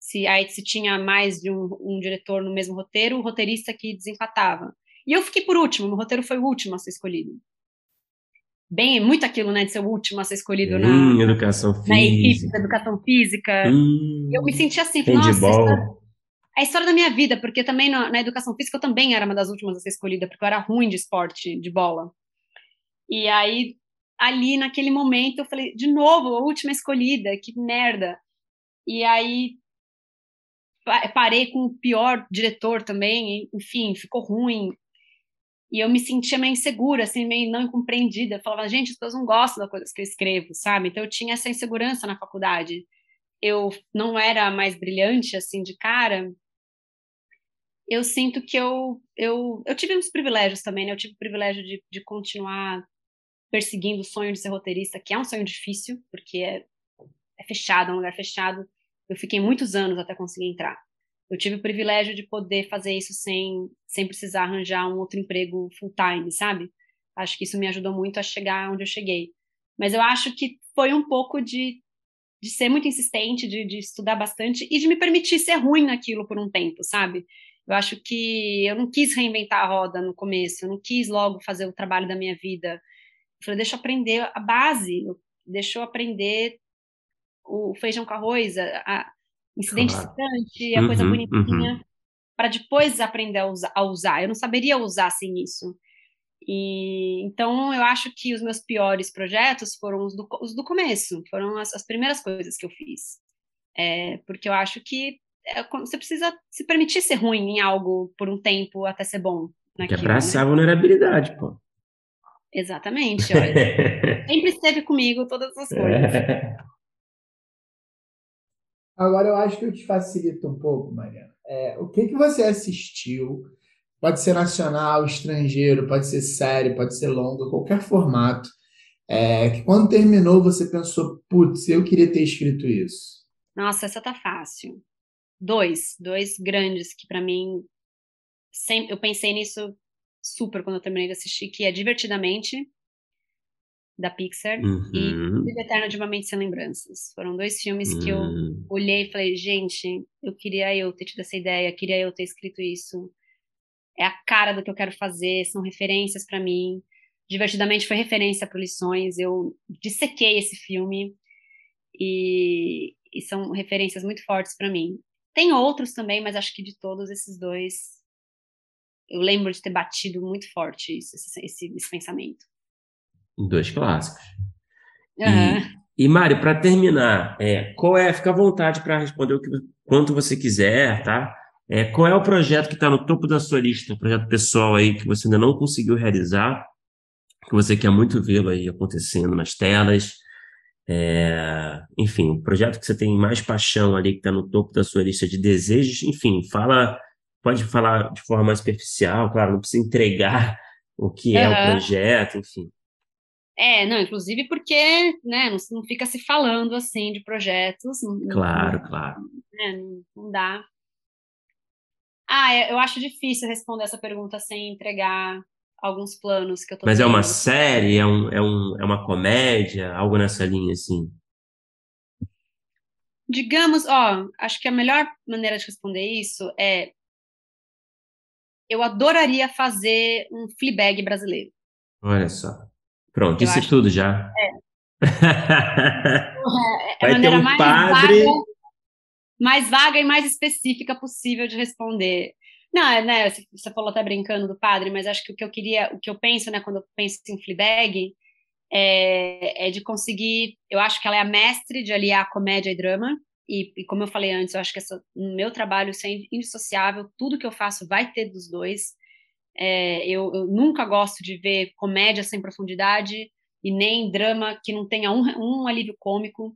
se aí se tinha mais de um, um diretor no mesmo roteiro, o roteirista que desempatava. E eu fiquei por último, meu roteiro foi o último a ser escolhido bem muito aquilo, né, de ser o último a ser escolhido hum, na educação física, na equipe da educação física. Hum, eu me senti assim, nossa, a história da minha vida, porque também na, na, educação física eu também era uma das últimas a ser escolhida, porque eu era ruim de esporte, de bola. E aí, ali naquele momento, eu falei, de novo, a última escolhida, que merda. E aí, parei com o pior diretor também, enfim, ficou ruim. E eu me sentia meio insegura, assim, meio não compreendida. Falava, gente, as pessoas não gostam das coisas que eu escrevo, sabe? Então eu tinha essa insegurança na faculdade. Eu não era mais brilhante, assim, de cara. Eu sinto que eu, eu, eu tive uns privilégios também, né? Eu tive o privilégio de, de continuar perseguindo o sonho de ser roteirista, que é um sonho difícil, porque é, é fechado, é um lugar fechado. Eu fiquei muitos anos até conseguir entrar eu tive o privilégio de poder fazer isso sem, sem precisar arranjar um outro emprego full time, sabe? Acho que isso me ajudou muito a chegar onde eu cheguei. Mas eu acho que foi um pouco de, de ser muito insistente, de, de estudar bastante e de me permitir ser ruim naquilo por um tempo, sabe? Eu acho que eu não quis reinventar a roda no começo, eu não quis logo fazer o trabalho da minha vida. Eu falei, deixa eu aprender a base, deixa eu aprender o feijão com arroz, a, incidente claro. distante, a uhum, coisa bonitinha, uhum. para depois aprender a usar, a usar. Eu não saberia usar sem isso. E então eu acho que os meus piores projetos foram os do, os do começo, foram as, as primeiras coisas que eu fiz. É, porque eu acho que é, você precisa se permitir ser ruim em algo por um tempo até ser bom. Naquilo, que é abraçar né? a vulnerabilidade, pô. Exatamente, olha. sempre esteve comigo todas as coisas. É. Agora eu acho que eu te facilito um pouco, Mariana. É, o que, que você assistiu? Pode ser nacional, estrangeiro, pode ser série, pode ser longa, qualquer formato. É, que quando terminou você pensou, putz, eu queria ter escrito isso. Nossa, essa tá fácil. Dois, dois grandes que para mim sempre eu pensei nisso super quando eu terminei de assistir, que é Divertidamente da Pixar uhum. e Vida Eterna de Uma Mente Sem Lembranças. Foram dois filmes uhum. que eu hum. olhei e falei, gente, eu queria eu ter tido essa ideia, queria eu ter escrito isso. É a cara do que eu quero fazer, são referências para mim. Divertidamente foi referência para lições. Eu dissequei esse filme e, e são referências muito fortes para mim. Tem outros também, mas acho que de todos esses dois eu lembro de ter batido muito forte isso, esse, esse, esse pensamento. Dois clássicos. Uhum. E, e Mário, para terminar, é, qual é? Fica à vontade para responder o que, quanto você quiser, tá? É, qual é o projeto que está no topo da sua lista, projeto pessoal aí que você ainda não conseguiu realizar, que você quer muito vê-lo aí acontecendo nas telas? É, enfim, o projeto que você tem mais paixão ali, que está no topo da sua lista de desejos, enfim, fala, pode falar de forma mais superficial, claro, não precisa entregar o que é o projeto, enfim. É, não, inclusive porque, né, não, fica se falando assim de projetos. Claro, não, claro. Né, não, não dá. Ah, eu acho difícil responder essa pergunta sem entregar alguns planos que eu tô Mas tendo. é uma série, é, um, é, um, é uma comédia, algo nessa linha, assim? Digamos, ó, acho que a melhor maneira de responder isso é eu adoraria fazer um Fleabag brasileiro. Olha só. Pronto, isso acho... tudo já. É. é a maneira um mais padre... vaga, mais vaga e mais específica possível de responder. Não, é, né, você falou até brincando do padre, mas acho que o que eu queria, o que eu penso, né, quando eu penso em Fleabag, é, é de conseguir, eu acho que ela é a mestre de aliar comédia e drama, e, e, como eu falei antes, eu acho que essa, no meu trabalho isso é indissociável, tudo que eu faço vai ter dos dois. É, eu, eu, nunca gosto de ver comédia sem profundidade e nem drama que não tenha um, um alívio cômico.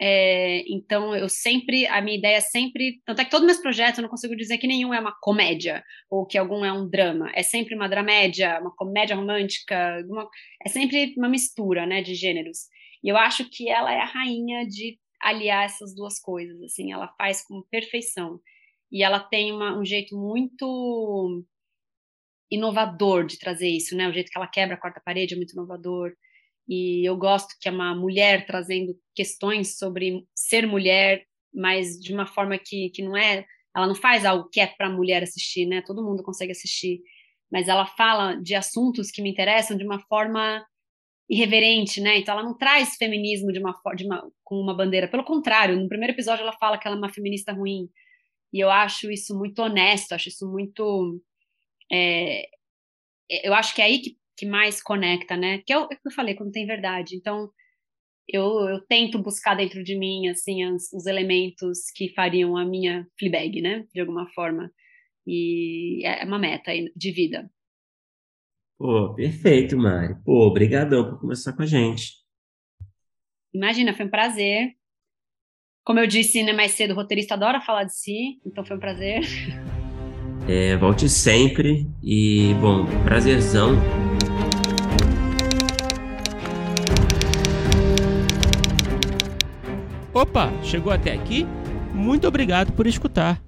É, então, eu sempre, a minha ideia é sempre, tanto é que todos os meus projetos eu não consigo dizer que nenhum é uma comédia ou que algum é um drama. É sempre uma dramédia, uma comédia romântica, uma, é sempre uma mistura, né, de gêneros. E eu acho que ela é a rainha de aliar essas duas coisas, assim, ela faz com perfeição. E ela tem uma, um jeito muito inovador de trazer isso, né? O jeito que ela quebra a quarta parede é muito inovador. E eu gosto que é uma mulher trazendo questões sobre ser mulher, mas de uma forma que, que não é. Ela não faz algo que é para mulher assistir, né? Todo mundo consegue assistir. Mas ela fala de assuntos que me interessam de uma forma irreverente, né? Então ela não traz feminismo de uma, de uma com uma bandeira. Pelo contrário, no primeiro episódio ela fala que ela é uma feminista ruim. E eu acho isso muito honesto, acho isso muito. É, eu acho que é aí que, que mais conecta, né? Que é o que eu falei, quando tem verdade. Então, eu, eu tento buscar dentro de mim, assim, os, os elementos que fariam a minha Fleabag, né? De alguma forma. E é uma meta de vida. Pô, perfeito, Mari. Pô, obrigadão por conversar com a gente. Imagina, foi um prazer. Como eu disse né, mais cedo, o roteirista adora falar de si, então foi um prazer. É, volte sempre e, bom, prazerzão. Opa, chegou até aqui? Muito obrigado por escutar.